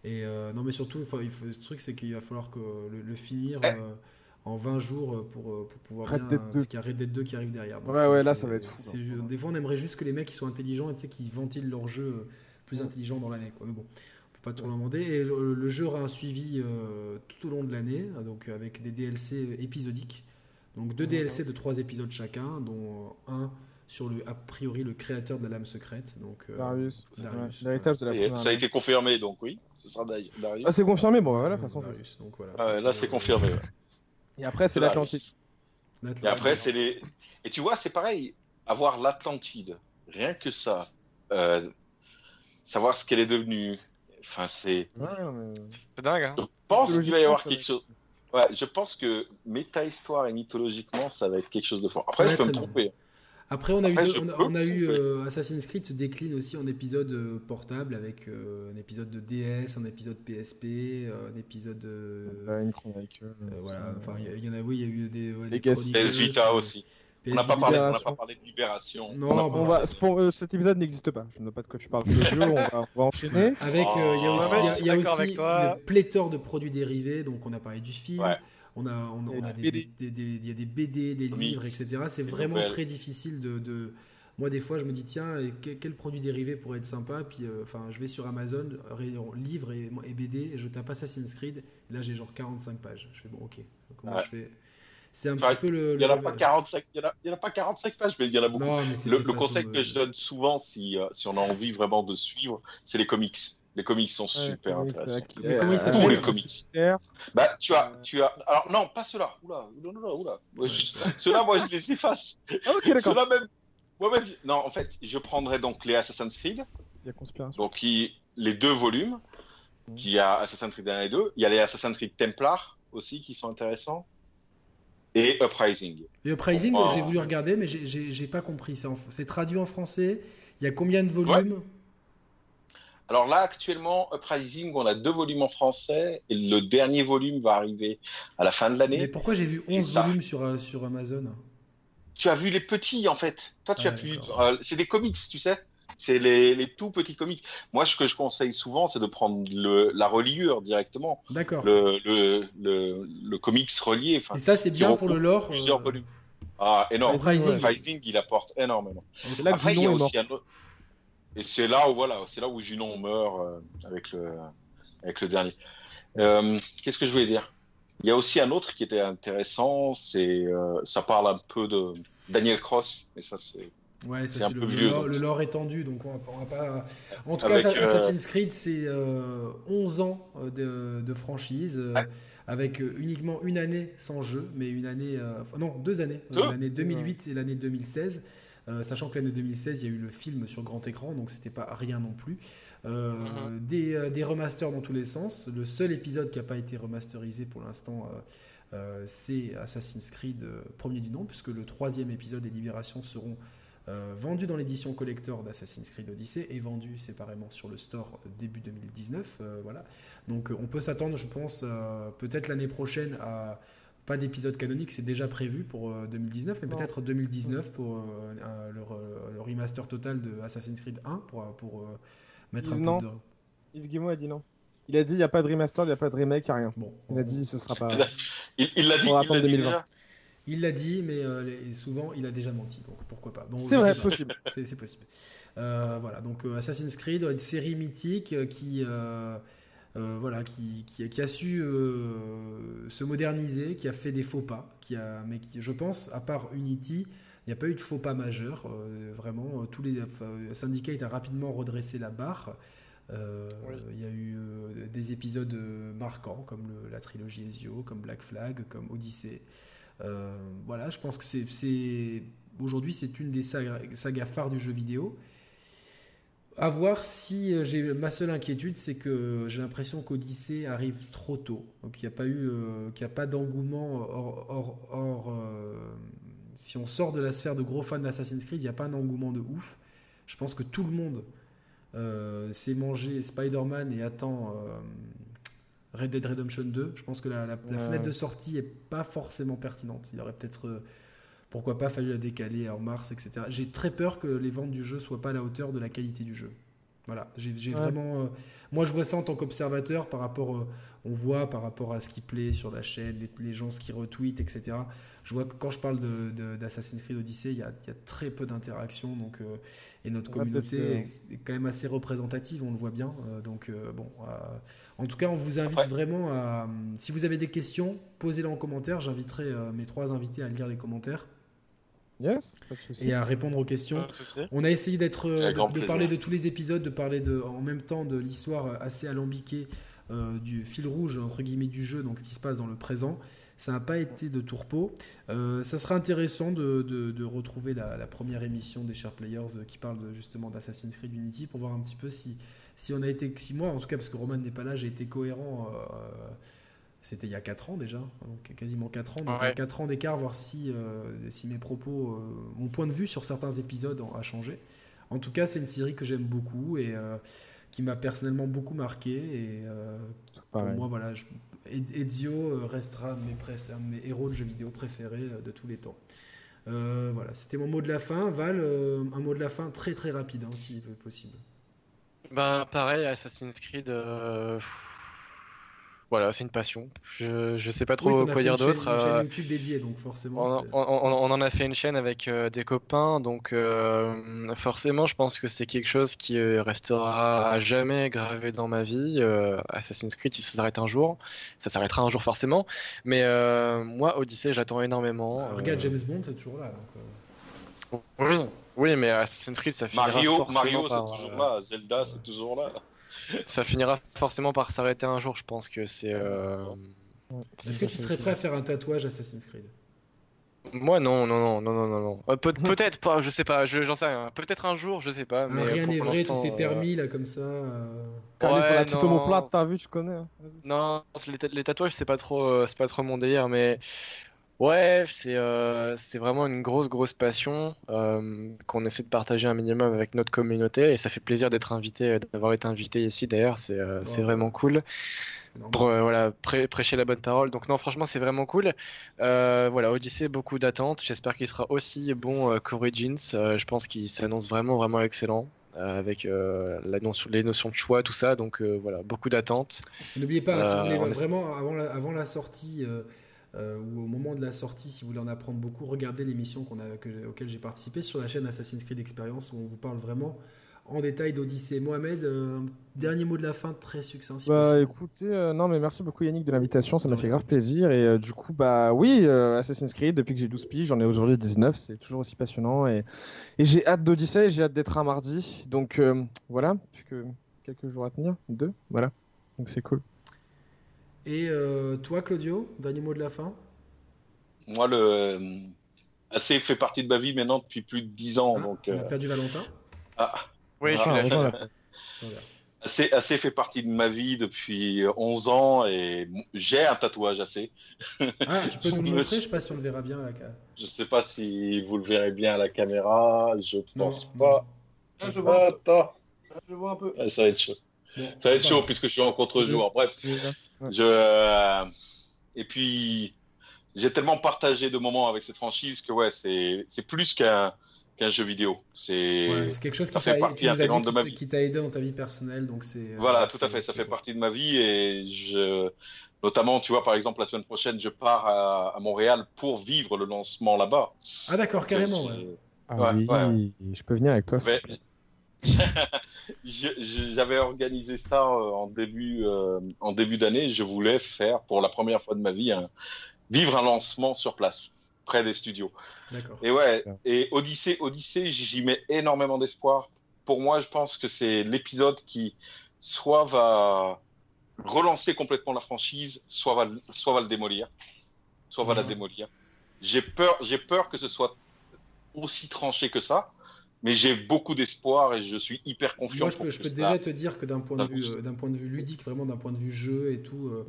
Et non, mais surtout, il faut, le truc, c'est qu'il va falloir que le, finir en 20 jours euh, pour, euh, pour pouvoir
Red bien,
parce qu'il y a Red Dead 2 qui arrive derrière.
ouais, ouais, là ça va être fou.
Des fois, on aimerait juste que les mecs qui sont intelligents et qui ventilent leur jeu euh, plus intelligent dans l'année. Mais bon, pas tout demander. Et le, jeu aura un suivi tout au long de l'année, donc avec des DLC épisodiques. Donc deux DLC de trois épisodes chacun, dont un sur le a priori le créateur de la lame secrète. Donc
Darius.
Darius
L'héritage de
la. ça a été confirmé, donc oui, ce sera Darius.
Ah, c'est confirmé, bon, voilà, de toute façon.
donc, voilà.
Ah, là, c'est confirmé.
Et après, c'est l'Atlantide.
Et après, c'est les. Et tu vois, c'est pareil. Avoir l'Atlantide, rien que ça, euh, savoir ce qu'elle est devenue. Enfin, c'est.
C'est dingue. Hein.
Je pense qu'il va y avoir quelque chose. Ouais, je pense que méta-histoire et mythologiquement, ça va être quelque chose de fort. Après, je peux me tromper.
Après, on a eu, on, a, eu euh, Assassin's Creed se décline aussi en épisode euh, portable avec euh, un épisode de DS, un épisode PSP, un épisode.
une
voilà, enfin, il y, en a, oui, il y a eu des.
Ouais, PS Vita aussi. On n'a pas, parlé, pas parlé de Libération.
Non,
on va, pour, cet épisode n'existe pas. Je ne sais pas de quoi tu parles. on, va, on va enchaîner.
Avec, il y a aussi, y a, aussi une pléthore de produits dérivés. Donc, on a parlé du film. On a, on, a des, il y a des BD, des livres, etc. C'est vraiment très difficile de, Moi, des fois, je me dis, tiens, quel, produit dérivé pourrait être sympa? Puis, euh, enfin, je vais sur Amazon, livres et, BD, et je tape Assassin's Creed. Et là, j'ai genre 45 pages. Je fais, bon, ok. Comment je fais? C'est un petit peu le.
Il n'y en, a pas 45, il y en a pas 45 pages, mais il y en a beaucoup. le, conseil que je donne souvent, si, euh, si on a envie vraiment de suivre, c'est les comics. Les comics sont super intéressants.
Mais comment ils
les comics Bah, tu as, tu as. Alors non, pas ceux-là. Oula, oula, oula, oula. Ceux-là, moi, je les efface.
Ah, ok, d'accord.
Ceux-là même. Ouais, Non, en fait, je prendrais donc les Assassin's Creed.
Il y a Conspiration.
Donc, les deux volumes. Mmh. Il y a Assassin's Creed 1 et 2. Il y a les Assassin's Creed Templar aussi qui sont intéressants. Et Uprising.
Et Uprising, j'ai voulu regarder, mais j'ai pas compris. C'est traduit en français. Il y a combien de volumes
alors là, actuellement, Uprising, on a deux volumes en français et le dernier volume va arriver à la fin de l'année.
Mais pourquoi j'ai vu 11 volumes sur, euh, sur Amazon?
Tu as vu les petits en fait. Toi, tu as pu. Euh, c'est des comics, tu sais. C'est les, les, tout petits comics. Moi, ce que je conseille souvent, c'est de prendre le, la reliure directement.
D'accord.
Le, le, le, comics relié.
Et ça, c'est bien pour le lore.
Plusieurs euh, volumes. Ah, énorme. Uprising, il apporte énormément. Après, il y a aussi un autre. Et c'est là où voilà, c'est là où Junon meurt euh, avec le avec le dernier. Euh, qu'est-ce que je voulais dire? Il y a aussi un autre qui était intéressant, c'est euh, ça parle un peu de Daniel Cross, et ça c'est
Ouais, ça c'est le, le, lore, étendu, donc on va, pas. En tout cas, Assassin's Creed, c'est 11 ans de, de franchise, avec uniquement une année sans jeu, mais une année. non, deux années. L'année 2008 et l'année 2016. Euh, sachant que l'année 2016, il y a eu le film sur grand écran, donc c'était pas rien non plus. Euh, mhm. euh, des, remasters dans tous les sens. Le seul épisode qui n'a pas été remasterisé pour l'instant, c'est Assassin's Creed premier du nom, puisque le troisième épisode et Libération seront vendus dans l'édition collector d'Assassin's Creed Odyssey et vendus séparément sur le store début 2019. voilà. Donc on peut s'attendre, je pense, peut-être l'année prochaine à pas d'épisode canonique, c'est déjà prévu pour 2019, euh, mais peut-être 2019 pour euh, le, remaster total de Assassin's Creed 1 pour, pour euh, mettre un
non.
peu de...
Yves Guillemot a dit non. Il a dit il n'y a pas de remaster, il n'y a pas de remake, il n'y a rien. Bon, il a dit ce sera pas.
il l'a dit.
Pour attendre 2020.
Il l'a dit, mais souvent il a déjà menti, donc pourquoi pas.
c'est vrai, possible.
C'est possible. voilà, donc Assassin's Creed, une série mythique qui euh, voilà, qui, qui, a su euh, se moderniser, qui a fait des faux pas, qui a, mais qui, je pense, à part Unity, il n'y a pas eu de faux pas majeurs. Euh, vraiment, tous les syndicats ont rapidement redressé la barre. Il y a eu des épisodes marquants comme la trilogie Ezio, comme Black Flag, comme Odyssey. Voilà, je pense que c'est aujourd'hui c'est une des sagas phares du jeu vidéo. À voir si euh, j'ai ma seule inquiétude, c'est que j'ai l'impression qu'Odyssée arrive trop tôt. Donc il n'y a pas eu, euh, qu'il a pas d'engouement hors, euh, si on sort de la sphère de gros fans d'Assassin's Creed, il n'y a pas un engouement de ouf. Je pense que tout le monde s'est mangé Spider-Man et attend Red Dead Redemption 2. Je pense que la, fenêtre de sortie est pas forcément pertinente. Il aurait peut-être, pourquoi pas, fallu la décaler en mars, etc. J'ai très peur que les ventes du jeu soient pas à la hauteur de la qualité du jeu. Voilà, j'ai vraiment. moi, je vois ça en tant qu'observateur par rapport. on voit par rapport à ce qui plaît sur la chaîne, les, les gens, ce qui retweetent, etc je vois que quand je parle d'Assassin's de, Creed Odyssey, il y a, très peu d'interactions. Donc, euh, et notre communauté est, quand même assez représentative, on le voit bien. Euh, donc, euh, bon, en tout cas, on vous invite vraiment à. Si vous avez des questions, posez-les en commentaire. J'inviterai mes trois invités à lire les commentaires.
Yes,
et à répondre aux questions. On a essayé d'être, de, parler de tous les épisodes, de parler de, en même temps de l'histoire assez alambiquée du fil rouge entre guillemets du jeu, donc ce qui se passe dans le présent. Ça n'a pas été de tourpeau. Euh, ça sera intéressant de, retrouver la, première émission des Share Players euh, qui parle justement d'Assassin's Creed Unity pour voir un petit peu si, si on a été, si moi en tout cas, parce que Roman n'est pas là, j'ai été cohérent. Euh, c'était il y a 4 ans déjà, donc quasiment 4 ans. Donc 4 ans d'écart, voir si, si mes propos, mon point de vue sur certains épisodes a changé. En tout cas, c'est une série que j'aime beaucoup et qui m'a personnellement beaucoup marqué. Et pour moi, voilà, je, Ezio euh, restera mes, mes héros de jeux vidéo préférés euh, de tous les temps. Euh, voilà, c'était mon mot de la fin. Val, un mot de la fin très très rapide, hein, si possible.
Bah pareil, Assassin's Creed voilà, c'est une passion. Je, je sais pas trop quoi dire d'autre.
Une chaîne euh, YouTube dédiée, donc forcément.
On, on, en a fait une chaîne avec euh, des copains, donc euh, forcément, je pense que c'est quelque chose qui restera à jamais gravé dans ma vie. Assassin's Creed, si ça s'arrête un jour, ça s'arrêtera un jour forcément. Mais moi, Odyssey, j'attends énormément.
Ah, regarde, James Bond, c'est toujours là.
Oui, oui, mais Assassin's Creed, ça finira
Mario,
Mario,
c'est toujours là. Zelda, c'est toujours là
ça finira forcément par s'arrêter un jour, je pense que c'est. Euh,
Est-ce que tu serais prêt à faire un tatouage Assassin's Creed?
Moi non non non non non non euh, Peut, être pas je sais pas j'en sais rien. Peut-être un jour je sais pas mais
rien n'est vrai tout est permis là comme ça euh...
ouais, sur la petite omoplate t'as vu tu connais hein.
non les, les, tatouages c'est pas trop c'est pas trop mon délire mais Ouais, c'est euh, c'est vraiment une grosse, grosse passion euh, qu'on essaie de partager un minimum avec notre communauté et ça fait plaisir d'être invité, d'avoir été invité ici d'ailleurs, c'est euh, vraiment cool. Pour voilà, prêcher la bonne parole. Donc non, franchement, c'est vraiment cool. voilà, Odyssey, beaucoup d'attentes. J'espère qu'il sera aussi bon qu'Origins. je pense qu'il s'annonce vraiment, vraiment excellent. avec la notion, les notions de choix, tout ça. Donc voilà, beaucoup d'attentes.
N'oubliez pas, si vous voulez vraiment, avant la, avant la sortie, euh, ou au moment de la sortie, si vous voulez en apprendre beaucoup, regardez l'émission qu'on a, auquel j'ai participé sur la chaîne Assassin's Creed Experience où on vous parle vraiment en détail d'Odyssée. Mohamed, euh, dernier mot de la fin, très succinct.
bah écoutez, euh, non mais merci beaucoup Yannick de l'invitation, ça m'a fait grave plaisir. Et du coup, bah oui, Assassin's Creed, depuis que j'ai 12 piges, j'en ai aujourd'hui 19, c'est toujours aussi passionnant. Et, et j'ai hâte d'Odyssée, j'ai hâte d'être un mardi. Donc voilà, puisque quelques jours à tenir, deux, voilà. Donc c'est cool.
Et euh, toi, Claudio, dernier mot de la fin?
Moi, le euh, assez fait partie de ma vie maintenant depuis plus de 10 ans.
Ah,
donc,
on a euh, perdu Valentin
Ah,
oui, je suis là.
Assez, assez fait partie de ma vie depuis 11 ans et j'ai un tatouage assez.
Ah, tu peux nous le montrer Je sais pas si on le verra bien à la
Je sais pas si vous le verrez bien à la caméra. Je pense pas. Ah, je vois. Attends. Je vois un peu. ça va être chaud ça va être chaud puisque je suis en contre-jour. Bref, je, euh, et puis j'ai tellement partagé de moments avec cette franchise que ouais, c'est plus qu'un qu'un jeu vidéo. C'est
quelque chose qui t'a aidé dans ta vie personnelle. Donc c'est
euh, voilà, tout à fait. Ça fait partie de ma vie et je notamment, tu vois, par exemple, la semaine prochaine, je pars à, Montréal pour vivre le lancement là-bas.
Ah d'accord, carrément.
Ah, oui, je peux venir avec toi.
J'avais organisé ça euh, en début, euh, en début d'année. Je voulais faire pour la première fois de ma vie un, vivre un lancement sur place, près des studios. Et ouais, et Odyssée, Odyssée, j'y mets énormément d'espoir. Pour moi, je pense que c'est l'épisode qui soit va relancer complètement la franchise, soit va, soit va le démolir, soit va la démolir. J'ai peur, j'ai peur que ce soit aussi tranché que ça mais j'ai beaucoup d'espoir et je suis hyper confiant.
Moi, je peux, je peux déjà te dire que d'un point, de vue, euh, d'un point de vue ludique, vraiment d'un point de vue jeu et tout, euh,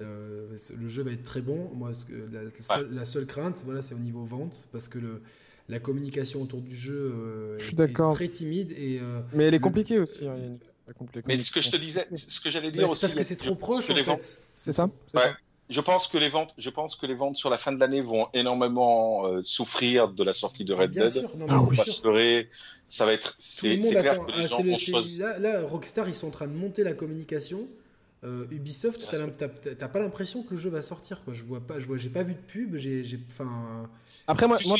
euh, le jeu va être très bon. Moi, la, la, seule, crainte, voilà, c'est au niveau vente, parce que le, la communication autour du jeu
je suis est,
très timide. Et,
mais elle est compliquée aussi. Hein,
Mais ce que je te disais, ce que j'allais dire aussi.
Parce que c'est trop proche, en fait.
C'est ça,
Je pense que les ventes, je pense que les ventes sur la fin de l'année vont énormément euh, souffrir de la sortie de Red Dead.
Sûr, non,
ça va être. C'est clair que les ah, gens
là, Rockstar, ils sont en train de monter la communication. Euh, Ubisoft, t'as pas l'impression que le jeu va sortir. Quoi. Je vois pas, je vois, j'ai pas vu de pub. J'ai, enfin.
Après moi, moi,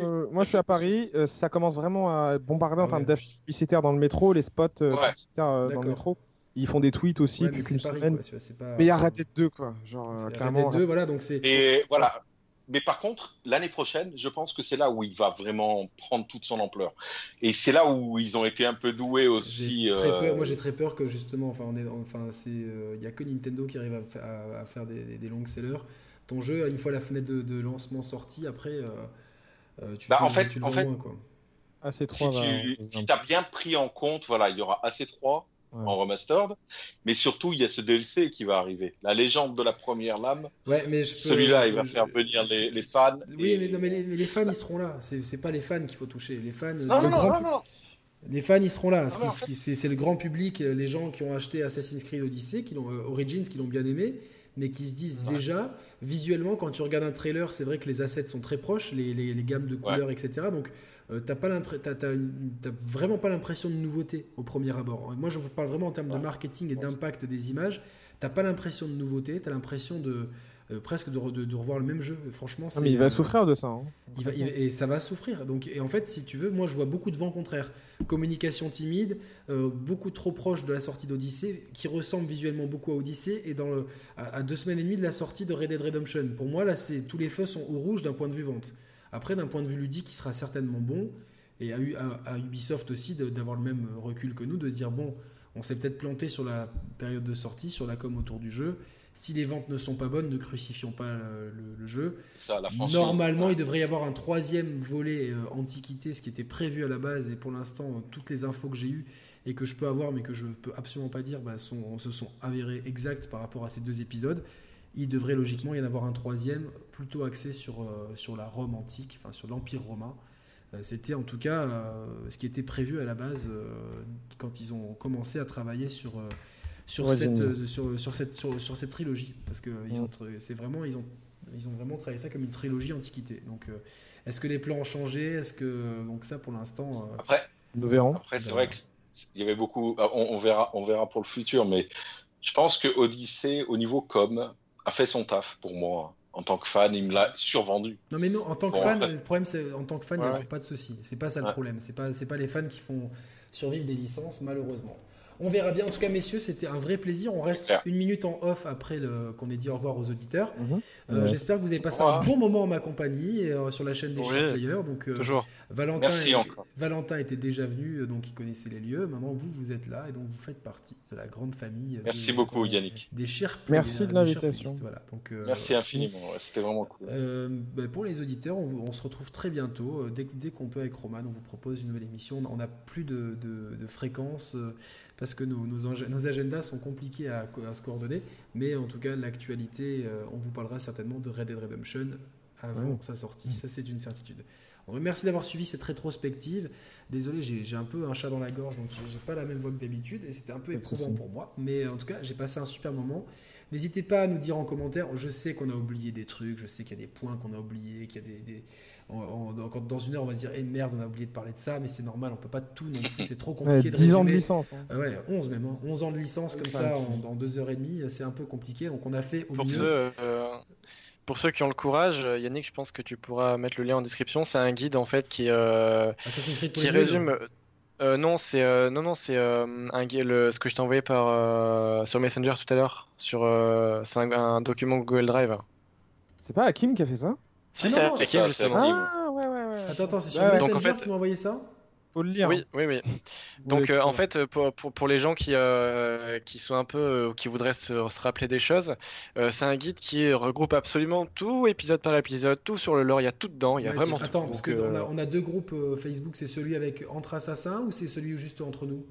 euh, moi, je suis à Paris. Euh, ça commence vraiment à bombarder en termes d'affiches publicitaires dans le métro, les spots publicitaires dans le métro. Ils font des tweets aussi
ouais, depuis une semaine.
Mais il y a Red Dead 2 quoi. Genre clairement.
2, voilà donc c'est.
Et voilà mais par contre, l'année prochaine, je pense que c'est là où il va vraiment prendre toute son ampleur. Et c'est là où ils ont été un peu doués aussi.
Euh, moi, j'ai très peur que justement, enfin, on est, enfin, c'est, il n'y a que Nintendo qui arrive à, faire des, des longs sellers. Ton jeu, une fois la fenêtre de, lancement sortie, après, euh, euh, tu,
bah, en fait, en fait,
quoi. AC3
si tu as bien pris en compte, voilà, il y aura AC3 en remastered. Mais surtout, il y a ce DLC qui va arriver. La légende de la première lame.
Ouais, mais
Celui-là, il va faire venir les, les, fans.
Oui, mais, non, mais, les, fans, ils seront là. C'est pas les fans qu'il faut toucher. Les fans.
Non, non, non, non,
Les fans, ils seront là. C'est le grand public, les gens qui ont acheté Assassin's Creed Odyssey, qui l'ont, euh, Origins, qui l'ont bien aimé, mais qui se disent déjà, visuellement, quand tu regardes un trailer, c'est vrai que les assets sont très proches, les, les, les gammes de couleurs, etc. Donc, euh, t'as pas vraiment pas l'impression de nouveauté au premier abord. Moi, je vous parle vraiment en termes de marketing et d'impact des images. T'as pas l'impression de nouveauté, t'as l'impression de euh, presque de, revoir le même jeu. Franchement,
ah, mais il va euh, souffrir de ça. Hein.
et ça va souffrir. Donc, et en fait, si tu veux, moi, je vois beaucoup de vents contraires. Communication timide, beaucoup trop proche de la sortie d'Odyssée, qui ressemble visuellement beaucoup à Odyssey, et dans le, à, deux semaines et demie de la sortie de Red Dead Redemption. Pour moi, là, c'est tous les feux sont au rouge d'un point de vue vente. Après, d'un point de vue ludique, il sera certainement bon. Et à, Ubisoft aussi d'avoir le même recul que nous, de se dire bon, on s'est peut-être planté sur la période de sortie, sur la com autour du jeu. Si les ventes ne sont pas bonnes, ne crucifions pas le, jeu. Normalement, il devrait y avoir un troisième volet euh, antiquité, ce qui était prévu à la base. Et pour l'instant, toutes les infos que j'ai eues et que je peux avoir, mais que je ne peux absolument pas dire, bah, sont, se sont avérées exactes par rapport à ces deux épisodes il devrait logiquement y en avoir un troisième, plutôt axé sur, euh, sur la Rome antique, enfin sur l'Empire romain. Euh, c'était en tout cas euh, ce qui était prévu à la base quand ils ont commencé à travailler sur, sur, cette, sur, sur, cette, sur, cette trilogie. Parce que c'est vraiment, ils, ont, ils ont vraiment travaillé ça comme une trilogie antiquité. Donc est-ce que les plans ont changé? Est-ce que donc ça pour l'instant
Après,
nous verrons.
Après c'est vrai qu'il y avait beaucoup. On, on, verra, on verra pour le futur, mais je pense que Odyssey au niveau com a fait son taf pour moi. En tant que fan, il me l'a survendu.
Non mais non, en tant que fan, le problème c'est en tant que fan, il n'y a pas de souci. C'est pas ça le problème. C'est pas c'est pas les fans qui font survivre des licences malheureusement. On verra bien. En tout cas, messieurs, c'était un vrai plaisir. On reste une minute en off après qu'on ait dit au revoir aux auditeurs. Mhm. Euh, j'espère que vous avez passé un bon moment en ma compagnie euh, sur la chaîne des oui, Players. Donc,
euh, toujours.
Valentin, Valentin était déjà venu, donc il connaissait les lieux. Maintenant, vous, vous êtes là et donc vous faites partie de la grande famille.
Merci beaucoup, Yannick.
Des chers
Merci de l'invitation.
Voilà, donc, Merci infiniment. C'était vraiment cool.
Ben, pour les auditeurs, on, se retrouve très bientôt. Dès, dès qu'on peut avec Roman, on vous propose une nouvelle émission. On n'a plus de, de, de fréquences parce que nos, nos, agendas sont compliqués à, se coordonner. Mais en tout cas, l'actualité, euh, on vous parlera certainement de Red Dead Redemption avant sa sortie. Ça, c'est une certitude. On remercie d'avoir suivi cette rétrospective. Désolé, j'ai un peu un chat dans la gorge, donc j'ai pas la même voix que d'habitude et c'était un peu éprouvant pour moi. Mais en tout cas, j'ai passé un super moment. N'hésitez pas à nous dire en commentaire. Je sais qu'on a oublié des trucs, je sais qu'il y a des points qu'on a oubliés, qu'il y a des, dans une heure, on va se dire, eh merde, on a oublié de parler de ça, mais c'est normal, on peut pas tout non plus, c'est trop compliqué de 10
ans de licence. Hein.
Ouais, 11 même, 11 hein. ans de licence comme ça en, 2 heures et demie, c'est un peu compliqué, donc on a fait au
pour
mieux.
Ceux, euh, pour ceux qui ont le courage, euh, Yannick, je pense que tu pourras mettre le lien en description, c'est un guide en fait qui, euh, qui résume... non, c'est non non c'est un le, ce que je t'ai envoyé par sur Messenger tout à l'heure sur c'est un, document Google Drive.
C'est pas Hakim qui a fait ça?
Si, ah c'est Hakim, justement.
Ah, ouais, ouais, ouais.
Attends, attends, c'est sur Messenger en fait... que tu m'as envoyé ça
faut le lire.
Oui, oui, oui. Donc, euh, en fait, pour, pour, pour, les gens qui, euh, qui sont un peu, euh, qui voudraient se, se, rappeler des choses, c'est un guide qui regroupe absolument tout épisode par épisode, tout sur le lore, il y a tout dedans, il y a vraiment
tout. Attends, parce qu'on a, on a deux groupes Facebook, c'est celui avec Entre Assassins ou c'est celui juste entre nous?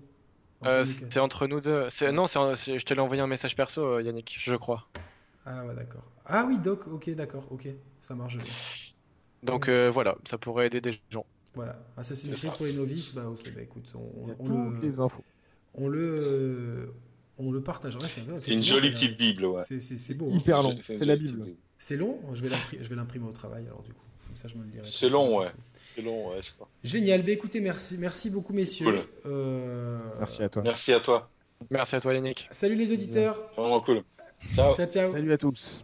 C'est entre nous deux. Non, je te l'ai envoyé un message perso, Yannick, je crois.
Ah ouais, d'accord. Ah oui, Doc, ok, d'accord, ok, ça marche.
Donc euh, voilà, ça pourrait aider des gens.
Voilà, Assassin's Creed pour les novices, bah ok, bah écoute, on,
on, les infos.
on le, on le partagera.
C'est une jolie petite Bible, ouais.
C'est beau.
Hein. Hyper long, c'est la Bible.
C'est long Je vais l'imprimer au travail alors du coup. Comme ça, je me le dirai.
C'est long, ouais. C'est long, ouais, je crois.
Génial. Bah, écoutez, merci, merci beaucoup, messieurs. Cool.
Euh... Merci à toi.
Merci à toi.
Merci à toi, Yannick.
Salut les auditeurs.
Vraiment cool.
Ciao. ciao, ciao.
Salut à tous.